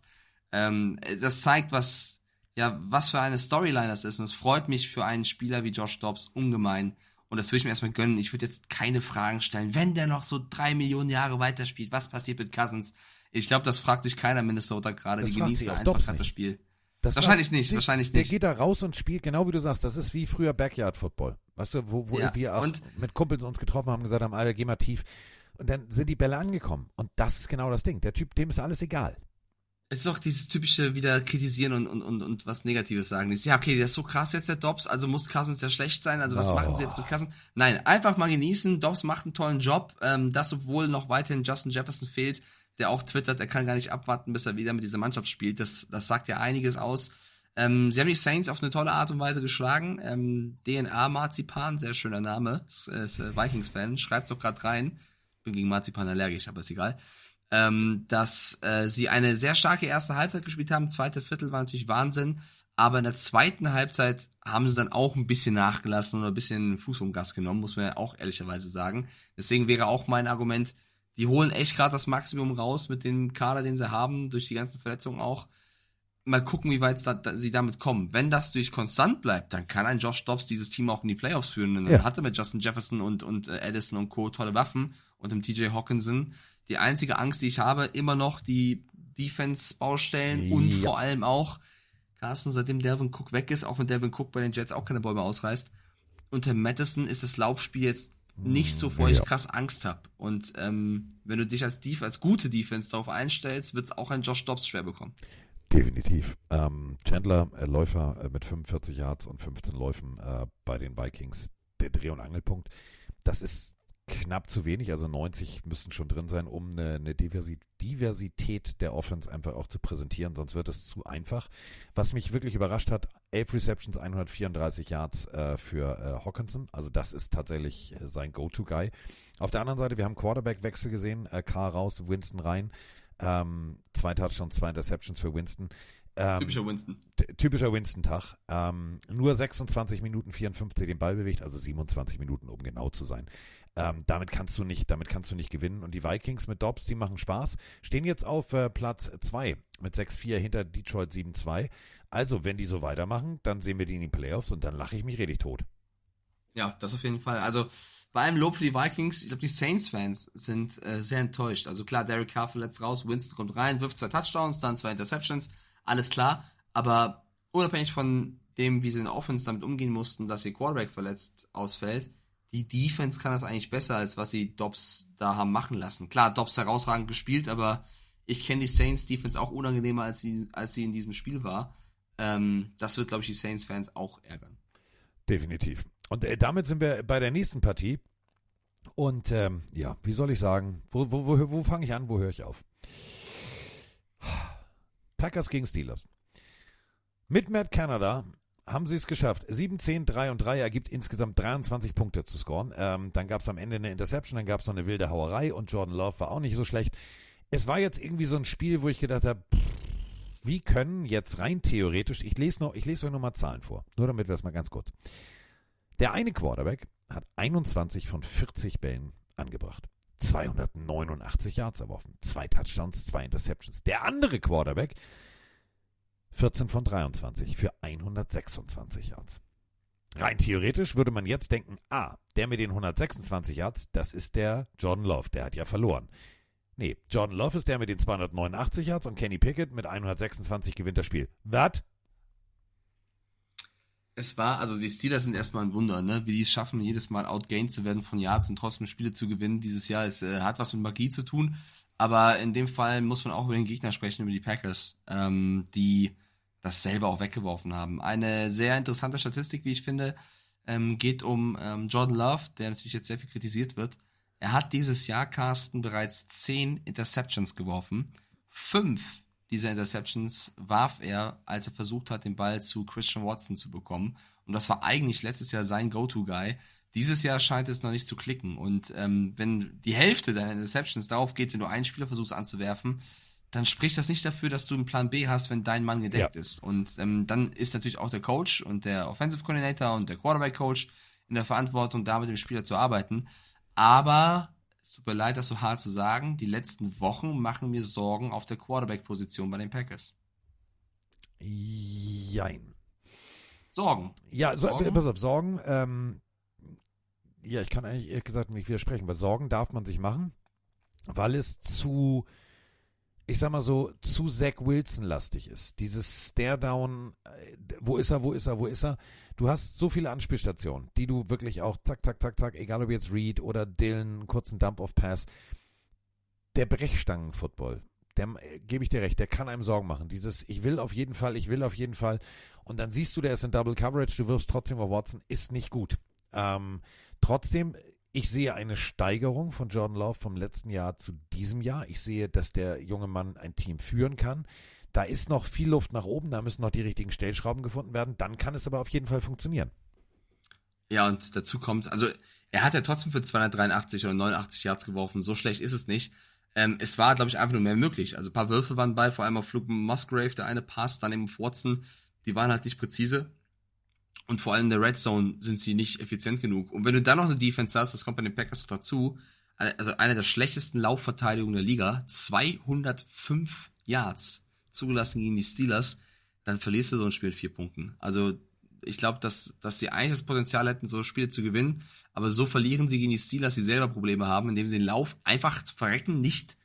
Ähm, das zeigt, was, ja, was für eine Storyline das ist. Und es freut mich für einen Spieler wie Josh Dobbs ungemein. Und das würde ich mir erstmal gönnen. Ich würde jetzt keine Fragen stellen. Wenn der noch so drei Millionen Jahre weiterspielt, was passiert mit Cousins? Ich glaube, das fragt sich keiner in Minnesota gerade. Das Die genießen einfach gerade das. Spiel. Das Wahrscheinlich war- nicht, der- wahrscheinlich Der nicht. geht da raus und spielt, genau wie du sagst, das ist wie früher Backyard Football. Weißt du, wo, wo Ja, wir auch und- mit Kumpels uns getroffen haben, gesagt haben, Alter, geh mal tief. Und dann sind die Bälle angekommen. Und das ist genau das Ding. Der Typ, dem ist alles egal. Es ist auch dieses typische wieder kritisieren und, und, und, und was Negatives sagen. Ist, ja, okay, der ist so krass jetzt, der Dobbs, also muss Cousins ja schlecht sein. Also was Oh. machen sie jetzt mit Cousins? Nein, einfach mal genießen. Dobbs macht einen tollen Job. Ähm, das, obwohl noch weiterhin Justin Jefferson fehlt, der auch twittert, er kann gar nicht abwarten, bis er wieder mit dieser Mannschaft spielt. Das, das sagt ja einiges aus. Ähm, sie haben die Saints auf eine tolle Art und Weise geschlagen. Ähm, DNA Marzipan, sehr schöner Name. Ist, ist äh, Vikings-Fan, schreibt's doch gerade rein. Bin gegen Marzipan allergisch, aber ist egal ähm, dass äh, sie eine sehr starke erste Halbzeit gespielt haben. Zweite Viertel war natürlich Wahnsinn. Aber in der zweiten Halbzeit haben sie dann auch ein bisschen nachgelassen oder ein bisschen Fuß vom Gas genommen, muss man ja auch ehrlicherweise sagen. Deswegen wäre auch mein Argument, die holen echt gerade das Maximum raus mit dem Kader, den sie haben, durch die ganzen Verletzungen auch. Mal gucken, wie weit da, da, sie damit kommen. Wenn das durch konstant bleibt, dann kann ein Josh Dobbs dieses Team auch in die Playoffs führen. Und dann Ja. hat er mit Justin Jefferson und, und äh, Addison und Co. tolle Waffen und dem TJ Hawkinson. Die einzige Angst, die ich habe, immer noch die Defense-Baustellen und Ja. vor allem auch, Carsten, seitdem Delvin Cook weg ist, auch wenn Delvin Cook bei den Jets auch keine Bäume ausreißt, unter Madison ist das Laufspiel jetzt nicht so, vor ich ja. krass Angst habe. Und ähm, wenn du dich als, Def als gute Defense darauf einstellst, wird es auch ein Josh Dobbs schwer bekommen. Definitiv. Ähm, Chandler, äh, Läufer äh, mit 45 Yards und 15 Läufen äh, bei den Vikings, der Dreh- und Angelpunkt. Das ist knapp zu wenig, also 90 müssten schon drin sein, um eine, eine Diversität der Offense einfach auch zu präsentieren, sonst wird es zu einfach. Was mich wirklich überrascht hat, 11 Receptions, 134 Yards äh, für äh, Hawkinson, also das ist tatsächlich äh, sein Go-To-Guy. Auf der anderen Seite, wir haben Quarterback-Wechsel gesehen, äh, Carr raus, Winston rein, ähm, zwei Touchdowns, zwei Interceptions für Winston. Ähm, Typischer Winston. Typischer Winston-Tag. Ähm, nur 26 Minuten 54 den Ball bewegt, also 27 Minuten, um genau zu sein. Ähm, damit kannst du nicht, damit kannst du nicht gewinnen. Und die Vikings mit Dobbs, die machen Spaß. Stehen jetzt auf äh, Platz 2 mit 6-4 hinter Detroit 7-2. Also, wenn die so weitermachen, dann sehen wir die in den Playoffs und dann lache ich mich richtig tot. Ja, das auf jeden Fall. Also, bei allem Lob für die Vikings, ich glaube, die Saints-Fans sind äh, sehr enttäuscht. Also klar, Derek Carr verletzt raus, Winston kommt rein, wirft zwei Touchdowns, dann zwei Interceptions, alles klar. Aber unabhängig von dem, wie sie in der Offense damit umgehen mussten, dass ihr Quarterback verletzt ausfällt, die Defense kann das eigentlich besser, als was sie Dobbs da haben machen lassen. Klar, Dobbs herausragend gespielt, aber ich kenne die Saints Defense auch unangenehmer, als sie, als sie in diesem Spiel war. Ähm, das wird, glaube ich, die Saints-Fans auch ärgern. Definitiv. Und äh, damit sind wir bei der nächsten Partie. Und ähm, ja, wie soll ich sagen, wo, wo, wo, wo fange ich an, wo höre ich auf? Packers gegen Steelers. Mit Matt Canada haben sie es geschafft. 7, 10, 3 und 3 ergibt insgesamt 23 Punkte zu scoren. Ähm, dann gab es am Ende eine Interception, dann gab es noch eine wilde Hauerei und Jordan Love war auch nicht so schlecht. Es war jetzt irgendwie so ein Spiel, wo ich gedacht habe, wie können jetzt rein theoretisch, ich lese, noch, ich lese euch nochmal Zahlen vor, nur damit wir es mal ganz kurz. Der eine Quarterback hat 21 von 40 Bällen angebracht. 289 Yards erworfen, zwei Touchdowns, zwei Interceptions. Der andere Quarterback 14 von 23 für 126 Yards. Rein theoretisch würde man jetzt denken, ah, der mit den 126 Yards, das ist der Jordan Love, der hat ja verloren. Nee, Jordan Love ist der mit den 289 Yards und Kenny Pickett mit 126 gewinnt das Spiel. Was? Es war, also die Steelers sind erstmal ein Wunder, ne? Wie die es schaffen, jedes Mal outgained zu werden von Yards und trotzdem Spiele zu gewinnen. Dieses Jahr ist, äh, hat was mit Magie zu tun. Aber in dem Fall muss man auch über den Gegner sprechen, über die Packers, ähm, die das selber auch weggeworfen haben. Eine sehr interessante Statistik, wie ich finde, ähm, geht um ähm, Jordan Love, der natürlich jetzt sehr viel kritisiert wird. Er hat dieses Jahr, Carsten, bereits zehn Interceptions geworfen. Fünf dieser Interceptions warf er, als er versucht hat, den Ball zu Christian Watson zu bekommen. Und das war eigentlich letztes Jahr sein Go-To-Guy. Dieses Jahr scheint es noch nicht zu klicken. Und ähm, wenn die Hälfte deiner Interceptions darauf geht, wenn du einen Spieler versuchst anzuwerfen, dann spricht das nicht dafür, dass du einen Plan B hast, wenn dein Mann gedeckt ja. ist. Und ähm, dann ist natürlich auch der Coach und der Offensive Coordinator und der Quarterback Coach in der Verantwortung, da mit dem Spieler zu arbeiten. Aber es tut mir leid, das so hart zu sagen, die letzten Wochen machen mir Sorgen auf der Quarterback-Position bei den Packers. Jein. Sorgen. Ja, so, Sorgen? pass auf, Sorgen. Ähm, ja, ich kann eigentlich ehrlich gesagt nicht widersprechen, weil Sorgen darf man sich machen, weil es zu ich sag mal so, zu Zach Wilson-lastig ist. Dieses Stare-Down, äh, wo ist er, wo ist er, wo ist er? Du hast so viele Anspielstationen, die du wirklich auch zack, zack, zack, zack, egal ob jetzt Reed oder Dylan, kurzen Dump-Off-Pass. Der Brechstangen-Football, der äh, gebe ich dir recht, der kann einem Sorgen machen. Dieses, ich will auf jeden Fall, ich will auf jeden Fall. Und dann siehst du, der ist in Double Coverage, du wirfst trotzdem auf Watson, ist nicht gut. Ähm, trotzdem ich sehe eine Steigerung von Jordan Love vom letzten Jahr zu diesem Jahr. Ich sehe, dass der junge Mann ein Team führen kann. Da ist noch viel Luft nach oben, da müssen noch die richtigen Stellschrauben gefunden werden. Dann kann es aber auf jeden Fall funktionieren. Ja, und dazu kommt, also er hat ja trotzdem für 283 oder 89 Yards geworfen. So schlecht ist es nicht. Ähm, es war, glaube ich, einfach nur mehr möglich. Also ein paar Würfe waren bei, vor allem auf Luke Musgrave, der eine Pass, dann eben Watson. Die waren halt nicht präzise. Und vor allem in der Red Zone sind sie nicht effizient genug. Und wenn du dann noch eine Defense hast, das kommt bei den Packers noch dazu, also eine der schlechtesten Laufverteidigungen der Liga, 205 Yards zugelassen gegen die Steelers, dann verlierst du so ein Spiel mit vier Punkten. Also ich glaube, dass, dass sie eigentlich das Potenzial hätten, so Spiele zu gewinnen, aber so verlieren sie gegen die Steelers, die selber Probleme haben, indem sie den Lauf einfach zu verrecken nicht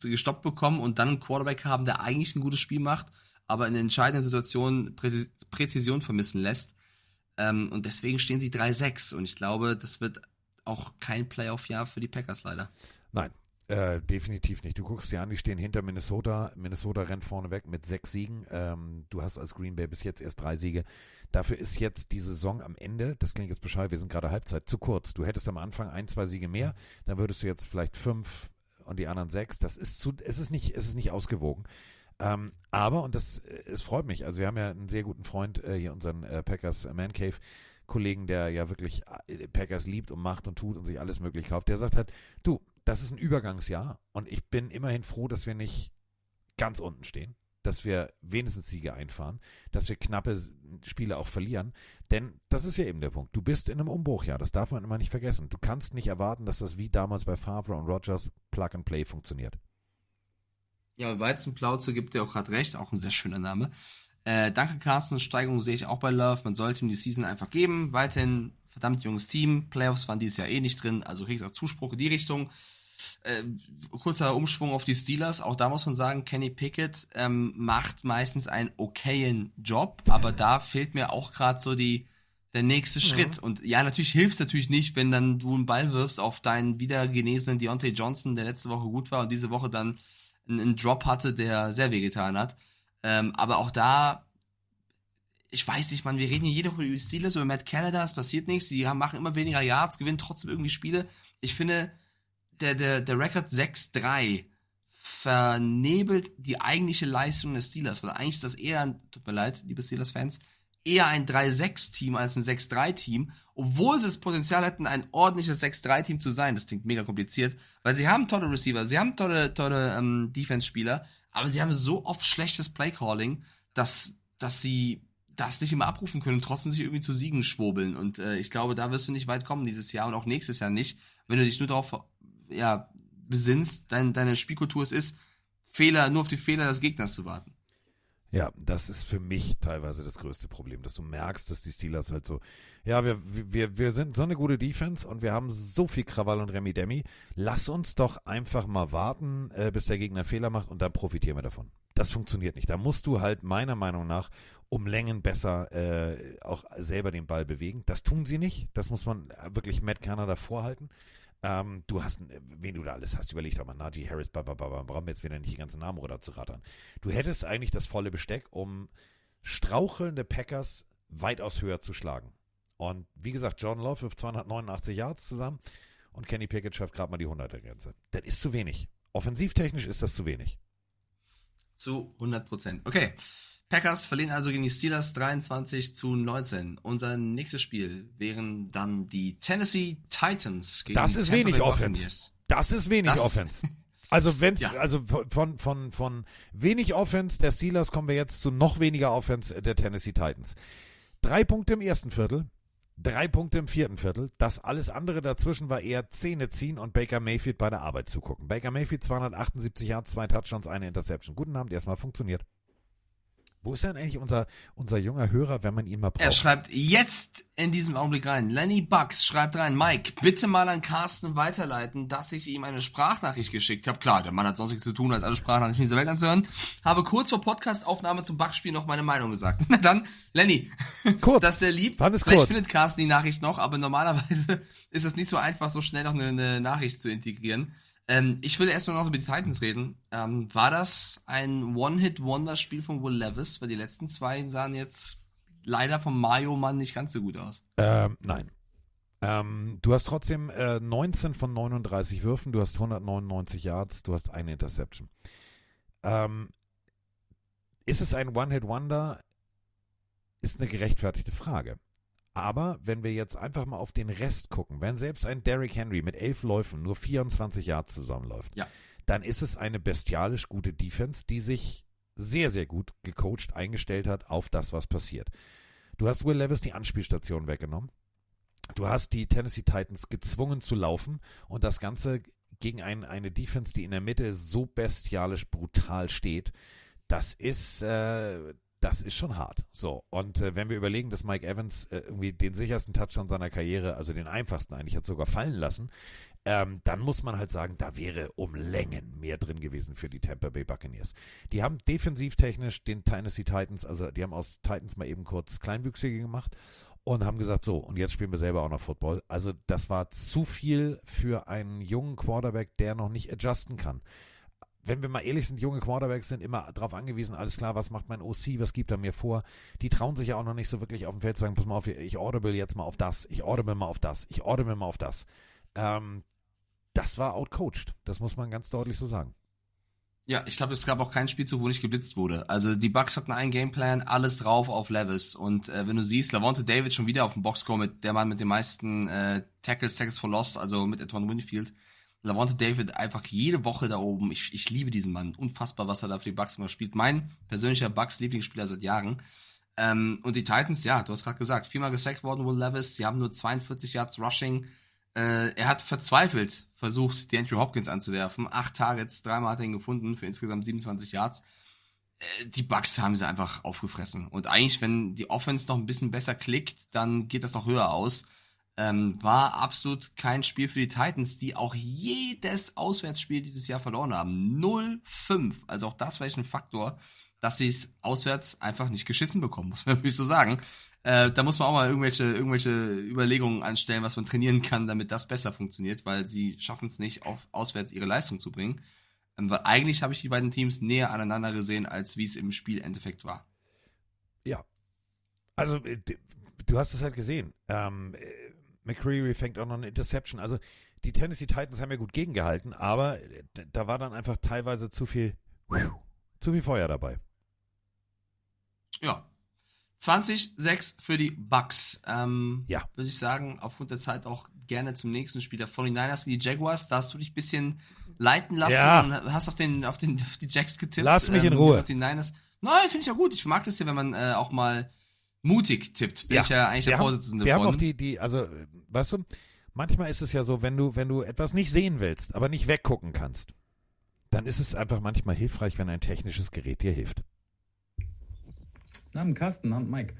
gestoppt bekommen und dann einen Quarterback haben, der eigentlich ein gutes Spiel macht, aber in entscheidenden Situationen Präzision vermissen lässt. Ähm, und deswegen stehen sie 3-6. Und ich glaube, das wird auch kein Playoff-Jahr für die Packers leider. Nein. Äh, definitiv nicht. Du guckst dir an, die stehen hinter Minnesota. Minnesota rennt vorne weg mit sechs Siegen. Ähm, du hast als Green Bay bis jetzt erst drei Siege. Dafür ist jetzt die Saison am Ende, das klingt jetzt Bescheid, wir sind gerade Halbzeit, zu kurz. Du hättest am Anfang ein, zwei Siege mehr, dann würdest du jetzt vielleicht fünf und die anderen sechs. Das ist zu, es ist nicht, es ist nicht ausgewogen. Ähm, aber, und das, es freut mich, also wir haben ja einen sehr guten Freund äh, hier, unseren äh, Packers Man Cave, Kollegen, der ja wirklich äh, Packers liebt und macht und tut und sich alles möglich kauft, der sagt halt, du, das ist ein Übergangsjahr und ich bin immerhin froh, dass wir nicht ganz unten stehen, dass wir wenigstens Siege einfahren, dass wir knappe Spiele auch verlieren, denn das ist ja eben der Punkt. Du bist in einem Umbruchjahr, das darf man immer nicht vergessen. Du kannst nicht erwarten, dass das wie damals bei Favre und Rogers Plug and Play funktioniert. Ja, Weizenplauze gibt dir auch gerade recht, auch ein sehr schöner Name. Äh, danke, Carsten. Steigerung sehe ich auch bei Love. Man sollte ihm die Season einfach geben. Weiterhin verdammt junges Team. Playoffs waren dieses Jahr eh nicht drin, also kriegst auch Zuspruch in die Richtung. Äh, kurzer Umschwung auf die Steelers. Auch da muss man sagen, Kenny Pickett ähm, macht meistens einen okayen Job, aber da fehlt mir auch gerade so die der nächste Schritt. Und ja, natürlich hilft es natürlich nicht, wenn dann du einen Ball wirfst auf deinen wieder genesenen Deontay Johnson, der letzte Woche gut war und diese Woche dann einen, einen Drop hatte, der sehr wehgetan hat. Ähm, aber auch da, ich weiß nicht, man, wir reden hier jede Woche über Steelers, über Matt Canada, es passiert nichts, die haben, machen immer weniger Yards, gewinnen trotzdem irgendwie Spiele. Ich finde, der, der, der Record 6-3 vernebelt die eigentliche Leistung des Steelers, weil eigentlich ist das eher, tut mir leid, liebe Steelers-Fans, eher ein 3-6-Team als ein 6-3-Team, obwohl sie das Potenzial hätten, ein ordentliches 6-3-Team zu sein. Das klingt mega kompliziert, weil sie haben tolle Receiver, sie haben tolle, tolle ähm, Defense-Spieler, aber sie haben so oft schlechtes Play-Calling, dass, dass sie das nicht immer abrufen können und trotzdem sich irgendwie zu Siegen schwurbeln. Und äh, ich glaube, da wirst du nicht weit kommen dieses Jahr und auch nächstes Jahr nicht, wenn du dich nur darauf ja, besinnst, dein, deine Spielkultur es ist, Fehler, nur auf die Fehler des Gegners zu warten. Ja, das ist für mich teilweise das größte Problem, dass du merkst, dass die Steelers halt so, ja, wir, wir, wir sind so eine gute Defense und wir haben so viel Krawall und Remi Demi. Lass uns doch einfach mal warten, äh, bis der Gegner Fehler macht und dann profitieren wir davon. Das funktioniert nicht. Da musst du halt meiner Meinung nach um Längen besser äh, auch selber den Ball bewegen. Das tun sie nicht. Das muss man wirklich Matt Canada vorhalten. Ähm, du hast, wen du da alles hast, überlegt auch mal, Najee Harris, brauchen wir jetzt wieder nicht die ganzen Namen runter zu rattern. Du hättest eigentlich das volle Besteck, um strauchelnde Packers weitaus höher zu schlagen. Und wie gesagt, John Love wirft 289 Yards zusammen und Kenny Pickett schafft gerade mal die 100er Grenze. Das ist zu wenig. Offensivtechnisch ist das zu wenig. Zu 100 Prozent. Okay. Packers verlieren also gegen die Steelers 23 zu 19. Unser nächstes Spiel wären dann die Tennessee Titans gegen Das ist Tampa wenig Offense. Das ist wenig das Offense. Also wenn's, ja. also von, von, von wenig Offense der Steelers kommen wir jetzt zu noch weniger Offense der Tennessee Titans. Drei Punkte im ersten Viertel, drei Punkte im vierten Viertel. Das alles andere dazwischen war eher Zähne ziehen und Baker Mayfield bei der Arbeit zugucken. Baker Mayfield 278 Yards, zwei Touchdowns, eine Interception. Guten Abend, erstmal funktioniert. Wo ist denn eigentlich unser, unser junger Hörer, wenn man ihn mal braucht? Er schreibt jetzt in diesem Augenblick rein. Lenny Bucks schreibt rein, Mike, bitte mal an Carsten weiterleiten, dass ich ihm eine Sprachnachricht geschickt habe. Klar, der Mann hat sonst nichts zu tun, als alle Sprachnachrichten in dieser Welt anzuhören. Habe kurz vor Podcastaufnahme zum Buckspiel noch meine Meinung gesagt. Na dann, Lenny. Kurz. Das ist sehr lieb. Fand es Vielleicht kurz. findet Carsten die Nachricht noch, aber normalerweise ist es nicht so einfach, so schnell noch eine, eine Nachricht zu integrieren. Ähm, ich würde erstmal noch über die Titans reden. Ähm, war das ein One-Hit-Wonder-Spiel von Will Levis? Weil die letzten zwei sahen jetzt leider vom Mario-Mann nicht ganz so gut aus. Ähm, nein. Ähm, du hast trotzdem äh, 19 von 39 Würfen, du hast 199 Yards, du hast eine Interception. Ähm, ist es ein One-Hit-Wonder? Ist eine gerechtfertigte Frage. Aber wenn wir jetzt einfach mal auf den Rest gucken, wenn selbst ein Derrick Henry mit elf Läufen nur 24 Yards zusammenläuft, ja. dann ist es eine bestialisch gute Defense, die sich sehr, sehr gut gecoacht eingestellt hat auf das, was passiert. Du hast Will Levis die Anspielstation weggenommen. Du hast die Tennessee Titans gezwungen zu laufen und das Ganze gegen ein, eine Defense, die in der Mitte so bestialisch brutal steht. Das ist, äh, das ist schon hart. So, und äh, wenn wir überlegen, dass Mike Evans äh, irgendwie den sichersten Touchdown seiner Karriere, also den einfachsten eigentlich, hat sogar fallen lassen, ähm, dann muss man halt sagen, da wäre um Längen mehr drin gewesen für die Tampa Bay Buccaneers. Die haben defensivtechnisch den Tennessee Titans, also die haben aus Titans mal eben kurz Kleinwüchsige gemacht und haben gesagt, so, und jetzt spielen wir selber auch noch Football. Also das war zu viel für einen jungen Quarterback, der noch nicht adjusten kann. Wenn wir mal ehrlich sind, junge Quarterbacks sind immer darauf angewiesen, alles klar, was macht mein OC, was gibt er mir vor? Die trauen sich ja auch noch nicht so wirklich auf dem Feld zu sagen, pass mal auf, ich audible jetzt mal auf das, ich audible mal auf das, ich audible mal auf das. Ähm, das war outcoached, das muss man ganz deutlich so sagen. Ja, ich glaube, es gab auch kein Spielzug, wo nicht geblitzt wurde. Also die Bucks hatten einen Gameplan, alles drauf auf Levis. Und äh, wenn du siehst, Lavonte David schon wieder auf dem Boxscore mit der Mann mit den meisten äh, Tackles, Tackles for Loss, also mit Antoine Winfield. Lavonte David einfach jede Woche da oben. Ich, ich liebe diesen Mann. Unfassbar, was er da für die Bucks immer spielt. Mein persönlicher Bucks-Lieblingsspieler seit Jahren. Ähm, und die Titans, ja, du hast gerade gesagt, viermal gesackt worden, Will Levis. Sie haben nur 42 Yards Rushing. Äh, er hat verzweifelt versucht, die Andrew Hopkins anzuwerfen. Acht Targets, dreimal hat er ihn gefunden für insgesamt 27 Yards. Äh, die Bucks haben sie einfach aufgefressen. Und eigentlich, wenn die Offense noch ein bisschen besser klickt, dann geht das noch höher aus. Ähm, war absolut kein Spiel für die Titans, die auch jedes Auswärtsspiel dieses Jahr verloren haben. 0-5. Also auch das war ein Faktor, dass sie es auswärts einfach nicht geschissen bekommen, muss man wirklich so sagen. Äh, da muss man auch mal irgendwelche, irgendwelche Überlegungen anstellen, was man trainieren kann, damit das besser funktioniert, weil sie schaffen es nicht, auf auswärts ihre Leistung zu bringen. Ähm, weil eigentlich habe ich die beiden Teams näher aneinander gesehen, als wie es im Spielendeffekt war. Ja. Also, äh, du hast es halt gesehen. Ähm, äh, McCreary fängt auch noch eine Interception. Also, die Tennessee Titans haben ja gut gegengehalten, aber da war dann einfach teilweise zu viel, zu viel Feuer dabei. Ja, 20-6 für die Bucks. Ähm, ja. Würde ich sagen, aufgrund der Zeit auch gerne zum nächsten Spiel der 49ers wie die Jaguars. Da hast du dich ein bisschen leiten lassen ja. und hast auf, den, auf, den, auf die Jacks getippt. Lass mich in ähm, Ruhe. Auf die Niners. Nein, finde ich ja gut. Ich mag das ja, wenn man äh, auch mal mutig tippt. Bin ja. ich ja eigentlich wir der haben, Vorsitzende wir von. haben auch die, die, also, weißt du, manchmal ist es ja so, wenn du, wenn du etwas nicht sehen willst, aber nicht weggucken kannst, dann ist es einfach manchmal hilfreich, wenn ein technisches Gerät dir hilft. Namen Carsten, Namen Mike.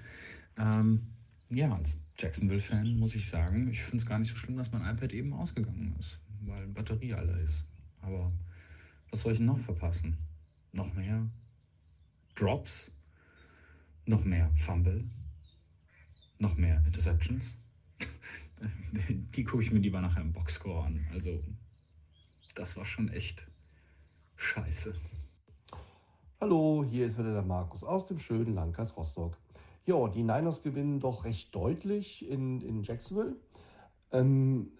Ähm, ja, als Jacksonville-Fan muss ich sagen, ich finde es gar nicht so schlimm, dass mein iPad eben ausgegangen ist, weil Batterie alle ist. Aber was soll ich noch verpassen? Noch mehr Drops? Noch mehr Fumble? Noch mehr Interceptions? Die gucke ich mir lieber nachher im Boxscore an. Also, das war schon echt scheiße. Hallo, hier ist wieder der Markus aus dem schönen Landkreis Rostock. Ja, die Niners gewinnen doch recht deutlich in, in Jacksonville. Ähm,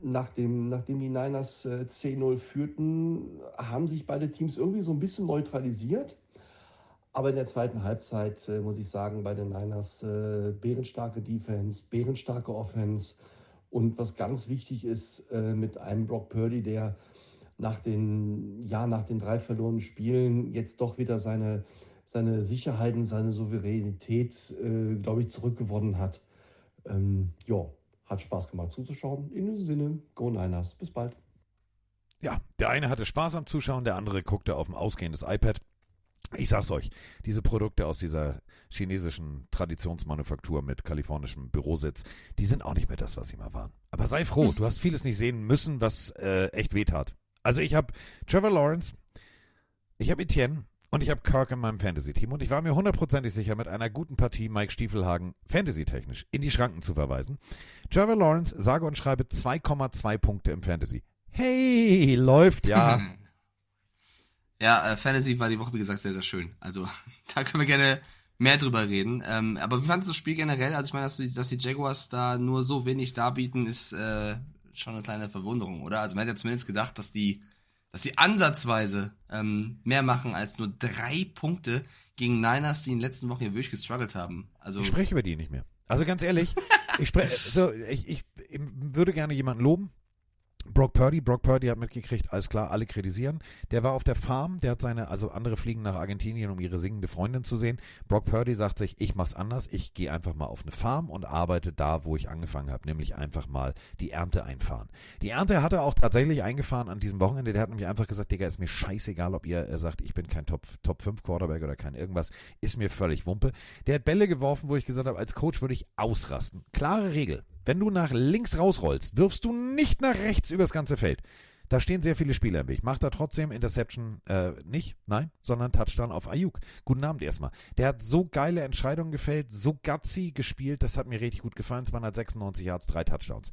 nachdem, nachdem die Niners äh, 10-0 führten, haben sich beide Teams irgendwie so ein bisschen neutralisiert. Aber in der zweiten Halbzeit äh, muss ich sagen, bei den Niners äh, bärenstarke Defense, bärenstarke Offense und was ganz wichtig ist, äh, mit einem Brock Purdy, der nach den, ja, nach den drei verlorenen Spielen jetzt doch wieder seine, seine Sicherheiten, seine Souveränität, äh, glaube ich, zurückgewonnen hat. Ähm, ja, hat Spaß gemacht zuzuschauen. In diesem Sinne, Go Niners. Bis bald. Ja, der eine hatte Spaß am Zuschauen, der andere guckte auf dem ausgehendes iPad. Ich sag's euch, diese Produkte aus dieser chinesischen Traditionsmanufaktur mit kalifornischem Bürositz, die sind auch nicht mehr das, was sie mal waren. Aber sei froh, du hast vieles nicht sehen müssen, was äh, echt wehtat. Also ich habe Trevor Lawrence, ich habe Etienne und ich habe Kirk in meinem Fantasy-Team und ich war mir hundertprozentig sicher, mit einer guten Partie Mike Stiefelhagen Fantasy-technisch in die Schranken zu verweisen. Trevor Lawrence, sage und schreibe 2,2 Punkte im Fantasy. Hey, läuft, ja. Ja, äh, Fantasy war die Woche, wie gesagt, sehr, sehr schön. Also, da können wir gerne mehr drüber reden. Ähm, aber wie fandest du das Spiel generell? Also, ich meine, dass die, dass die Jaguars da nur so wenig darbieten, ist äh, schon eine kleine Verwunderung, oder? Also, man hätte ja zumindest gedacht, dass die, dass die ansatzweise ähm, mehr machen als nur drei Punkte gegen Niners, die in den letzten Wochen hier wirklich gestruggelt haben. Also, ich spreche über die nicht mehr. Also ganz ehrlich, ich, spreche, so, ich, ich, ich würde gerne jemanden loben. Brock Purdy, Brock Purdy hat mitgekriegt, alles klar, alle kritisieren. Der war auf der Farm, der hat seine, also andere fliegen nach Argentinien, um ihre singende Freundin zu sehen. Brock Purdy sagt sich, ich mach's anders, ich gehe einfach mal auf eine Farm und arbeite da, wo ich angefangen habe, nämlich einfach mal die Ernte einfahren. Die Ernte hat er auch tatsächlich eingefahren an diesem Wochenende. Der hat nämlich einfach gesagt, Digga, ist mir scheißegal, ob ihr äh, sagt, ich bin kein Top, Top 5 Quarterback oder kein irgendwas, ist mir völlig Wumpe. Der hat Bälle geworfen, wo ich gesagt habe, als Coach würde ich ausrasten. Klare Regel. Wenn du nach links rausrollst, wirfst du nicht nach rechts übers ganze Feld. Da stehen sehr viele Spieler im Weg. Macht er trotzdem Interception äh, nicht? Nein, sondern Touchdown auf Ayuk. Guten Abend erstmal. Der hat so geile Entscheidungen gefällt, so gutsy gespielt, das hat mir richtig gut gefallen. 296 Yards, drei Touchdowns.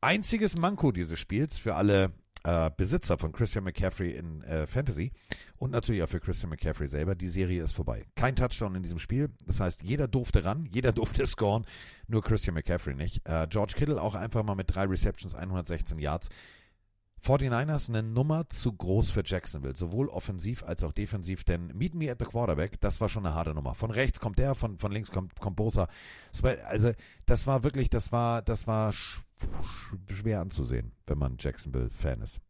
Einziges Manko dieses Spiels für alle äh, Besitzer von Christian McCaffrey in äh, Fantasy und natürlich auch für Christian McCaffrey selber, die Serie ist vorbei. Kein Touchdown in diesem Spiel. Das heißt, jeder durfte ran, jeder durfte scoren, nur Christian McCaffrey nicht. Äh, George Kittle auch einfach mal mit drei Receptions, 116 Yards. 49ers eine Nummer zu groß für Jacksonville, sowohl offensiv als auch defensiv, denn Meet Me at the Quarterback, das war schon eine harte Nummer. Von rechts kommt der, von, von links kommt, kommt Bosa. Also, das war wirklich, das war, das war schwer anzusehen, wenn man Jacksonville-Fan ist.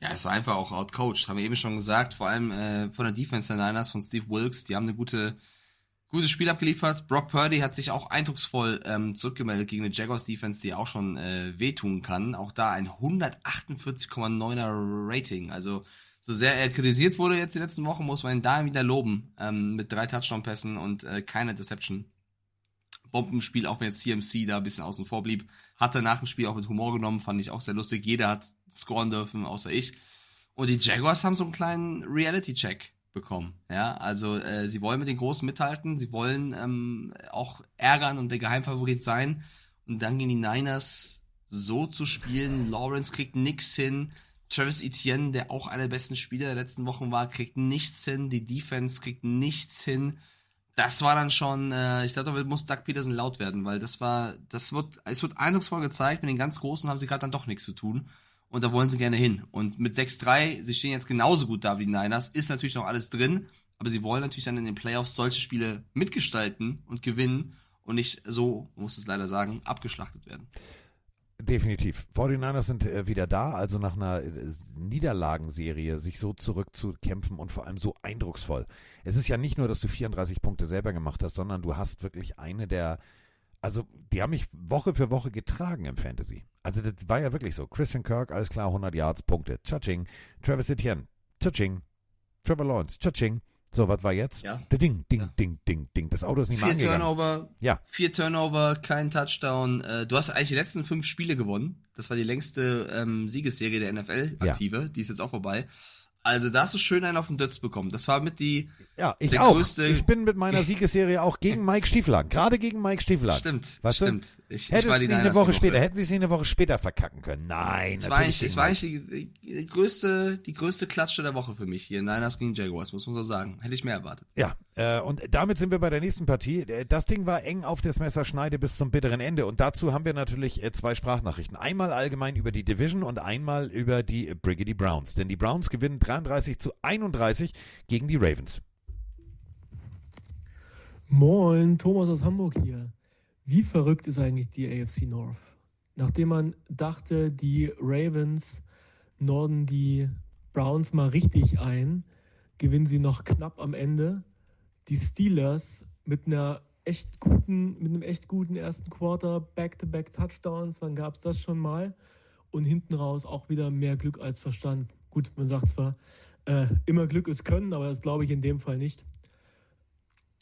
Ja, es war einfach auch outcoached, haben wir eben schon gesagt, vor allem äh, von der Defense der Niners, von Steve Wilkes, die haben eine gute, gutes Spiel abgeliefert. Brock Purdy hat sich auch eindrucksvoll ähm, zurückgemeldet gegen eine Jaguars Defense, die auch schon äh, wehtun kann. Auch da ein 148,9er Rating. Also so sehr er kritisiert wurde jetzt die letzten Wochen, muss man ihn da wieder loben. Ähm, mit drei Touchdown-Pässen und äh, keine Deception. Bombenspiel, auch wenn jetzt CMC da ein bisschen außen vor blieb, hat er nach dem Spiel auch mit Humor genommen, fand ich auch sehr lustig. Jeder hat scoren dürfen, außer ich. Und die Jaguars haben so einen kleinen Reality-Check bekommen. Ja, also äh, sie wollen mit den Großen mithalten, sie wollen ähm, auch ärgern und der Geheimfavorit sein. Und dann gehen die Niners so zu spielen. Lawrence kriegt nix hin. Travis Etienne, der auch einer der besten Spieler der letzten Wochen war, kriegt nichts hin. Die Defense kriegt nichts hin. Das war dann schon, äh, ich glaube, da muss Doug Peterson laut werden, weil das war, das wird, es wird eindrucksvoll gezeigt. Mit den ganz Großen haben sie gerade dann doch nichts zu tun und da wollen sie gerne hin. Und mit 6-3, sie stehen jetzt genauso gut da wie die Niners, ist natürlich noch alles drin, aber sie wollen natürlich dann in den Playoffs solche Spiele mitgestalten und gewinnen und nicht so, muss es leider sagen, abgeschlachtet werden. Definitiv. 49ers sind äh, wieder da, also nach einer äh, Niederlagenserie sich so zurückzukämpfen und vor allem so eindrucksvoll. Es ist ja nicht nur, dass du 34 Punkte selber gemacht hast, sondern du hast wirklich eine der, also die haben mich Woche für Woche getragen im Fantasy. Also das war ja wirklich so. Christian Kirk, alles klar, 100 Yards, Punkte. Cha-ching. Travis Etienne, cha-ching. Trevor Lawrence, cha-ching. So, was war jetzt? Ja. Ding, ding, ding, ding, ding. Das Auto ist nicht Vier mal angegangen. Turnover, Ja. vier Turnover, kein Touchdown. Äh, du hast eigentlich die letzten fünf Spiele gewonnen. Das war die längste ähm, Siegesserie der NFL aktive. Die ist jetzt auch vorbei. Also da hast du schön einen auf den Dötz bekommen. Das war mit die Ja, ich der auch. größte. Ich bin mit meiner Siegesserie auch gegen Mike Stieflagen. Gerade gegen Mike Stieflagen. Stimmt, weißt stimmt. Du? Ich- ich war die nicht eine Woche später, hätten sie es nicht eine Woche später verkacken können. Nein, war natürlich eigentlich, es gegen war eigentlich die, die größte, die größte Klatsche der Woche für mich hier. Niners gegen Jaguars, muss man so sagen. Hätte ich mehr erwartet. Ja, äh, und damit sind wir bei der nächsten Partie. Äh, Das Ding war eng auf das Messer Schneide bis zum bitteren Ende. Und dazu haben wir natürlich äh, zwei Sprachnachrichten. Einmal allgemein über die Division und einmal über die Briggedy Browns. Denn die Browns gewinnen 33 zu 31 gegen die Ravens. Moin, Thomas aus Hamburg hier. Wie verrückt ist eigentlich die AFC North? Nachdem man dachte, die Ravens norden die Browns mal richtig ein, gewinnen sie noch knapp am Ende. Die Steelers mit einer echt guten, mit einem echt guten ersten Quarter, Back-to-Back Touchdowns, wann gab es das schon mal? Und hinten raus auch wieder mehr Glück als Verstand. Gut, man sagt zwar, äh, immer Glück ist Können, aber das glaube ich in dem Fall nicht.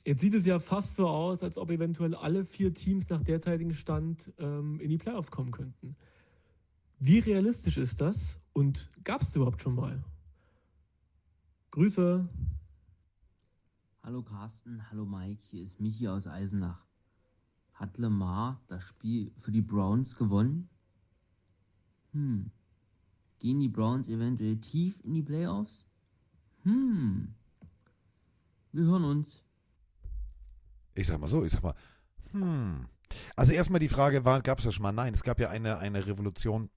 Jetzt sieht es ja fast so aus, als ob eventuell alle vier Teams nach derzeitigem Stand ähm, in die Playoffs kommen könnten. Wie realistisch ist das und gab es überhaupt schon mal? Grüße. Hallo Carsten, hallo Mike, hier ist Michi aus Eisenach. Hat Lamar das Spiel für die Browns gewonnen? Hm. Gehen die Browns eventuell tief in die Playoffs? Hm. Wir hören uns. Ich sag mal so, ich sag mal, hm. Also erstmal die Frage, gab es das schon mal? Nein, es gab ja eine, eine Revolution,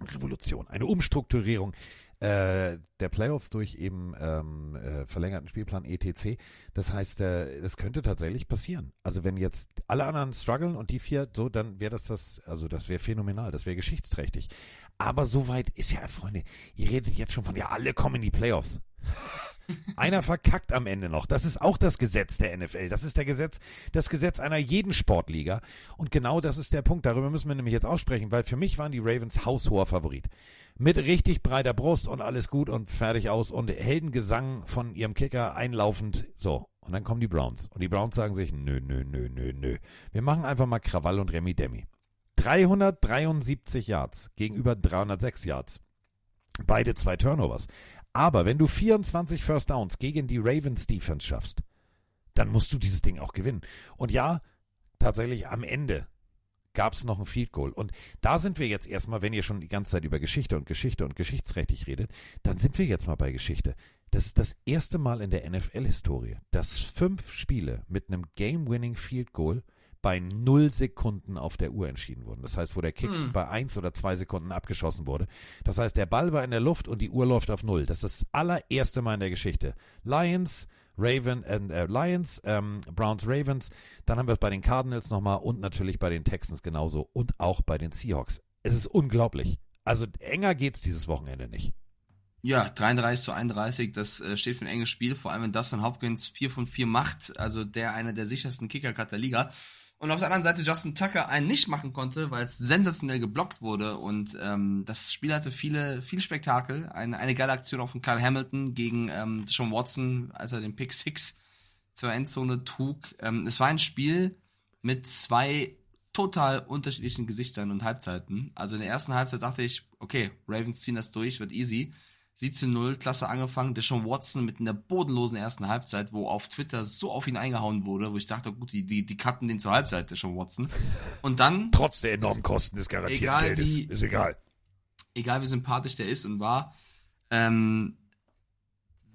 Revolution, eine Umstrukturierung äh, der Playoffs durch eben ähm, äh, verlängerten Spielplan ETC. Das heißt, äh, das könnte tatsächlich passieren. Also wenn jetzt alle anderen strugglen und die vier so, dann wäre das das, also das wäre phänomenal, das wäre geschichtsträchtig. Aber soweit ist ja, Freunde, ihr redet jetzt schon von, ja, alle kommen in die Playoffs. Einer verkackt am Ende noch. Das ist auch das Gesetz der NFL. Das ist der Gesetz, das Gesetz einer jeden Sportliga. Und genau das ist der Punkt. Darüber müssen wir nämlich jetzt auch sprechen, weil für mich waren die Ravens haushoher Favorit. Mit richtig breiter Brust und alles gut und fertig aus und Heldengesang von ihrem Kicker einlaufend. So. Und dann kommen die Browns. Und die Browns sagen sich, nö, nö, nö, nö, nö. Wir machen einfach mal Krawall und Remi Demi. 373 Yards gegenüber 306 Yards. Beide zwei Turnovers. Aber wenn du 24 First Downs gegen die Ravens Defense schaffst, dann musst du dieses Ding auch gewinnen. Und ja, tatsächlich am Ende gab es noch ein Field Goal. Und da sind wir jetzt erstmal, wenn ihr schon die ganze Zeit über Geschichte und Geschichte und geschichtsrechtlich redet, dann sind wir jetzt mal bei Geschichte. Das ist das erste Mal in der NFL-Historie, dass fünf Spiele mit einem Game-Winning Field Goal bei null Sekunden auf der Uhr entschieden wurden. Das heißt, wo der Kick Hm. bei eins oder zwei Sekunden abgeschossen wurde. Das heißt, der Ball war in der Luft und die Uhr läuft auf null. Das ist das allererste Mal in der Geschichte. Lions, Raven, äh, äh, Lions, ähm, Browns, Ravens. Dann haben wir es bei den Cardinals nochmal und natürlich bei den Texans genauso und auch bei den Seahawks. Es ist unglaublich. Also enger geht's dieses Wochenende nicht. Ja, 33 zu 31, das äh, steht für ein enges Spiel, vor allem wenn Dustin Hopkins 4 von 4 macht, also der einer der sichersten Kicker der Liga. Und auf der anderen Seite Justin Tucker einen nicht machen konnte, weil es sensationell geblockt wurde. Und ähm, das Spiel hatte viele, viel Spektakel. Eine, eine geile Aktion auch von Kyle Hamilton gegen ähm, Sean Watson, als er den Pick Six zur Endzone trug. Ähm, es war ein Spiel mit zwei total unterschiedlichen Gesichtern und Halbzeiten. Also in der ersten Halbzeit dachte ich, okay, Ravens ziehen das durch, wird easy. 17-0, klasse angefangen. Der Sean Watson mit einer bodenlosen ersten Halbzeit, wo auf Twitter so auf ihn eingehauen wurde, wo ich dachte, gut, die, die, die cutten den zur Halbzeit, der Sean Watson. Und dann. Trotz der enormen Kosten des garantierten egal Geldes. wie- Ist egal. Egal wie sympathisch der ist und war, ähm,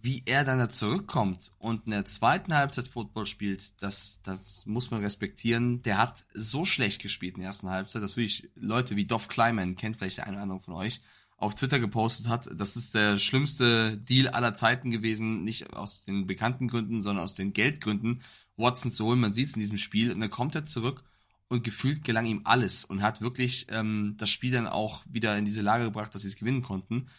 wie er dann da zurückkommt und in der zweiten Halbzeit Football spielt, das, das muss man respektieren. Der hat so schlecht gespielt in der ersten Halbzeit, dass wirklich Leute wie Dov Kleiman, kennt vielleicht der eine oder andere von euch, auf Twitter gepostet hat, das ist der schlimmste Deal aller Zeiten gewesen, nicht aus den bekannten Gründen, sondern aus den Geldgründen, Watson zu holen. Man sieht es in diesem Spiel und dann kommt er zurück und gefühlt gelang ihm alles und hat wirklich ähm, das Spiel dann auch wieder in diese Lage gebracht, dass sie es gewinnen konnten.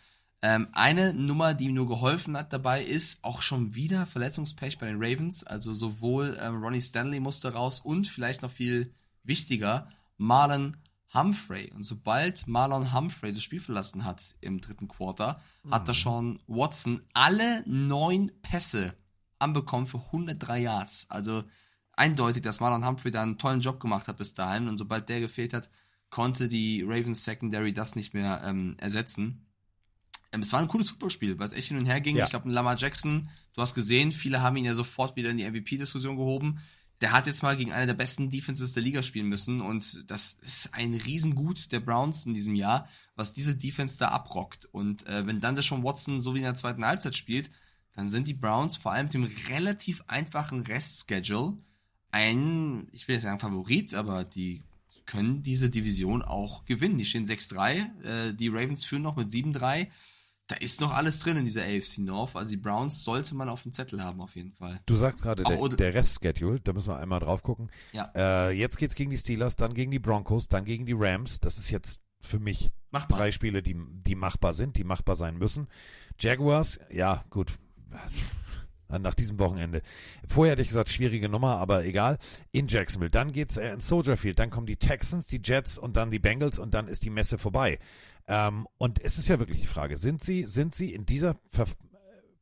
Ähm, eine Nummer, die ihm nur geholfen hat dabei, ist auch schon wieder Verletzungspech bei den Ravens. Also sowohl ähm, Ronnie Stanley musste raus und vielleicht noch viel wichtiger, Marlon Humphrey. Und sobald Marlon Humphrey das Spiel verlassen hat im dritten Quarter, hat da schon Watson alle neun Pässe anbekommen für 103 Yards. Also eindeutig, dass Marlon Humphrey da einen tollen Job gemacht hat bis dahin. Und sobald der gefehlt hat, konnte die Ravens Secondary das nicht mehr ähm, ersetzen. Ähm, es war ein cooles Footballspiel, weil es echt hin und her ging. Ja. Ich glaube, Lamar Jackson, du hast gesehen, viele haben ihn ja sofort wieder in die MVP-Diskussion gehoben. Der hat jetzt mal gegen eine der besten Defenses der Liga spielen müssen und das ist ein Riesengut der Browns in diesem Jahr, was diese Defense da abrockt. Und äh, wenn dann der schon Watson so wie in der zweiten Halbzeit spielt, dann sind die Browns vor allem mit dem relativ einfachen Restschedule ein, ich will jetzt sagen Favorit, aber die können diese Division auch gewinnen. Die stehen 6-3, äh, die Ravens führen noch mit 7-3. Da ist noch alles drin in dieser AFC North. Also die Browns sollte man auf dem Zettel haben, auf jeden Fall. Du sagst gerade, der, der Restschedule, da müssen wir einmal drauf gucken. Ja. Äh, jetzt geht's gegen die Steelers, dann gegen die Broncos, dann gegen die Rams. Das ist jetzt für mich Machbar. drei Spiele, die, die machbar sind, die machbar sein müssen. Jaguars, ja, gut. Nach diesem Wochenende. Vorher hätte ich gesagt, schwierige Nummer, aber egal. In Jacksonville. Dann geht's äh, in Soldier Field. Dann kommen die Texans, die Jets und dann die Bengals und dann ist die Messe vorbei. Ähm, und es ist ja wirklich die Frage, sind sie, sind sie in dieser Ver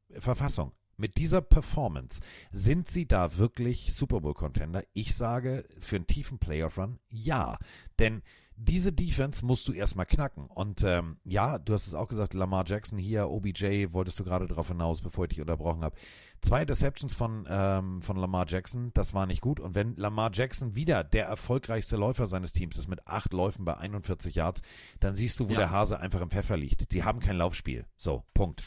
äh, Verfassung, mit dieser Performance, sind sie da wirklich Super Bowl Contender? Ich sage für einen tiefen Playoff Run ja. Denn diese Defense musst du erstmal knacken. Und ähm, ja, du hast es auch gesagt, Lamar Jackson hier, OBJ, wolltest du gerade darauf hinaus, bevor ich dich unterbrochen habe. Zwei Deceptions von, ähm, von Lamar Jackson, das war nicht gut. Und wenn Lamar Jackson wieder der erfolgreichste Läufer seines Teams ist, mit acht Läufen bei 41 Yards, dann siehst du, wo Ja. der Hase einfach im Pfeffer liegt. Die haben kein Laufspiel. So, Punkt.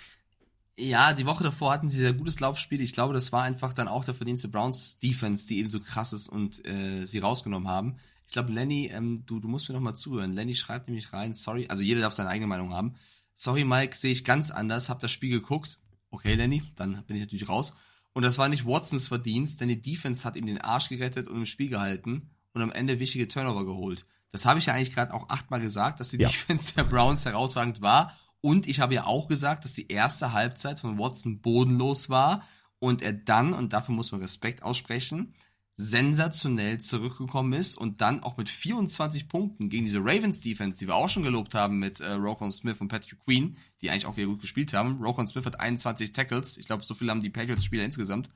Ja, die Woche davor hatten sie sehr gutes Laufspiel. Ich glaube, das war einfach dann auch der Verdienst der Browns Defense, die eben so krass ist und äh, sie rausgenommen haben. Ich glaube, Lenny, ähm, du, du musst mir noch mal zuhören. Lenny schreibt nämlich rein, sorry, also jeder darf seine eigene Meinung haben. Sorry, Mike, sehe ich ganz anders, hab das Spiel geguckt. Okay, Lenny, dann bin ich natürlich raus. Und das war nicht Watsons Verdienst, denn die Defense hat ihm den Arsch gerettet und im Spiel gehalten und am Ende wichtige Turnover geholt. Das habe ich ja eigentlich gerade auch achtmal gesagt, dass die Ja. Defense der Browns herausragend war. Und ich habe ja auch gesagt, dass die erste Halbzeit von Watson bodenlos war und er dann, und dafür muss man Respekt aussprechen, sensationell zurückgekommen ist und dann auch mit 24 Punkten gegen diese Ravens Defense, die wir auch schon gelobt haben mit äh, Rokon Smith und Patrick Queen, die eigentlich auch wieder gut gespielt haben. Rokon Smith hat 21 Tackles, ich glaube, so viel haben die Patriots-Spieler insgesamt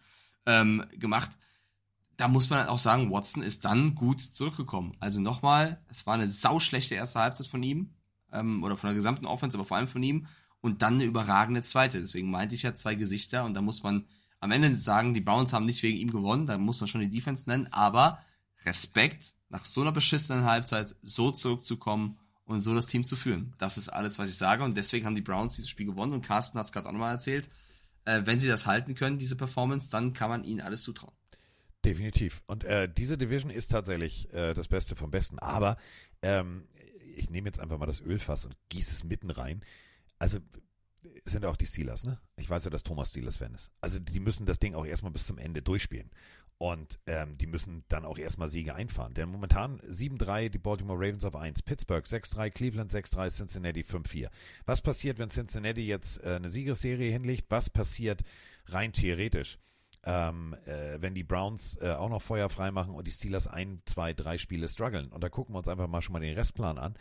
ähm, gemacht. Da muss man auch sagen, Watson ist dann gut zurückgekommen. Also nochmal, es war eine sauschlechte erste Halbzeit von ihm ähm, oder von der gesamten Offense, aber vor allem von ihm. und dann eine überragende zweite. Deswegen meinte ich ja zwei Gesichter und da muss man am Ende sagen, die Browns haben nicht wegen ihm gewonnen, da muss man schon die Defense nennen, aber Respekt, nach so einer beschissenen Halbzeit so zurückzukommen und so das Team zu führen. Das ist alles, was ich sage und deswegen haben die Browns dieses Spiel gewonnen und Carsten hat es gerade auch nochmal erzählt. Äh, wenn sie das halten können, diese Performance, dann kann man ihnen alles zutrauen. Definitiv. Und äh, diese Division ist tatsächlich äh, das Beste vom Besten. Aber ähm, ich nehme jetzt einfach mal das Ölfass und gieße es mitten rein. Also sind auch die Steelers, ne? Ich weiß ja, dass Thomas Steelers-Fan ist. Also die müssen das Ding auch erstmal bis zum Ende durchspielen. Und ähm, die müssen dann auch erstmal Siege einfahren. Denn momentan 7-3 die Baltimore Ravens auf 1, Pittsburgh 6-3, Cleveland 6-3, Cincinnati 5-4. Was passiert, wenn Cincinnati jetzt äh, eine Siegesserie hinlegt? Was passiert rein theoretisch? ähm, äh, wenn die Browns äh, auch noch Feuer frei machen und die Steelers ein, zwei, drei Spiele strugglen. Und da gucken wir uns einfach mal schon mal den Restplan an.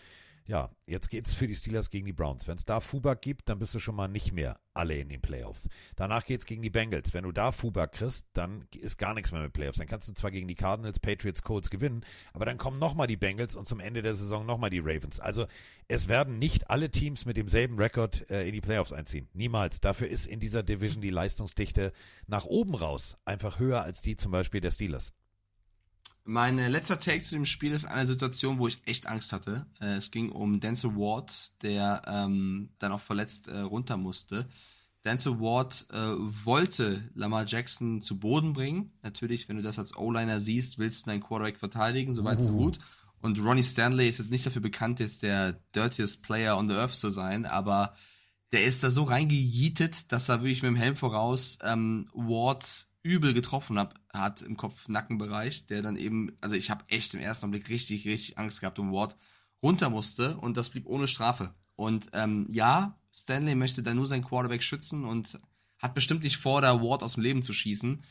Ja, jetzt geht's für die Steelers gegen die Browns. Wenn es da Fubak gibt, dann bist du schon mal nicht mehr alle in den Playoffs. Danach geht's gegen die Bengals. Wenn du da Fubak kriegst, dann ist gar nichts mehr mit Playoffs. Dann kannst du zwar gegen die Cardinals, Patriots, Colts gewinnen, aber dann kommen nochmal die Bengals und zum Ende der Saison nochmal die Ravens. Also es werden nicht alle Teams mit demselben Rekord äh, in die Playoffs einziehen. Niemals. Dafür ist in dieser Division die Leistungsdichte nach oben raus einfach höher als die zum Beispiel der Steelers. Mein letzter Take zu dem Spiel ist eine Situation, wo ich echt Angst hatte. Äh, es ging um Denzel Ward, der ähm, dann auch verletzt äh, runter musste. Denzel Ward äh, wollte Lamar Jackson zu Boden bringen. Natürlich, wenn du das als O-Liner siehst, willst du deinen Quarterback verteidigen, soweit so Uh. gut. Und Ronnie Stanley ist jetzt nicht dafür bekannt, jetzt der dirtiest Player on the Earth zu sein, aber der ist da so reingejietet, dass er wirklich mit dem Helm voraus ähm, Ward übel getroffen hab, hat im Kopf-Nackenbereich, der dann eben, also ich habe echt im ersten Augenblick richtig, richtig Angst gehabt um Ward runter musste und das blieb ohne Strafe. Und ähm, ja, Stanley möchte da nur seinen Quarterback schützen und hat bestimmt nicht vor, da Ward aus dem Leben zu schießen.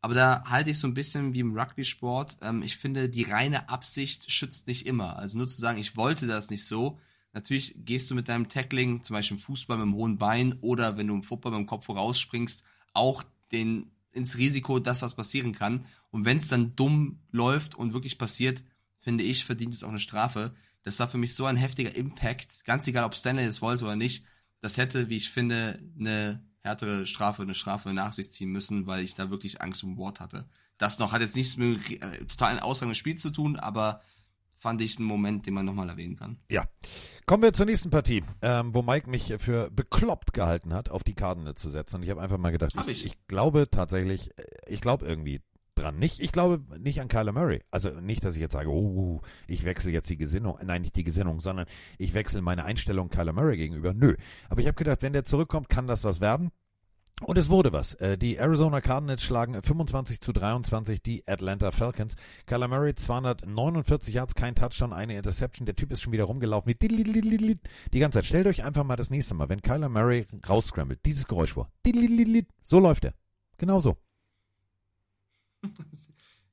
Aber da halte ich so ein bisschen wie im Rugby-Sport. Ähm, ich finde, die reine Absicht schützt nicht immer. Also nur zu sagen, ich wollte das nicht so. Natürlich gehst du mit deinem Tackling, zum Beispiel im Fußball mit dem hohen Bein oder wenn du im Football mit dem Kopf vorausspringst, auch den ins Risiko, dass was passieren kann. Und wenn es dann dumm läuft und wirklich passiert, finde ich, verdient es auch eine Strafe. Das war für mich so ein heftiger Impact, ganz egal, ob Stanley es wollte oder nicht. Das hätte, wie ich finde, eine härtere Strafe, eine Strafe nach sich ziehen müssen, weil ich da wirklich Angst um Ward hatte. Das noch hat jetzt nichts mit äh, totalen Ausgang des Spiels zu tun, aber fand ich einen Moment, den man nochmal erwähnen kann. Ja. Kommen wir zur nächsten Partie, ähm, wo Mike mich für bekloppt gehalten hat, auf die Cardinals zu setzen. Und ich habe einfach mal gedacht, ich, ich. ich glaube tatsächlich, äh, ich glaube irgendwie dran. Nicht, ich glaube nicht an Kyler Murray. Also nicht, dass ich jetzt sage, oh, ich wechsle jetzt die Gesinnung. Nein, nicht die Gesinnung, sondern ich wechsle meine Einstellung Kyler Murray gegenüber. Nö. Aber ich habe gedacht, wenn der zurückkommt, kann das was werden. Und es wurde was. Äh, Die Arizona Cardinals schlagen 25 zu 23 die Atlanta Falcons. Kyler Murray 249 Yards, kein Touchdown, eine Interception. Der Typ ist schon wieder rumgelaufen mit die ganze Zeit. Stellt euch einfach mal das nächste Mal, wenn Kyler Murray rausscrambled, dieses Geräusch vor. So läuft er. Genau so.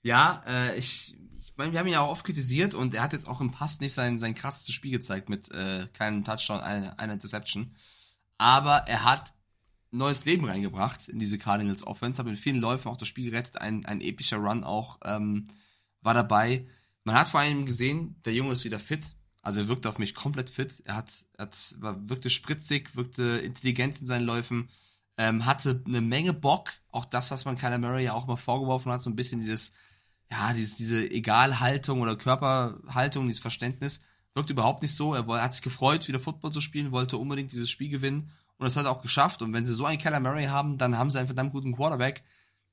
Ja, äh, ich, ich meine, wir haben ihn ja auch oft kritisiert und er hat jetzt auch im Pass nicht sein, sein krassestes Spiel gezeigt mit äh, keinem Touchdown, einer eine Interception. Aber er hat neues Leben reingebracht in diese Cardinals Offense, hat mit vielen Läufen auch das Spiel gerettet, ein, ein epischer Run auch ähm, war dabei. Man hat vor allem gesehen, der Junge ist wieder fit. Also er wirkte auf mich komplett fit. Er hat, hat war, wirkte spritzig, wirkte intelligent in seinen Läufen, ähm, hatte eine Menge Bock. Auch das, was man Kyler Murray ja auch mal vorgeworfen hat, so ein bisschen dieses, ja, dieses, diese Egalhaltung oder Körperhaltung, dieses Verständnis, wirkt überhaupt nicht so. Er, hat sich gefreut, wieder Football zu spielen, wollte unbedingt dieses Spiel gewinnen und das hat er auch geschafft. Und wenn sie so einen Kyler Murray haben, dann haben sie einen verdammt guten Quarterback.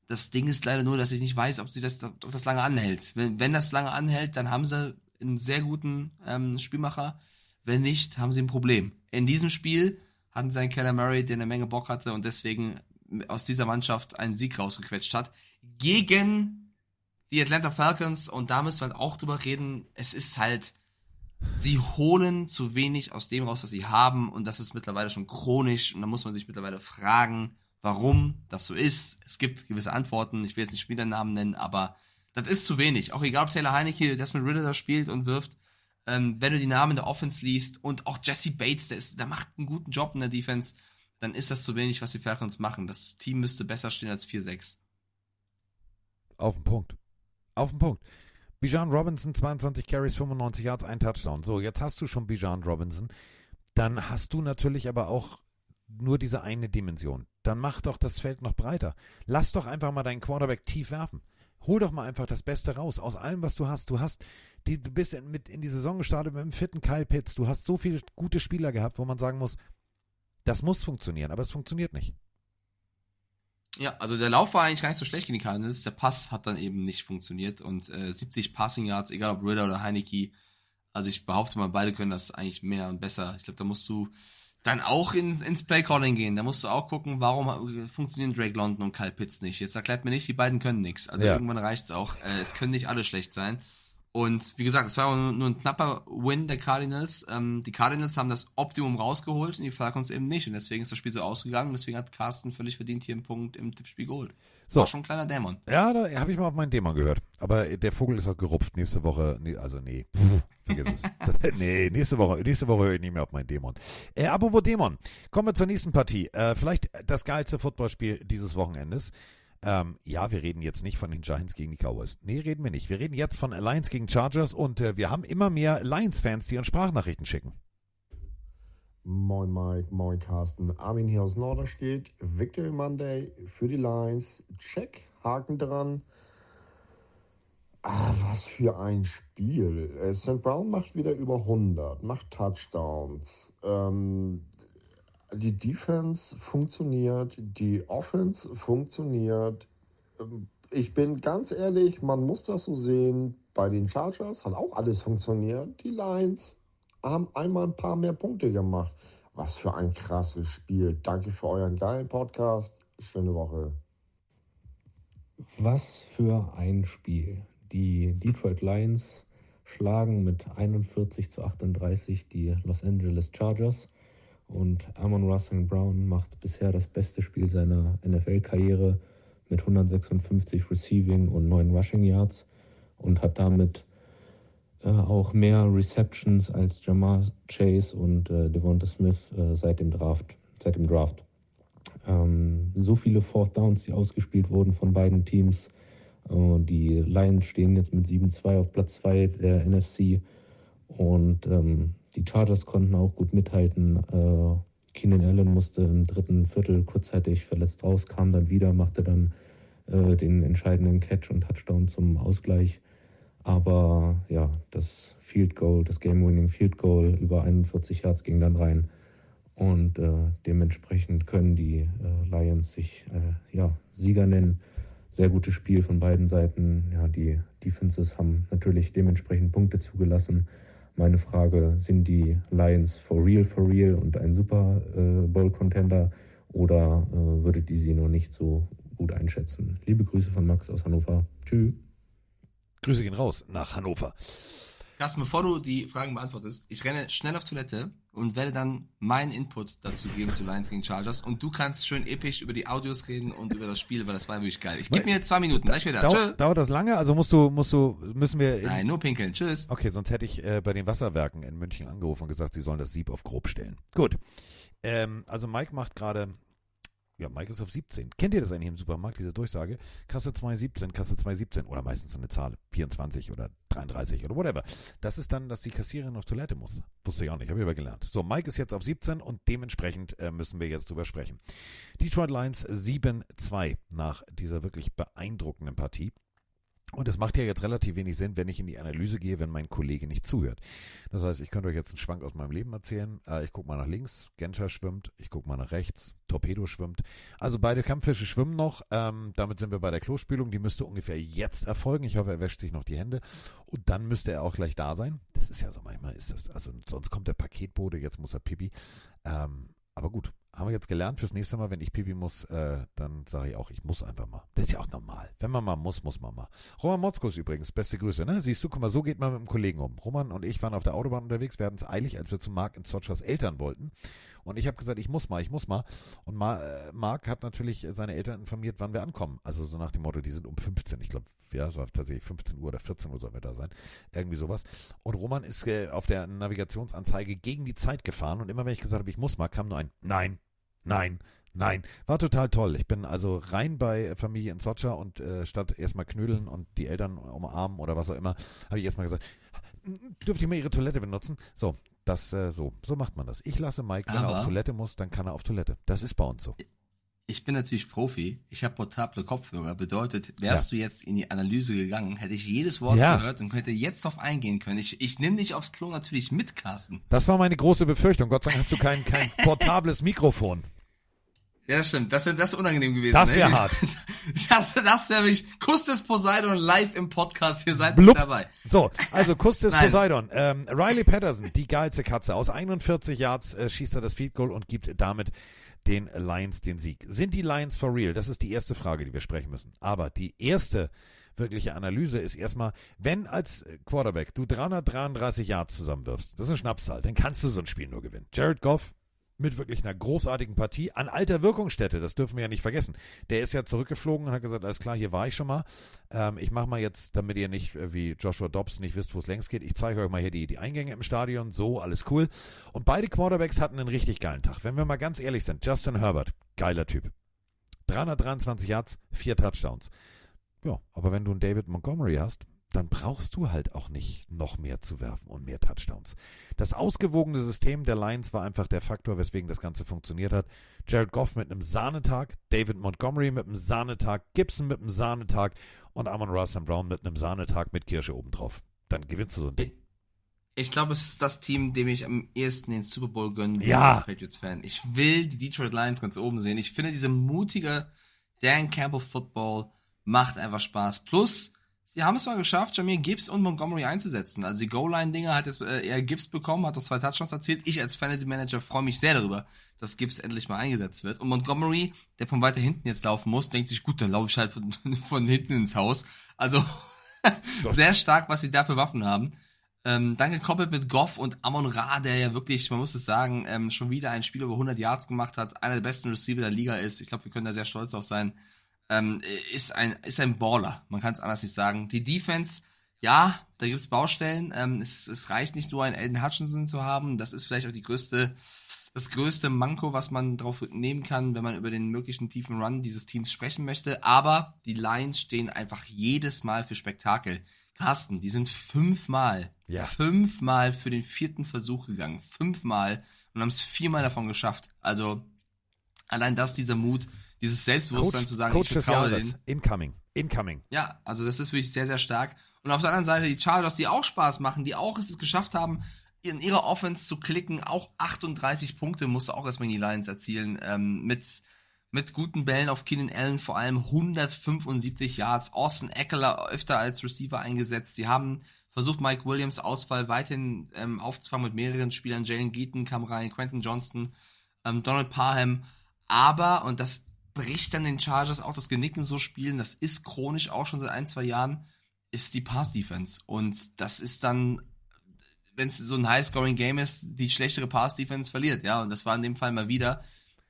Das Ding ist leider nur, dass ich nicht weiß, ob sie das, ob das lange anhält. Wenn, wenn das lange anhält, dann haben sie einen sehr guten ähm, Spielmacher. Wenn nicht, haben sie ein Problem. In diesem Spiel hatten sie einen Kyler Murray, der eine Menge Bock hatte und deswegen aus dieser Mannschaft einen Sieg rausgequetscht hat. Gegen die Atlanta Falcons und da müssen wir halt auch drüber reden. Es ist halt, sie holen zu wenig aus dem raus, was sie haben und das ist mittlerweile schon chronisch und da muss man sich mittlerweile fragen, warum das so ist. Es gibt gewisse Antworten, ich will jetzt nicht Spielernamen nennen, aber das ist zu wenig. Auch egal, ob Taylor Heineke, das mit da spielt und wirft, ähm, wenn du die Namen der Offense liest und auch Jesse Bates, der, ist, der macht einen guten Job in der Defense, dann ist das zu wenig, was die Falcons machen. Das Team müsste besser stehen als 4-6. Auf den Punkt. Auf den Punkt. Bijan Robinson, 22 Carries, 95 Yards, ein Touchdown. So, jetzt hast du schon Bijan Robinson. Dann hast du natürlich aber auch nur diese eine Dimension. Dann mach doch das Feld noch breiter. Lass doch einfach mal deinen Quarterback tief werfen. Hol doch mal einfach das Beste raus aus allem, was du hast. Du hast, die, du bist in, mit in die Saison gestartet mit dem vierten Kyle Pitts. Du hast so viele gute Spieler gehabt, wo man sagen muss, das muss funktionieren, aber es funktioniert nicht. Ja, also der Lauf war eigentlich gar nicht so schlecht gegen die Cardinals. Der Pass hat dann eben nicht funktioniert und äh, 70 Passing Yards, egal ob Ritter oder Heineke. Also ich behaupte mal, beide können das eigentlich mehr und besser. Ich glaube, da musst du dann auch in, ins Playcalling gehen. Da musst du auch gucken, warum funktionieren Drake London und Kyle Pitts nicht. Jetzt erklärt mir nicht, die beiden können nichts. Also Ja. irgendwann reicht's auch. Äh, es können nicht alle schlecht sein. Und wie gesagt, es war nur, nur ein knapper Win der Cardinals. Ähm, die Cardinals haben das Optimum rausgeholt und die Falcons eben nicht. Und deswegen ist das Spiel so ausgegangen. Und deswegen hat Carsten völlig verdient hier einen Punkt im Tippspiel geholt. So. War schon ein kleiner Dämon. Ja, da habe ich mal auf meinen Dämon gehört. Aber der Vogel ist auch gerupft nächste Woche. Nee, also nee, Pff, vergiss es. Nee, nächste Woche, nächste Woche höre ich nicht mehr auf meinen Dämon. Äh, apropos Dämon, kommen wir zur nächsten Partie. Äh, vielleicht das geilste Footballspiel dieses Wochenendes. Ähm, ja, wir reden jetzt nicht von den Giants gegen die Cowboys. Nee, reden wir nicht. Wir reden jetzt von Lions gegen Chargers und äh, wir haben immer mehr Lions-Fans, die uns Sprachnachrichten schicken. Moin Mike, moin Carsten. Armin hier aus Norderstedt. Victory Monday für die Lions. Check, Haken dran. Ah, was für ein Spiel. Äh, St. Brown macht wieder über 100, macht Touchdowns. Ähm, die Defense funktioniert, die Offense funktioniert. Ähm, Ich bin ganz ehrlich, man muss das so sehen. Bei den Chargers hat auch alles funktioniert. Die Lions haben einmal ein paar mehr Punkte gemacht. Was für ein krasses Spiel. Danke für euren geilen Podcast. Schöne Woche. Was für ein Spiel. Die Detroit Lions schlagen mit 41 zu 38 die Los Angeles Chargers und Amon Russell Brown macht bisher das beste Spiel seiner NFL-Karriere mit 156 Receiving und 9 Rushing Yards und hat damit äh, auch mehr Receptions als Jamar Chase und äh, Devonta Smith äh, seit dem Draft. Seit dem Draft. Ähm, so viele Fourth Downs, die ausgespielt wurden von beiden Teams. Äh, die Lions stehen jetzt mit 7-2 auf Platz 2 der NFC und ähm, die Chargers konnten auch gut mithalten. Äh, Keenan Allen musste im dritten Viertel kurzzeitig verletzt raus, kam dann wieder, machte dann äh, den entscheidenden Catch und Touchdown zum Ausgleich. Aber ja, das Field Goal, das Game-Winning Field Goal über 41 Yards ging dann rein. Und äh, dementsprechend können die äh, Lions sich äh, ja, Sieger nennen. Sehr gutes Spiel von beiden Seiten. Ja, die Defenses haben natürlich dementsprechend Punkte zugelassen. Meine Frage, sind die Lions for real, for real und ein Super äh, Bowl-Contender oder äh, würdet ihr sie noch nicht so gut einschätzen? Liebe Grüße von Max aus Hannover. Tschüss. Grüße gehen raus nach Hannover. Carsten, bevor du die Fragen beantwortest, ich renne schnell auf Toilette und werde dann meinen Input dazu geben zu Lions gegen Chargers und du kannst schön episch über die Audios reden und über das Spiel, weil das war wirklich geil. Ich gebe mir jetzt zwei Minuten, gleich wieder. Tschö. Dauert, das lange? Also musst du, musst du, müssen wir. in- Nein, nur pinkeln. Tschüss. Okay, sonst hätte ich äh, bei den Wasserwerken in München angerufen und gesagt, sie sollen das Sieb auf grob stellen. Gut. Ähm, also Mike macht gerade. Ja, auf 17. Kennt ihr das eigentlich im Supermarkt, diese Durchsage? Kasse 217, Kasse 217 oder meistens eine Zahl, 24 oder 33 oder whatever. Das ist dann, dass die Kassiererin auf Toilette muss. Wusste ich auch nicht, habe ich aber gelernt. So, Mike ist jetzt auf 17 und dementsprechend äh, müssen wir jetzt drüber sprechen. Detroit Lions 7-2 nach dieser wirklich beeindruckenden Partie. Und es macht ja jetzt relativ wenig Sinn, wenn ich in die Analyse gehe, wenn mein Kollege nicht zuhört. Das heißt, ich könnte euch jetzt einen Schwank aus meinem Leben erzählen. Äh, ich gucke mal nach links, Genscher schwimmt, ich gucke mal nach rechts, Torpedo schwimmt. Also beide Kampffische schwimmen noch. Ähm, damit sind wir bei der Klospülung. Die müsste ungefähr jetzt erfolgen. Ich hoffe, er wäscht sich noch die Hände. Und dann müsste er auch gleich da sein. Das ist ja so, manchmal ist das. Also sonst kommt der Paketbote, jetzt muss er pipi. Ähm, aber gut, haben wir jetzt gelernt fürs nächste Mal, wenn ich pipi muss, äh, dann sage ich auch, ich muss einfach mal. Das ist ja auch normal. Wenn man mal muss, muss man mal. Roman Motzkus übrigens, beste Grüße, ne? Siehst du, guck mal, so geht man mit einem Kollegen um. Roman und ich waren auf der Autobahn unterwegs, wir hatten es eilig, als wir zu Marc in Zotschers Eltern wollten. Und ich habe gesagt, ich muss mal, ich muss mal. Und Ma äh, Marc hat natürlich seine Eltern informiert, wann wir ankommen. Also so nach dem Motto, die sind um 15. Ich glaube, ja, es war tatsächlich 15 Uhr oder 14 Uhr sollen wir da sein. Irgendwie sowas. Und Roman ist äh, auf der Navigationsanzeige gegen die Zeit gefahren. Und immer wenn ich gesagt habe, ich muss mal, kam nur ein Nein, Nein, nein. War total toll. Ich bin also rein bei Familie in Sotscha und äh, statt erstmal knödeln und die Eltern umarmen oder was auch immer, habe ich erstmal gesagt, dürfte ich mal ihre Toilette benutzen? So, Das äh, so, so macht man das. Ich lasse Mike, wenn er Aber- auf Toilette muss, dann kann er auf Toilette. Das ist bei uns so. Ich bin natürlich Profi. Ich habe portable Kopfhörer. Bedeutet, wärst du jetzt in die Analyse gegangen, hätte ich jedes Wort Ja. gehört und könnte jetzt drauf eingehen können. Ich, ich nehme dich aufs Klo natürlich mit, Carsten. Das war meine große Befürchtung. Gott sei Dank hast du kein, kein portables Mikrofon. Ja, das stimmt. Das wäre das wär unangenehm gewesen. Das ne? hart. Das, das wäre wirklich Kuss des Poseidon live im Podcast. Ihr seid Blub. mit dabei. So, also Kuss des. Poseidon. Ähm, Riley Patterson, die geilste Katze. Aus 41 Yards äh, schießt er das Field Goal und gibt damit den Lions den Sieg. Sind die Lions for real? Das ist die erste Frage, die wir sprechen müssen. Aber die erste wirkliche Analyse ist erstmal, wenn als Quarterback du 333 Yards zusammenwirfst, das ist eine Schnapszahl, dann kannst du so ein Spiel nur gewinnen. Jared Goff mit wirklich einer großartigen Partie an alter Wirkungsstätte, das dürfen wir ja nicht vergessen. Der ist ja zurückgeflogen und hat gesagt, alles klar, hier war ich schon mal. Ähm, ich mache mal jetzt, damit ihr nicht äh, wie Joshua Dobbs nicht wisst, wo es längst geht, ich zeige euch mal hier die, die Eingänge im Stadion, so, alles cool. Und beide Quarterbacks hatten einen richtig geilen Tag. Wenn wir mal ganz ehrlich sind, Justin Herbert, geiler Typ. 323 Yards, vier Touchdowns. Ja, aber wenn du einen David Montgomery hast, dann brauchst du halt auch nicht noch mehr zu werfen und mehr Touchdowns. Das ausgewogene System der Lions war einfach der Faktor, weswegen das Ganze funktioniert hat. Jared Goff mit einem Sahnetag, David Montgomery mit einem Sahnetag, Gibson mit einem Sahnetag und Amon Russell Brown mit einem Sahnetag mit Kirsche obendrauf. Dann gewinnst du so ein Ding. Ich glaube, es ist das Team, dem ich am ehesten den Super Bowl gönnen will Ja. als Patriots-Fan. Ich will die Detroit Lions ganz oben sehen. Ich finde, diese mutige Dan Campbell Football macht einfach Spaß. Plus, sie haben es mal geschafft, Jamir Gibbs und Montgomery einzusetzen. Also die Goal-Line-Dinger hat jetzt äh, eher Gibbs bekommen, hat doch zwei Touchdowns erzielt. Ich als Fantasy-Manager freue mich sehr darüber, dass Gibbs endlich mal eingesetzt wird. Und Montgomery, der von weiter hinten jetzt laufen muss, denkt sich, gut, dann laufe ich halt von, von hinten ins Haus. Also sehr stark, was sie da für Waffen haben. Ähm, dann gekoppelt mit Goff und Amon Ra, der ja wirklich, man muss es sagen, ähm, schon wieder ein Spiel über 100 Yards gemacht hat, einer der besten Receiver der Liga ist. Ich glaube, wir können da sehr stolz drauf sein. Ähm, ist ein ist ein Baller, man kann es anders nicht sagen. Die Defense, ja, da gibt's Baustellen. Ähm, es, es reicht nicht nur einen Aiden Hutchinson zu haben. Das ist vielleicht auch die größte das größte Manko, was man drauf nehmen kann, wenn man über den möglichen tiefen Run dieses Teams sprechen möchte. Aber die Lions stehen einfach jedes Mal für Spektakel. Carsten, die sind fünfmal, Ja. fünfmal für den vierten Versuch gegangen. Fünfmal und haben es viermal davon geschafft. Also allein das, dieser Mut, dieses Selbstbewusstsein Coach, zu sagen, Coach ich vertraue denen. incoming, incoming. Ja, also das ist wirklich sehr, sehr stark. Und auf der anderen Seite die Chargers, die auch Spaß machen, die auch es geschafft haben, in ihrer Offense zu klicken. Auch 38 Punkte musste auch erstmal in die Lions erzielen. Ähm, mit, mit guten Bällen auf Keenan Allen, vor allem 175 Yards. Austin Eckler öfter als Receiver eingesetzt. Sie haben versucht, Mike Williams Ausfall weiterhin ähm, aufzufangen mit mehreren Spielern. Jalen Geaton kam rein, Quentin Johnston, ähm, Donald Parham. Aber, und das bricht dann den Chargers auch das Genick in so Spielen, das ist chronisch auch schon seit ein, zwei Jahren, ist die Pass-Defense. Und das ist dann, wenn es so ein High-Scoring-Game ist, die schlechtere Pass-Defense verliert, ja. Und das war in dem Fall mal wieder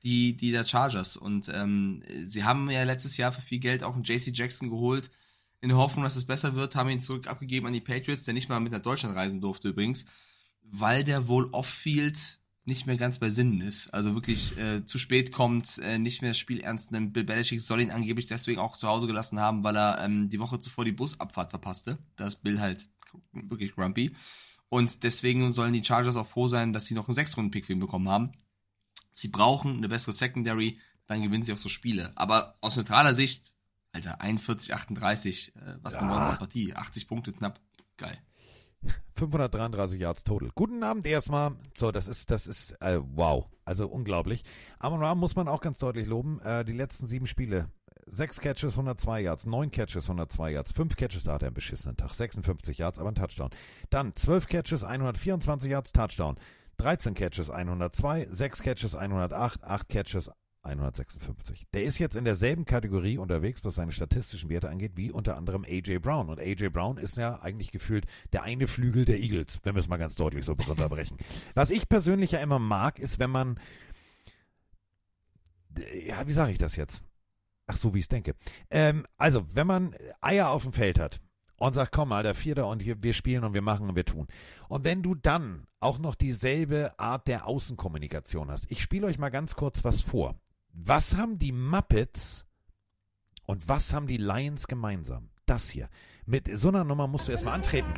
die, die der Chargers. Und ähm, sie haben ja letztes Jahr für viel Geld auch einen JC Jackson geholt, in der Hoffnung, dass es besser wird, haben ihn zurück abgegeben an die Patriots, der nicht mal mit nach Deutschland reisen durfte übrigens, weil der wohl off-field nicht mehr ganz bei Sinnen ist. Also wirklich äh, zu spät kommt, äh, nicht mehr das Spiel ernst nimmt. Bill Belichick soll ihn angeblich deswegen auch zu Hause gelassen haben, weil er ähm, die Woche zuvor die Busabfahrt verpasste. Da ist Bill halt wirklich grumpy. Und deswegen sollen die Chargers auch froh sein, dass sie noch einen Sechs-Runden-Pick für ihn bekommen haben. Sie brauchen eine bessere Secondary, dann gewinnen sie auch so Spiele. Aber aus neutraler Sicht, Alter, 41, 38, äh, was eine Ja. Monsterpartie. 80 Punkte knapp. Geil. 533 Yards total. Guten Abend erstmal. So, das ist, das ist, äh, wow. Also unglaublich. Amon Ra muss man auch ganz deutlich loben. Äh, die letzten sieben Spiele. Sechs Catches, 102 Yards, neun Catches, 102 Yards, fünf Catches, da hat er einen beschissenen Tag, 56 Yards, aber ein Touchdown. Dann 12 Catches, 124 Yards, Touchdown. 13 Catches, 102, 6 Catches, 108, 8 Catches, 156. Der ist jetzt in derselben Kategorie unterwegs, was seine statistischen Werte angeht, wie unter anderem AJ Brown. Und AJ Brown ist ja eigentlich gefühlt der eine Flügel der Eagles, wenn wir es mal ganz deutlich so runterbrechen. was ich persönlich ja immer mag, ist, wenn man, ja, wie sage ich das jetzt? Ach so, wie ich es denke. Ähm, also, wenn man Eier auf dem Feld hat und sagt, komm mal, der Vierte und hier, wir spielen und wir machen und wir tun. Und wenn du dann auch noch dieselbe Art der Außenkommunikation hast. Ich spiele euch mal ganz kurz was vor. Was haben die Muppets und was haben die Lions gemeinsam? Das hier. Mit so einer Nummer musst du erstmal antreten.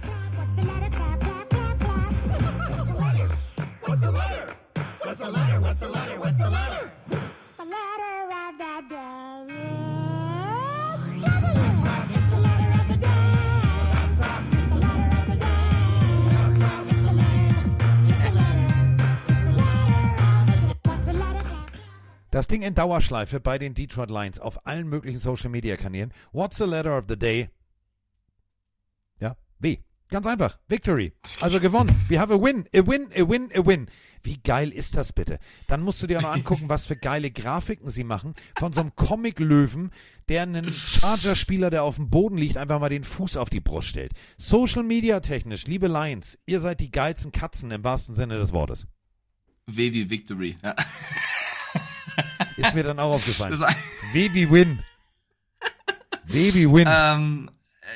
Das Ding in Dauerschleife bei den Detroit Lions auf allen möglichen Social Media Kanälen. What's the letter of the day? Ja, W. Ganz einfach. Victory. Also gewonnen. We have a win. A win, a win, a win. Wie geil ist das bitte? Dann musst du dir auch noch angucken, was für geile Grafiken sie machen von so einem Comic-Löwen, der einen Charger-Spieler, der auf dem Boden liegt, einfach mal den Fuß auf die Brust stellt. Social Media technisch, liebe Lions, ihr seid die geilsten Katzen im wahrsten Sinne des Wortes. W wie Victory. Ja. Ist mir dann auch aufgefallen. Wie Win. Wie Win. Ähm,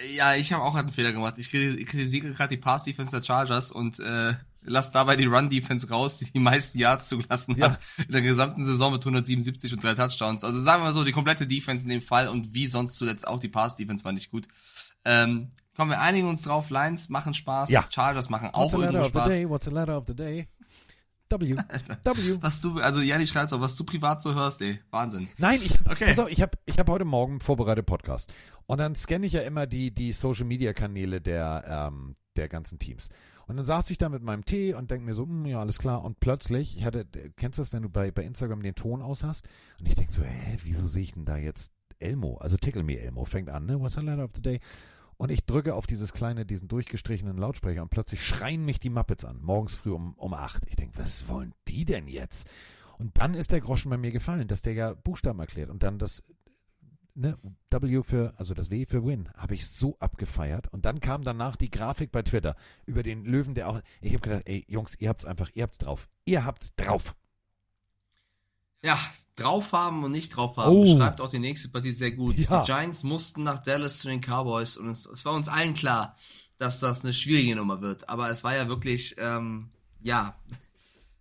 äh, ja, ich habe auch einen Fehler gemacht. Ich kritisi- kritisiere gerade die Pass-Defense der Chargers und äh, lass dabei die Run-Defense raus, die die meisten Yards zugelassen Ja. hat in der gesamten Saison mit 177 und drei Touchdowns. Also sagen wir mal so, die komplette Defense in dem Fall und wie sonst zuletzt auch die Pass-Defense war nicht gut. Ähm, kommen wir einigen uns drauf, Lions machen Spaß, Ja. Chargers machen What's auch the letter irgendwo of the Spaß. day? What's the letter of the day? W. W. Was du, also Janni schreibt auch, was du privat so hörst, ey, Wahnsinn. Nein, ich, Okay. pass auf, ich habe ich hab heute Morgen einen vorbereitet Podcast. Und dann scanne ich ja immer die, die Social Media Kanäle der, ähm, der ganzen Teams. Und dann saß ich da mit meinem Tee und denke mir so, hm, ja, alles klar. Und plötzlich, ich hatte, kennst du das, wenn du bei, bei Instagram den Ton aus hast? Und ich denke so, hä, wieso sehe ich denn da jetzt Elmo? Also Tickle Me Elmo fängt an, ne? What's the letter of the day? Und ich drücke auf dieses kleine, diesen durchgestrichenen Lautsprecher und plötzlich schreien mich die Muppets an, morgens früh um, um acht. Ich denke, was wollen die denn jetzt? Und dann ist der Groschen bei mir gefallen, dass der ja Buchstaben erklärt und dann das ne, W für, also das W für Win, habe ich so abgefeiert. Und dann kam danach die Grafik bei Twitter über den Löwen, der auch, ich habe gedacht, ey Jungs, ihr habt's einfach, ihr habt's drauf. Ihr habt's drauf. Ja, drauf haben und nicht drauf haben. Oh. Beschreibt auch die nächste Partie sehr gut. Ja. Die Giants mussten nach Dallas zu den Cowboys und es, es war uns allen klar, dass das eine schwierige Nummer wird. Aber es war ja wirklich, ähm, ja,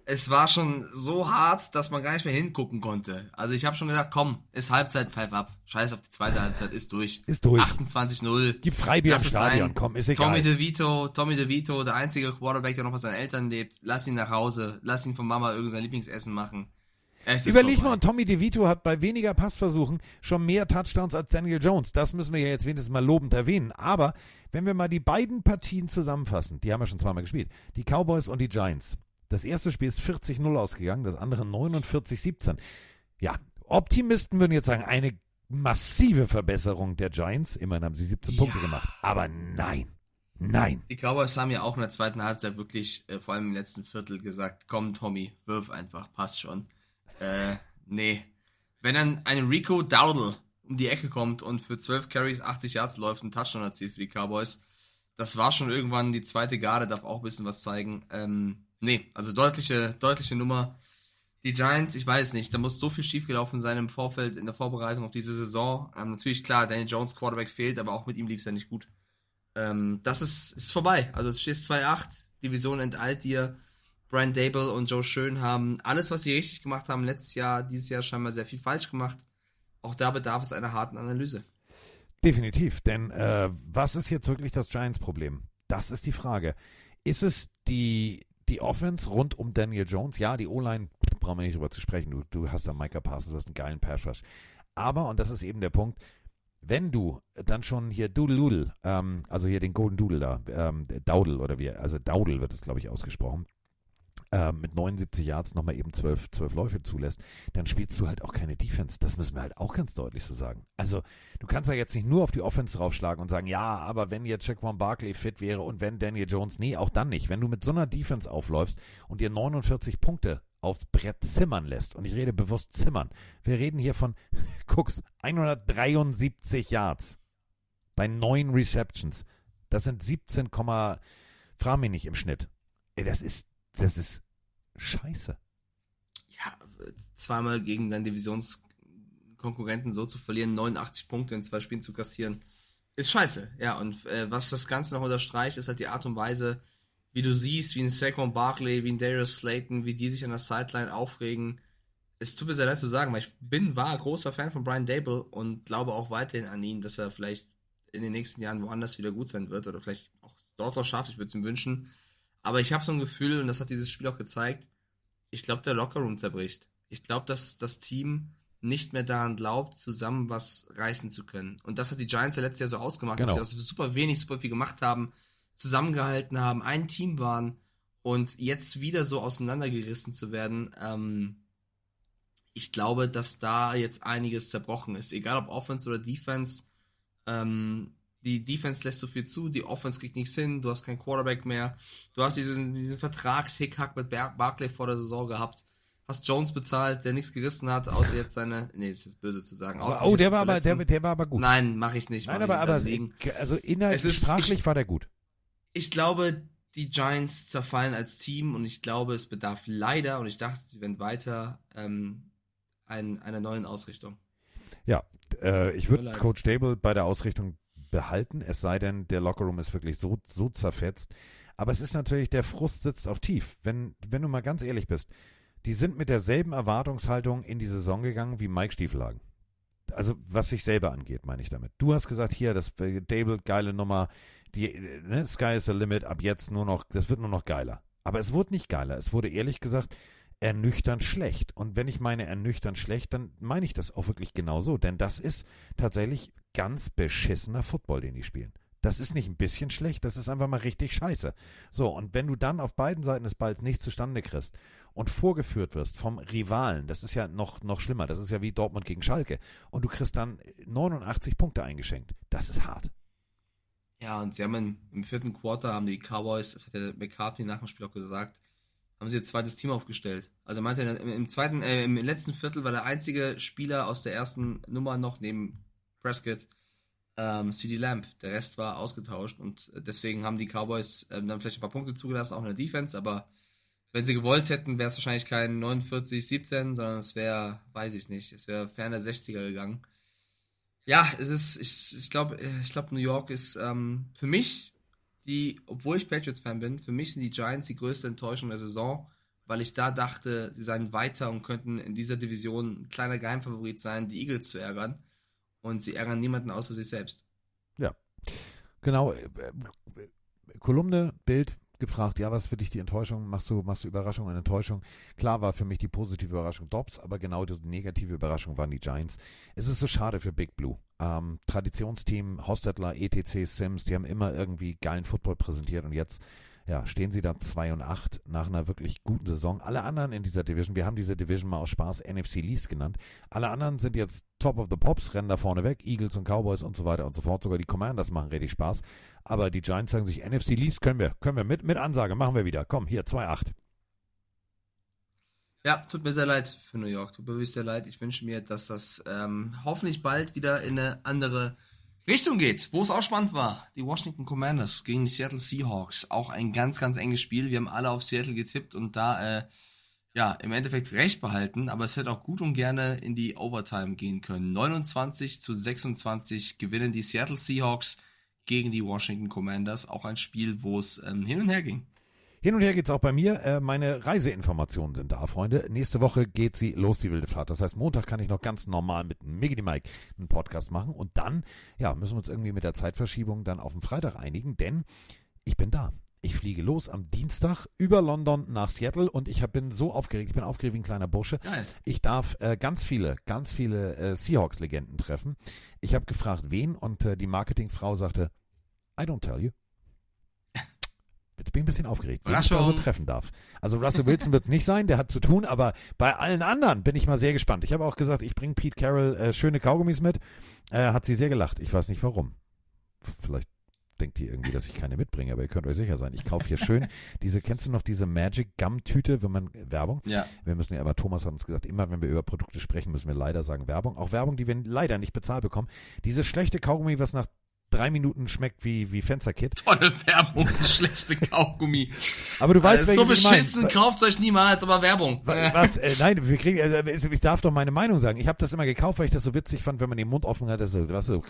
es war schon so hart, dass man gar nicht mehr hingucken konnte. Also ich habe schon gesagt, komm, ist Halbzeit, pfeif ab. Scheiß auf die zweite Halbzeit, ist durch. Ist durch. 28-0. Gib Freibier Lass im Stadion, sein. komm, ist egal. Tommy DeVito, Tommy DeVito, der einzige Quarterback, der noch bei seinen Eltern lebt. Lass ihn nach Hause. Lass ihn von Mama irgendein Lieblingsessen machen. Es Überleg vorbei. mal, und Tommy DeVito hat bei weniger Passversuchen schon mehr Touchdowns als Daniel Jones. Das müssen wir ja jetzt wenigstens mal lobend erwähnen. Aber wenn wir mal die beiden Partien zusammenfassen, die haben wir schon zweimal gespielt, die Cowboys und die Giants. Das erste Spiel ist 40-0 ausgegangen, das andere 49-17. Ja, Optimisten würden jetzt sagen, eine massive Verbesserung der Giants. Immerhin haben sie 17 Punkte gemacht. Aber nein, nein. Die Cowboys haben ja auch in der zweiten Halbzeit wirklich, äh, vor allem im letzten Viertel, gesagt, komm Tommy, wirf einfach, passt schon. Äh, nee. Wenn dann ein Rico Dowdle um die Ecke kommt und für 12 Carries 80 Yards läuft, ein Touchdown erzielt für die Cowboys, das war schon irgendwann, die zweite Garde darf auch ein bisschen was zeigen. Ähm, nee, also deutliche, deutliche Nummer. Die Giants, ich weiß nicht, da muss so viel schiefgelaufen sein im Vorfeld, in der Vorbereitung auf diese Saison. Ähm, natürlich, klar, Daniel Jones Quarterback fehlt, aber auch mit ihm lief es ja nicht gut. Ähm, das ist, ist vorbei. Also es steht 2-8, Division enteilt dir. Brian Dable und Joe Schön haben alles, was sie richtig gemacht haben, letztes Jahr, dieses Jahr scheinbar sehr viel falsch gemacht. Auch da bedarf es einer harten Analyse. Definitiv, denn äh, was ist jetzt wirklich das Giants-Problem? Das ist die Frage. Ist es die, die Offense rund um Daniel Jones? Ja, die O-Line, brauchen wir nicht drüber zu sprechen. Du, du hast da Micah Parsons, du hast einen geilen Pass Rush. Aber, und das ist eben der Punkt, wenn du dann schon hier Doodle Doodle, ähm, also hier den Golden Doodle da, ähm, Daudel oder wie, also Daudel wird es, glaube ich, ausgesprochen, ähm, mit 79 Yards nochmal eben 12, 12 Läufe zulässt, dann spielst du halt auch keine Defense. Das müssen wir halt auch ganz deutlich so sagen. Also, du kannst ja jetzt nicht nur auf die Offense draufschlagen und sagen, ja, aber wenn jetzt Jaquan Barkley fit wäre und wenn Daniel Jones, nee, auch dann nicht. Wenn du mit so einer Defense aufläufst und dir 49 Punkte aufs Brett zimmern lässt, und ich rede bewusst zimmern, wir reden hier von, guck's, 173 Yards bei neun Receptions. Das sind 17, frag mich nicht im Schnitt. Ey, das ist, das ist scheiße. Ja, zweimal gegen deinen Divisionskonkurrenten so zu verlieren, 89 Punkte in zwei Spielen zu kassieren, ist scheiße. Ja, und äh, was das Ganze noch unterstreicht, ist halt die Art und Weise, wie du siehst, wie ein Saquon Barkley, wie ein Darius Slayton, wie die sich an der Sideline aufregen. Es tut mir sehr leid zu sagen, weil ich bin, war großer Fan von Brian Dable und glaube auch weiterhin an ihn, dass er vielleicht in den nächsten Jahren woanders wieder gut sein wird oder vielleicht auch dort noch schafft. Ich würde es ihm wünschen. Aber ich habe so ein Gefühl, und das hat dieses Spiel auch gezeigt, ich glaube, der Lockerroom zerbricht. Ich glaube, dass das Team nicht mehr daran glaubt, zusammen was reißen zu können. Und das hat die Giants ja letztes Jahr so ausgemacht, Genau. dass sie aus super wenig, super viel gemacht haben, zusammengehalten haben, ein Team waren und jetzt wieder so auseinandergerissen zu werden. Ähm, ich glaube, dass da jetzt einiges zerbrochen ist. Egal ob Offense oder Defense. Ähm, die Defense lässt so viel zu, die Offense kriegt nichts hin, du hast keinen Quarterback mehr. Du hast diesen, diesen Vertragshickhack mit Bar Barclay vor der Saison gehabt. Hast Jones bezahlt, der nichts gerissen hat, außer jetzt seine. Nee, das ist jetzt böse zu sagen. Aber, außer oh, sich der war aber, der, der war aber gut. Nein, mache ich nicht. Nein, aber, aber. Deswegen- also inhaltlich, Es ist- sprachlich ich- war der gut. ich glaube, die Giants zerfallen als Team und ich glaube, es bedarf leider, und ich dachte, sie werden weiter, ähm, ein, einer neuen Ausrichtung. Ja, äh, ich würde. Coach Dable bei der Ausrichtung behalten, es sei denn, der Lockerroom ist wirklich so, so zerfetzt. Aber es ist natürlich, der Frust sitzt auch tief. Wenn, wenn du mal ganz ehrlich bist, die sind mit derselben Erwartungshaltung in die Saison gegangen wie Mike Stiefelhagen. Also was sich selber angeht, meine ich damit. Du hast gesagt, hier, das äh, Dable, geile Nummer, die, äh, ne, Sky is the limit, ab jetzt nur noch, das wird nur noch geiler. Aber es wurde nicht geiler. Es wurde ehrlich gesagt ernüchternd schlecht. Und wenn ich meine ernüchternd schlecht, dann meine ich das auch wirklich genau so. Denn das ist tatsächlich ganz beschissener Football, den die spielen. Das ist nicht ein bisschen schlecht, das ist einfach mal richtig scheiße. So, und wenn du dann auf beiden Seiten des Balls nichts zustande kriegst und vorgeführt wirst vom Rivalen, das ist ja noch, noch schlimmer, das ist ja wie Dortmund gegen Schalke, und du kriegst dann 89 Punkte eingeschenkt, das ist hart. Ja, und sie haben im, im vierten Quarter haben die Cowboys, das hat der McCarthy nach dem Spiel auch gesagt, haben sie ihr zweites Team aufgestellt. Also er meinte, im, im zweiten, äh, im letzten Viertel war der einzige Spieler aus der ersten Nummer noch neben Prescott, ähm, CD Lamb. Der Rest war ausgetauscht und deswegen haben die Cowboys ähm, dann vielleicht ein paar Punkte zugelassen, auch in der Defense, aber wenn sie gewollt hätten, wäre es wahrscheinlich kein 49-17, sondern es wäre, weiß ich nicht, es wäre ferner 60er gegangen. Ja, es ist, ich, ich glaube, ich glaube, New York ist ähm, für mich die, obwohl ich Patriots-Fan bin, für mich sind die Giants die größte Enttäuschung der Saison, weil ich da dachte, sie seien weiter und könnten in dieser Division ein kleiner Geheimfavorit sein, die Eagles zu ärgern. Und sie ärgern niemanden außer sich selbst. Ja, genau. Kolumne, Bild, gefragt, ja, was für dich die Enttäuschung? Machst du, machst du Überraschung und Enttäuschung? Klar war für mich die positive Überraschung Dobbs, aber genau die negative Überraschung waren die Giants. Es ist so schade für Big Blue. Ähm, Traditionsteam, Hostetler, ETC, Sims, die haben immer irgendwie geilen Football präsentiert und jetzt ja, stehen sie da 2 und 8 nach einer wirklich guten Saison. Alle anderen in dieser Division, wir haben diese Division mal aus Spaß NFC Least genannt. Alle anderen sind jetzt Top of the Pops, rennen da vorne weg, Eagles und Cowboys und so weiter und so fort. Sogar die Commanders machen richtig Spaß. Aber die Giants sagen sich, NFC Least können wir, können wir mit, mit Ansage, machen wir wieder. Komm, hier, 2-8. Ja, tut mir sehr leid für New York. Tut mir wirklich sehr leid. Ich wünsche mir, dass das ähm, hoffentlich bald wieder in eine andere Richtung geht, wo es auch spannend war. Die Washington Commanders gegen die Seattle Seahawks. Auch ein ganz, ganz enges Spiel. Wir haben alle auf Seattle getippt und da, äh, ja, im Endeffekt recht behalten, aber es hätte auch gut und gerne in die Overtime gehen können. 29 zu 26 gewinnen die Seattle Seahawks gegen die Washington Commanders. Auch ein Spiel, wo es ähm, hin und her ging. Hin und her geht's auch bei mir. Äh, meine Reiseinformationen sind da, Freunde. Nächste Woche geht sie los, die wilde Fahrt. Das heißt, Montag kann ich noch ganz normal mit Miggity Mike einen Podcast machen. Und dann, ja, müssen wir uns irgendwie mit der Zeitverschiebung dann auf den Freitag einigen, denn ich bin da. Ich fliege los am Dienstag über London nach Seattle und ich hab, bin so aufgeregt, ich bin aufgeregt wie ein kleiner Bursche. Geil. Ich darf äh, ganz viele, ganz viele äh, Seahawks-Legenden treffen. Ich habe gefragt, wen und äh, die Marketingfrau sagte, I don't tell you. Jetzt bin ich ein bisschen aufgeregt, wen ich da so treffen darf. Also Russell Wilson wird es nicht sein, der hat zu tun, aber bei allen anderen bin ich mal sehr gespannt. Ich habe auch gesagt, ich bringe Pete Carroll äh, schöne Kaugummis mit. Äh, hat sie sehr gelacht. Ich weiß nicht warum. Vielleicht denkt die irgendwie, dass ich keine mitbringe, aber ihr könnt euch sicher sein. Ich kaufe hier schön diese, kennst du noch diese Magic Gum Tüte, wenn man Werbung? Ja. Wir müssen ja, aber Thomas hat uns gesagt, immer wenn wir über Produkte sprechen, müssen wir leider sagen Werbung. Auch Werbung, die wir leider nicht bezahlt bekommen. Diese schlechte Kaugummi, was nach drei Minuten schmeckt wie, wie Fensterkit. Tolle Werbung, schlechte Kaugummi. Aber du weißt, Äh, so welches ich beschissen, kauft euch niemals, aber Werbung. Wa- Was? Äh, nein, wir kriegen, äh, ich darf doch meine Meinung sagen. Ich habe das immer gekauft, weil ich das so witzig fand, wenn man den Mund offen hat, dass so, was so,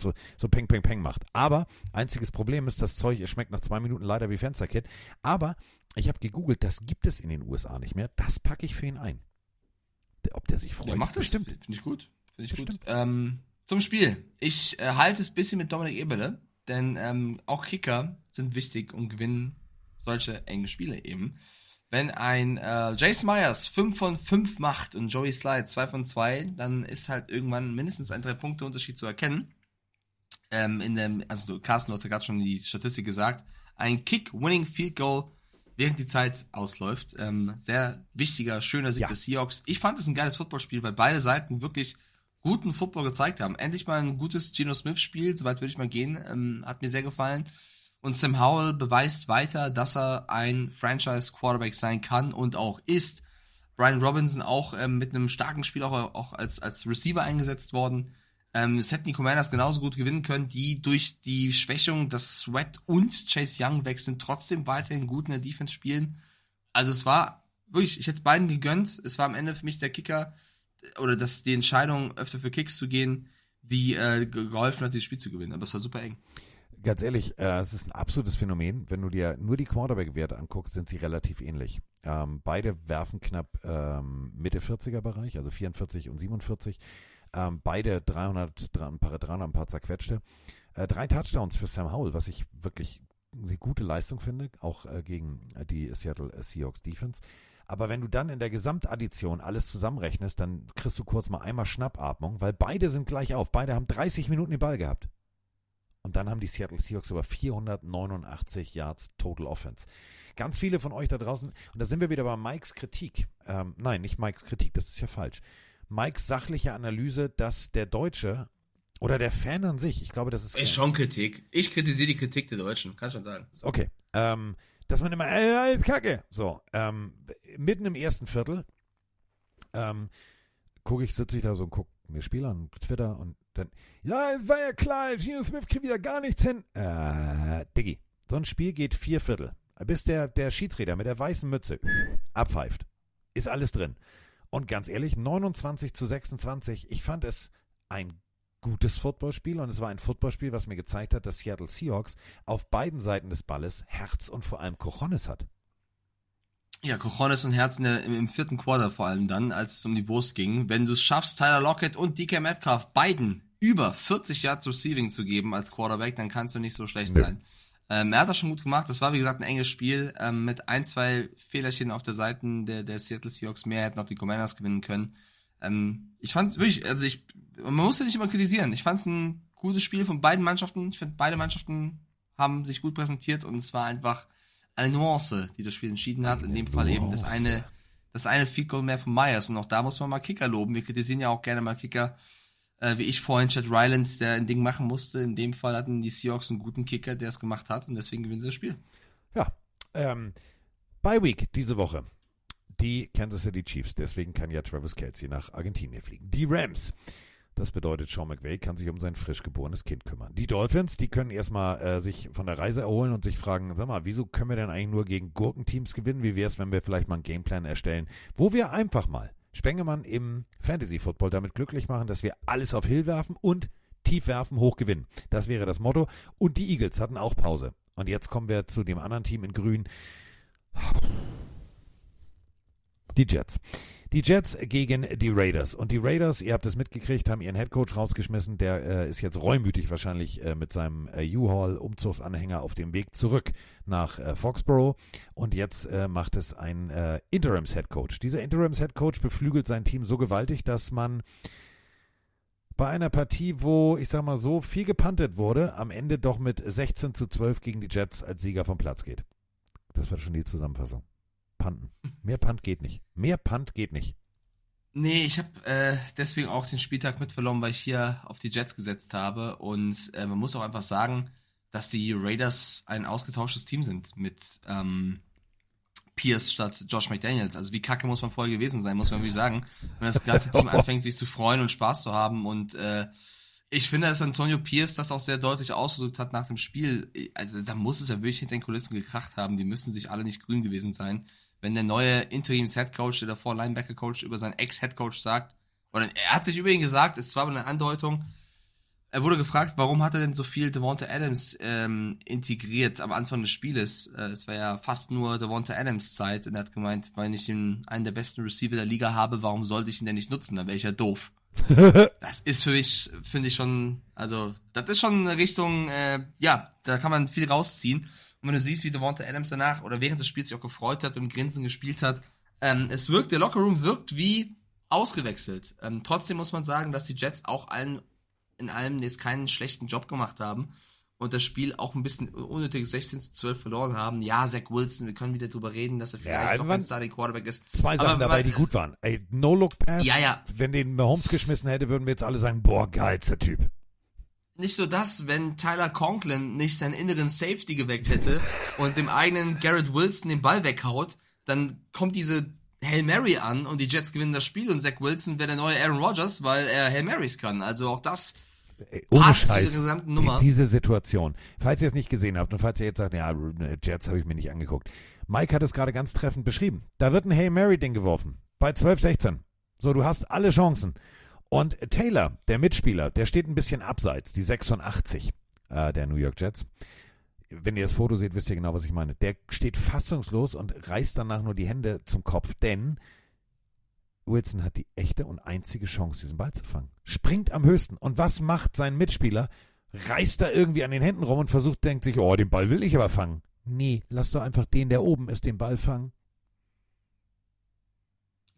so, so peng, peng, peng macht. Aber einziges Problem ist, das Zeug es schmeckt nach zwei Minuten leider wie Fensterkit. Aber ich habe gegoogelt, das gibt es in den USA nicht mehr. Das packe ich für ihn ein. Der- Ob der sich freut? Ja, macht das. Bestimmt. Finde ich gut. Finde ich gut. Ähm, zum Spiel. Ich äh, halte es ein bisschen mit Dominik Eberle, denn ähm, auch Kicker sind wichtig und gewinnen solche engen Spiele eben. wenn ein äh, Jason Myers 5 von 5 macht und Joey Slide 2 von 2, dann ist halt irgendwann mindestens ein 3-Punkte-Unterschied zu erkennen. Ähm, in dem, also du, Carsten, du hast ja gerade schon die Statistik gesagt. Ein Kick-Winning-Field-Goal, während die Zeit ausläuft. Ähm, sehr wichtiger, schöner Sieg Ja. des Seahawks. Ich fand es ein geiles Footballspiel, weil beide Seiten wirklich guten Football gezeigt haben. Endlich mal ein gutes Geno Smith-Spiel, soweit würde ich mal gehen. Ähm, hat mir sehr gefallen. Und Sam Howell beweist weiter, dass er ein Franchise-Quarterback sein kann und auch ist. Brian Robinson auch ähm, mit einem starken Spiel auch, auch als, als Receiver eingesetzt worden. Ähm, es hätten die Commanders genauso gut gewinnen können, die durch die Schwächung, das Sweat und Chase Young weg trotzdem weiterhin gut in der Defense spielen. Also es war wirklich, ich hätte es beiden gegönnt. Es war am Ende für mich der Kicker oder das, die Entscheidung, öfter für Kicks zu gehen, die äh, ge- geholfen hat, dieses Spiel zu gewinnen. Aber es war super eng. Ganz ehrlich, äh, es ist ein absolutes Phänomen. Wenn du dir nur die Quarterback-Werte anguckst, sind sie relativ ähnlich. Ähm, beide werfen knapp ähm, Mitte 40er-Bereich, also 44 und 47. Ähm, beide 300, drei- ein paar, 300, ein paar zerquetschte. Äh, drei Touchdowns für Sam Howell, was ich wirklich eine gute Leistung finde, auch äh, gegen die Seattle Seahawks Defense. Aber wenn du dann in der Gesamtaddition alles zusammenrechnest, dann kriegst du kurz mal einmal Schnappatmung, weil beide sind gleich auf. Beide haben 30 Minuten den Ball gehabt. Und dann haben die Seattle Seahawks über 489 Yards Total Offense. Ganz viele von euch da draußen, und da sind wir wieder bei Mikes Kritik. Ähm, nein, nicht Mikes Kritik, das ist ja falsch. Mikes sachliche Analyse, dass der Deutsche oder der Fan an sich, ich glaube, das ist. Ist schon Kritik. Ich kritisiere die Kritik der Deutschen, kann schon sagen. Okay. Ähm, dass man immer, äh, alles Kacke. So, ähm, mitten im ersten Viertel ähm, gucke ich, sitze ich da so und gucke mir Spieler an Twitter und dann, ja, es war ja klar, Geno Smith kriegt wieder gar nichts hin. Äh, Diggi, so ein Spiel geht vier Viertel. Bis der, der Schiedsrichter mit der weißen Mütze abpfeift. Ist alles drin. Und ganz ehrlich, 29 zu 26, ich fand es ein gutes Footballspiel und es war ein Footballspiel, was mir gezeigt hat, dass Seattle Seahawks auf beiden Seiten des Balles Herz und vor allem Cojones hat. Ja, Cojones und Herzen im, im vierten Quarter vor allem dann, als es um die Wurst ging. Wenn du es schaffst, Tyler Lockett und DK Metcalf beiden über 40 Yards Receiving zu geben als Quarterback, dann kannst du nicht so schlecht Nö. sein. Ähm, er hat das schon gut gemacht. Das war, wie gesagt, ein enges Spiel ähm, mit ein, zwei Fehlerchen auf der Seite der, der Seattle Seahawks. Mehr hätten auch die Commanders gewinnen können. Ähm, ich fand es wirklich, also ich, man muss ja nicht immer kritisieren. Ich fand es ein gutes Spiel von beiden Mannschaften. Ich finde, beide Mannschaften haben sich gut präsentiert und es war einfach eine Nuance, die das Spiel entschieden hat. In dem Fall eben das eine, das eine Field Goal mehr von Myers. Und auch da muss man mal Kicker loben. Wir kritisieren ja auch gerne mal Kicker, äh, wie ich vorhin, Chad Rylands, der ein Ding machen musste. In dem Fall hatten die Seahawks einen guten Kicker, der es gemacht hat und deswegen gewinnen sie das Spiel. Ja, ähm, Bye Week diese Woche. Die Kansas City Chiefs, deswegen kann ja Travis Kelsey nach Argentinien fliegen. Die Rams, das bedeutet, Sean McVay kann sich um sein frisch geborenes Kind kümmern. Die Dolphins, die können erstmal äh, sich von der Reise erholen und sich fragen, sag mal, wieso können wir denn eigentlich nur gegen Gurkenteams gewinnen? Wie wäre es, wenn wir vielleicht mal einen Gameplan erstellen, wo wir einfach mal Spengemann im Fantasy Football damit glücklich machen, dass wir alles auf Hill werfen und tief werfen, hoch gewinnen. Das wäre das Motto. Und die Eagles hatten auch Pause. Und jetzt kommen wir zu dem anderen Team in Grün. Die Jets. Die Jets gegen die Raiders. Und die Raiders, ihr habt es mitgekriegt, haben ihren Headcoach rausgeschmissen. Der äh, ist jetzt reumütig wahrscheinlich äh, mit seinem äh, U-Haul-Umzugsanhänger auf dem Weg zurück nach äh, Foxborough. Und jetzt äh, macht es ein äh, Interims-Headcoach. Dieser Interims-Headcoach beflügelt sein Team so gewaltig, dass man bei einer Partie, wo, ich sag mal so, viel gepantet wurde, am Ende doch mit 16 zu 12 gegen die Jets als Sieger vom Platz geht. Das war schon die Zusammenfassung. Panten. Mehr Punt geht nicht. Mehr Punt geht nicht. Nee, ich habe äh, deswegen auch den Spieltag mit verloren, weil ich hier auf die Jets gesetzt habe. Und äh, man muss auch einfach sagen, dass die Raiders ein ausgetauschtes Team sind mit ähm, Pierce statt Josh McDaniels. Also wie kacke muss man vorher gewesen sein, muss man wirklich sagen. Wenn das ganze Team anfängt, sich zu freuen und Spaß zu haben. Und äh, ich finde, dass Antonio Pierce das auch sehr deutlich ausgedrückt hat nach dem Spiel. Also da muss es ja wirklich hinter den Kulissen gekracht haben. Die müssen sich alle nicht grün gewesen sein. Wenn der neue Interims-Headcoach, der davor Linebacker-Coach, über seinen Ex-Headcoach sagt, oder er hat sich über ihn gesagt, es war aber eine Andeutung, er wurde gefragt, warum hat er denn so viel Devonta Adams ähm, integriert am Anfang des Spieles? Äh, es war ja fast nur Devonta Adams Zeit und er hat gemeint, weil ich ihn, einen der besten Receiver der Liga habe, warum sollte ich ihn denn nicht nutzen? Da wäre ich ja doof. das ist für mich, finde ich schon, also das ist schon eine Richtung, äh, ja, da kann man viel rausziehen. Und wenn du siehst, wie Devonta Adams danach oder während des Spiels sich auch gefreut hat, dem Grinsen gespielt hat, ähm, es wirkt, der Lockerroom wirkt wie ausgewechselt. Ähm, trotzdem muss man sagen, dass die Jets auch allen in allem jetzt keinen schlechten Job gemacht haben und das Spiel auch ein bisschen unnötig 16 zu 12 verloren haben. Ja, Zach Wilson, wir können wieder drüber reden, dass er vielleicht Ja, doch ein Starting Quarterback ist. Zwei Sachen dabei, die gut waren. Ey, No-Look-Pass. Ja, ja. Wenn den Mahomes geschmissen hätte, würden wir jetzt alle sagen, boah, geilster Typ. Nicht nur das, wenn Tyler Conklin nicht seinen inneren Safety geweckt hätte und dem eigenen Garrett Wilson den Ball weghaut, dann kommt diese Hail Mary an und die Jets gewinnen das Spiel und Zach Wilson wäre der neue Aaron Rodgers, weil er Hail Marys kann. Also auch das Ohne Scheiß. dieser gesamten Nummer. Diese Situation. Falls ihr es nicht gesehen habt und falls ihr jetzt sagt, ja, Jets habe ich mir nicht angeguckt. Mike hat es gerade ganz treffend beschrieben. Da wird ein Hail Mary-Ding geworfen. Bei 12, 16. So, du hast alle Chancen. Und Taylor, der Mitspieler, der steht ein bisschen abseits, die 86 äh, der New York Jets. Wenn ihr das Foto seht, wisst ihr genau, was ich meine. Der steht fassungslos und reißt danach nur die Hände zum Kopf, denn Wilson hat die echte und einzige Chance, diesen Ball zu fangen. Springt am höchsten. Und was macht sein Mitspieler? Reißt da irgendwie an den Händen rum und versucht, denkt sich, oh, den Ball will ich aber fangen. Nee, lass doch einfach den, der oben ist, den Ball fangen.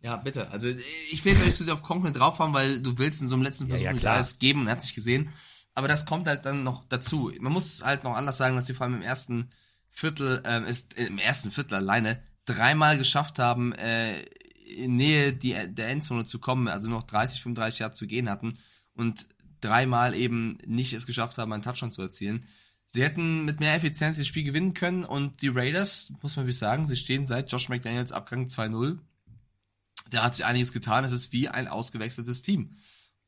Ja, bitte. Also ich will jetzt nicht zu sehr auf Conklin drauf haben, weil du willst in so einem letzten Versuch ja, nicht klar. alles geben und er hat sich gesehen. Aber das kommt halt dann noch dazu. Man muss halt noch anders sagen, dass sie vor allem im ersten Viertel, ähm, ist, im ersten Viertel alleine dreimal geschafft haben, äh, in Nähe die, der Endzone zu kommen, also noch 30, 35 Jahre zu gehen hatten und dreimal eben nicht es geschafft haben, einen Touchdown zu erzielen. Sie hätten mit mehr Effizienz das Spiel gewinnen können und die Raiders, muss man wirklich sagen, sie stehen seit Josh McDaniels Abgang 2-0 da hat sich einiges getan. Es ist wie ein ausgewechseltes Team.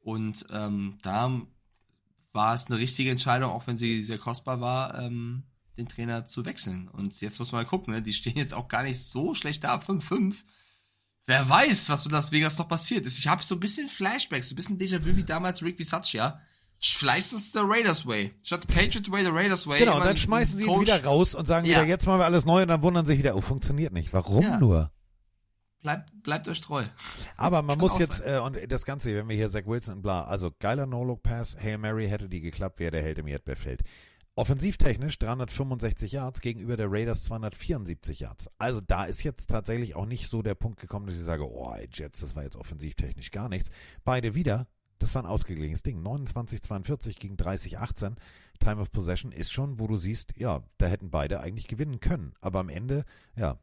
Und ähm, da war es eine richtige Entscheidung, auch wenn sie sehr kostbar war, ähm, den Trainer zu wechseln. Und jetzt muss man mal gucken, ne? die stehen jetzt auch gar nicht so schlecht da, 5-5. Wer weiß, was mit Las Vegas noch passiert ist. Ich habe so ein bisschen Flashbacks, so ein bisschen Déjà-vu wie damals Rick Bisaccia. Vielleicht ist es der Raiders Way. Statt Patriot Way, der Raiders Way. Genau, und dann schmeißen sie ihn wieder raus und sagen Ja. wieder, jetzt machen wir alles neu und dann wundern sich wieder, oh, funktioniert nicht. Warum Ja. nur? Bleibt, bleibt euch treu. Aber man Kann muss jetzt, sein. äh, und das Ganze, wenn wir hier Zach Wilson und bla, also geiler No-Look-Pass, Hail Mary hätte die geklappt, wäre der Held im Erdbeerfeld. Offensivtechnisch 365 Yards gegenüber der Raiders 274 Yards. Also da ist jetzt tatsächlich auch nicht so der Punkt gekommen, dass ich sage, oh, Jets, das war jetzt offensivtechnisch gar nichts. Beide wieder, das war ein ausgeglichenes Ding. 29-42 gegen 30-18. Time of Possession ist schon, wo du siehst, ja, da hätten beide eigentlich gewinnen können. Aber am Ende, ja,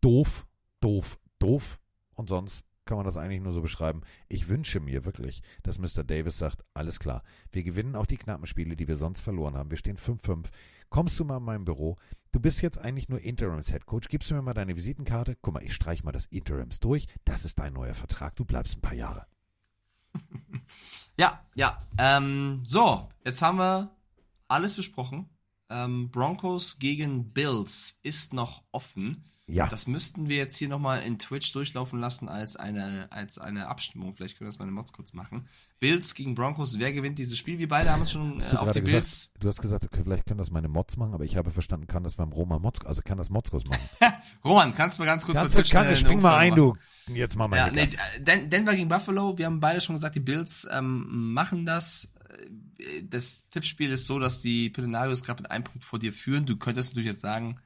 doof, doof, doof. Und sonst kann man das eigentlich nur so beschreiben. Ich wünsche mir wirklich, dass Mr. Davis sagt, alles klar, wir gewinnen auch die knappen Spiele, die wir sonst verloren haben. Wir stehen 5-5. Kommst du mal in mein Büro? Du bist jetzt eigentlich nur Interims-Headcoach. Gibst du mir mal deine Visitenkarte? Guck mal, ich streiche mal das Interims durch. Das ist dein neuer Vertrag. Du bleibst ein paar Jahre. Ja, ja. Ähm, so, jetzt haben wir alles besprochen. Ähm, Broncos gegen Bills ist noch offen. Ja. Das müssten wir jetzt hier nochmal in Twitch durchlaufen lassen als eine, als eine Abstimmung. Vielleicht können wir das meine Mods kurz machen. Bills gegen Broncos, wer gewinnt dieses Spiel? Wir beide haben es schon äh, auf die Bills. du hast gesagt, okay, vielleicht können das meine Mods machen, aber ich habe verstanden, kann das beim Roma Mods, also kann das Motzkos machen. Roman, kannst du mal ganz kurz Kannst kann, eine spring mal ein, machen? du. Jetzt mal mal Ja, nee, äh, Den Denver gegen Buffalo, wir haben beide schon gesagt, die Bills ähm, machen das. Äh, Das Tippspiel ist so, dass die Pillenarios gerade mit einem Punkt vor dir führen. Du könntest natürlich jetzt sagen,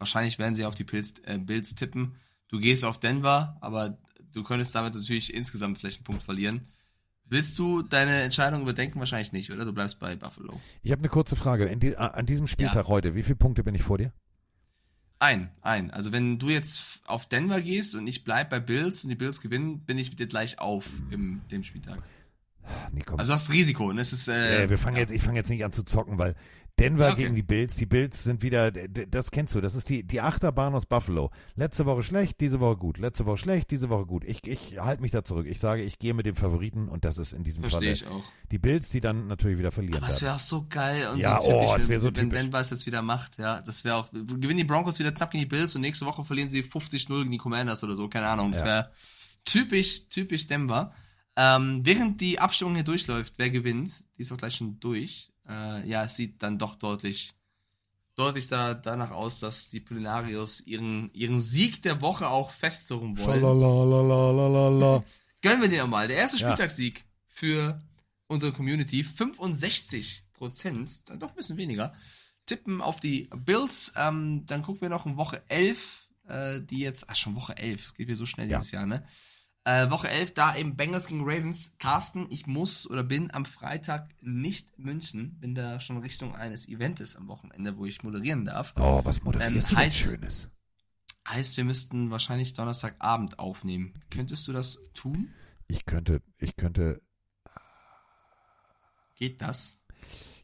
wahrscheinlich werden sie auf die Pilz, äh, Bills tippen. Du gehst auf Denver, aber du könntest damit natürlich insgesamt vielleicht einen Punkt verlieren. Willst du deine Entscheidung überdenken? Wahrscheinlich nicht, oder? Du bleibst bei Buffalo. Ich habe eine kurze Frage. Die, an diesem Spieltag Ja. heute, wie viele Punkte bin ich vor dir? Ein, ein. Also wenn du jetzt auf Denver gehst und ich bleib bei Bills und die Bills gewinnen, bin ich mit dir gleich auf im dem Spieltag. Nee. Also du hast Risiko und es ist äh, Äh, wir fangen jetzt, ich fange jetzt nicht an zu zocken, weil Denver okay. gegen die Bills, die Bills sind wieder, das kennst du, das ist die, die Achterbahn aus Buffalo. Letzte Woche schlecht, diese Woche gut. Letzte Woche schlecht, diese Woche gut. Ich, ich halte mich da zurück. Ich sage, ich gehe mit dem Favoriten und das ist in diesem Fall die Bills, die dann natürlich wieder verlieren Aber es wäre auch so geil und Ja, so typisch, oh, wenn, so wenn typisch. Denver es jetzt wieder macht. Ja, das wäre auch. Gewinnen die Broncos wieder knapp gegen die Bills und nächste Woche verlieren sie 50-0 gegen die Commanders oder so. Keine Ahnung. Das Ja. wäre typisch, typisch Denver. Ähm, während die Abstimmung hier durchläuft, wer gewinnt, die ist auch gleich schon durch. Äh, ja, es sieht dann doch deutlich, deutlich da, danach aus, dass die Pillenarios ihren, ihren Sieg der Woche auch festzurren wollen. Gönnen wir den nochmal. Der erste Ja. Spieltagssieg für unsere Community. 65 Prozent, dann doch ein bisschen weniger. tippen auf die Bills. Ähm, dann gucken wir noch in Woche 11, äh, die jetzt, ach schon Woche 11, geht mir so schnell dieses Jahr, ne? Äh, Woche 11, da eben Bengals gegen Ravens. Carsten, ich muss oder bin am Freitag nicht in München, bin da schon Richtung eines Eventes am Wochenende, wo ich moderieren darf. Oh, was moderierst Ähm, heißt- Schönes? Heißt, wir müssten wahrscheinlich Donnerstagabend aufnehmen. Könntest du das tun? Ich könnte, ich könnte, Geht das?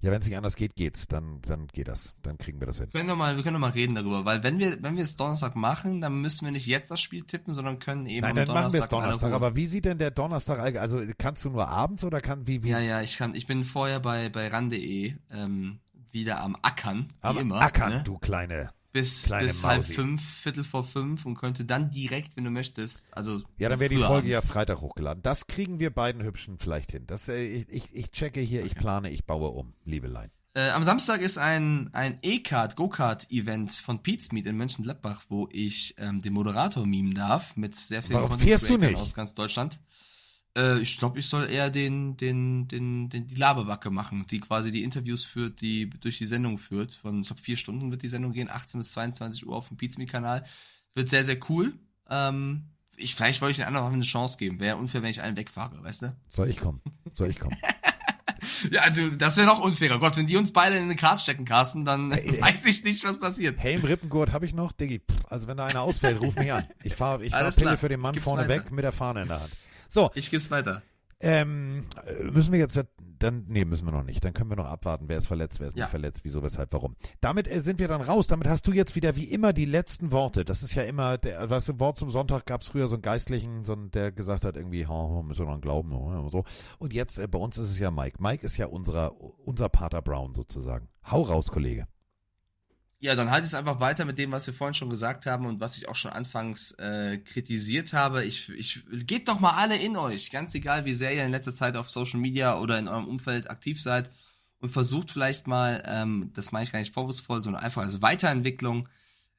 Ja, wenn es nicht anders geht, geht's. Dann, dann geht das. Dann kriegen wir das hin. Wir können doch mal, wir können doch mal reden darüber, weil wenn wir, wenn wir es Donnerstag machen, dann müssen wir nicht jetzt das Spiel tippen, sondern können eben Nein, am dann machen wir es Donnerstag Donnerstag. Aber wie sieht denn der Donnerstag, also kannst du nur abends oder kann, wie, wie? Ja, ja, ich kann, ich bin vorher bei, bei ran.de, ähm, wieder am Ackern, Am immer. Ackern, ne? du kleine, Bis, kleine bis halb fünf, Viertel vor fünf und könnte dann direkt, wenn du möchtest, also. Ja, dann wäre die Folge ja abends. Freitag hochgeladen. Das kriegen wir beiden Hübschen vielleicht hin. Das, äh, ich, ich, checke hier, ich plane, ich baue um, Liebelein. Äh, am Samstag ist ein, ein E-Kart, Go-Kart-Event von Pete's Meet in Mönchengladbach, wo ich ähm, den Moderator mimen darf mit sehr vielen Warum fährst du Creatern nicht? aus ganz Deutschland. Äh, ich glaube, ich soll eher den, den, den, den, die Laberbacke machen, die quasi die Interviews führt, die durch die Sendung führt. Von, ich glaube, vier Stunden wird die Sendung gehen, 18 bis 22 Uhr auf dem Pete's Meet-Kanal. Wird sehr, sehr cool. Ähm, ich, vielleicht wollte ich den anderen auch eine Chance geben. Wäre unfair, wenn ich allen wegfahre, weißt du? Soll ich kommen? Soll ich kommen? Ja, also das wäre noch unfairer. Gott, wenn die uns beide in eine Karte stecken, Carsten, dann weiß ich nicht, was passiert. Helm, Rippengurt habe ich noch, Diggi. Pff, Also wenn da einer ausfällt, ruf mich an. Ich fahre ich fahr Alles Pille klar. für den Mann Gib's vorne weiter. weg mit der Fahne in der Hand. So. Ich geb's weiter. Ähm, äh, müssen wir jetzt, dann, nee, müssen wir noch nicht. Dann können wir noch abwarten, wer ist verletzt, wer ist Ja. nicht verletzt, wieso, weshalb, warum. Damit äh, sind wir dann raus. Damit hast du jetzt wieder wie immer die letzten Worte. Das ist ja immer, der, weißt du, Wort zum Sonntag gab es früher so einen Geistlichen, so einen, der gesagt hat irgendwie, oh, müssen wir noch glauben, oh, so. Und jetzt, äh, bei uns ist es ja Mike. Mike ist ja unserer, unser Pater Brown sozusagen. Hau raus, Kollege. Ja, dann halt es einfach weiter mit dem, was wir vorhin schon gesagt haben und was ich auch schon anfangs äh, kritisiert habe. Ich, ich geht doch mal alle in euch, ganz egal, wie sehr ihr in letzter Zeit auf Social Media oder in eurem Umfeld aktiv seid und versucht vielleicht mal, ähm, das meine ich gar nicht vorwurfsvoll, sondern einfach als Weiterentwicklung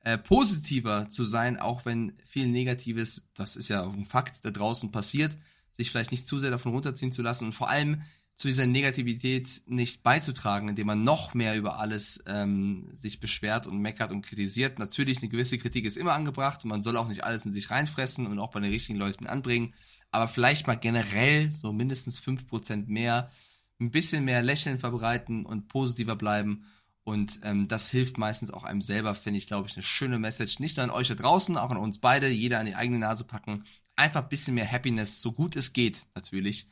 äh, positiver zu sein, auch wenn viel Negatives, das ist ja auch ein Fakt, da draußen passiert, sich vielleicht nicht zu sehr davon runterziehen zu lassen und vor allem zu dieser Negativität nicht beizutragen, indem man noch mehr über alles ähm, sich beschwert und meckert und kritisiert. Natürlich, eine gewisse Kritik ist immer angebracht und man soll auch nicht alles in sich reinfressen und auch bei den richtigen Leuten anbringen. Aber vielleicht mal generell so mindestens 5% mehr, ein bisschen mehr Lächeln verbreiten und positiver bleiben. Und ähm, das hilft meistens auch einem selber, finde ich, glaube ich, eine schöne Message. Nicht nur an euch da draußen, auch an uns beide, jeder an die eigene Nase packen. Einfach ein bisschen mehr Happiness, so gut es geht, natürlich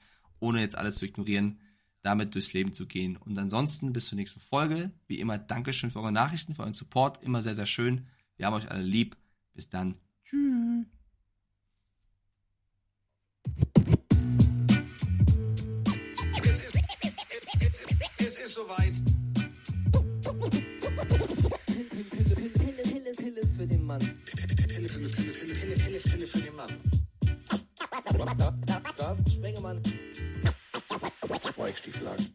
ohne jetzt alles zu ignorieren, damit durchs Leben zu gehen. Und ansonsten bis zur nächsten Folge. Wie immer, Dankeschön für eure Nachrichten, für euren Support. Immer sehr, sehr schön. Wir haben euch alle lieb. Bis dann. Tschüss. Es ist, soweit. Pille, Pille, Pille, für den Mann. Pille, Pille, Pille, für den Mann. Carsten Sprengemann. Wo ist die Flasche?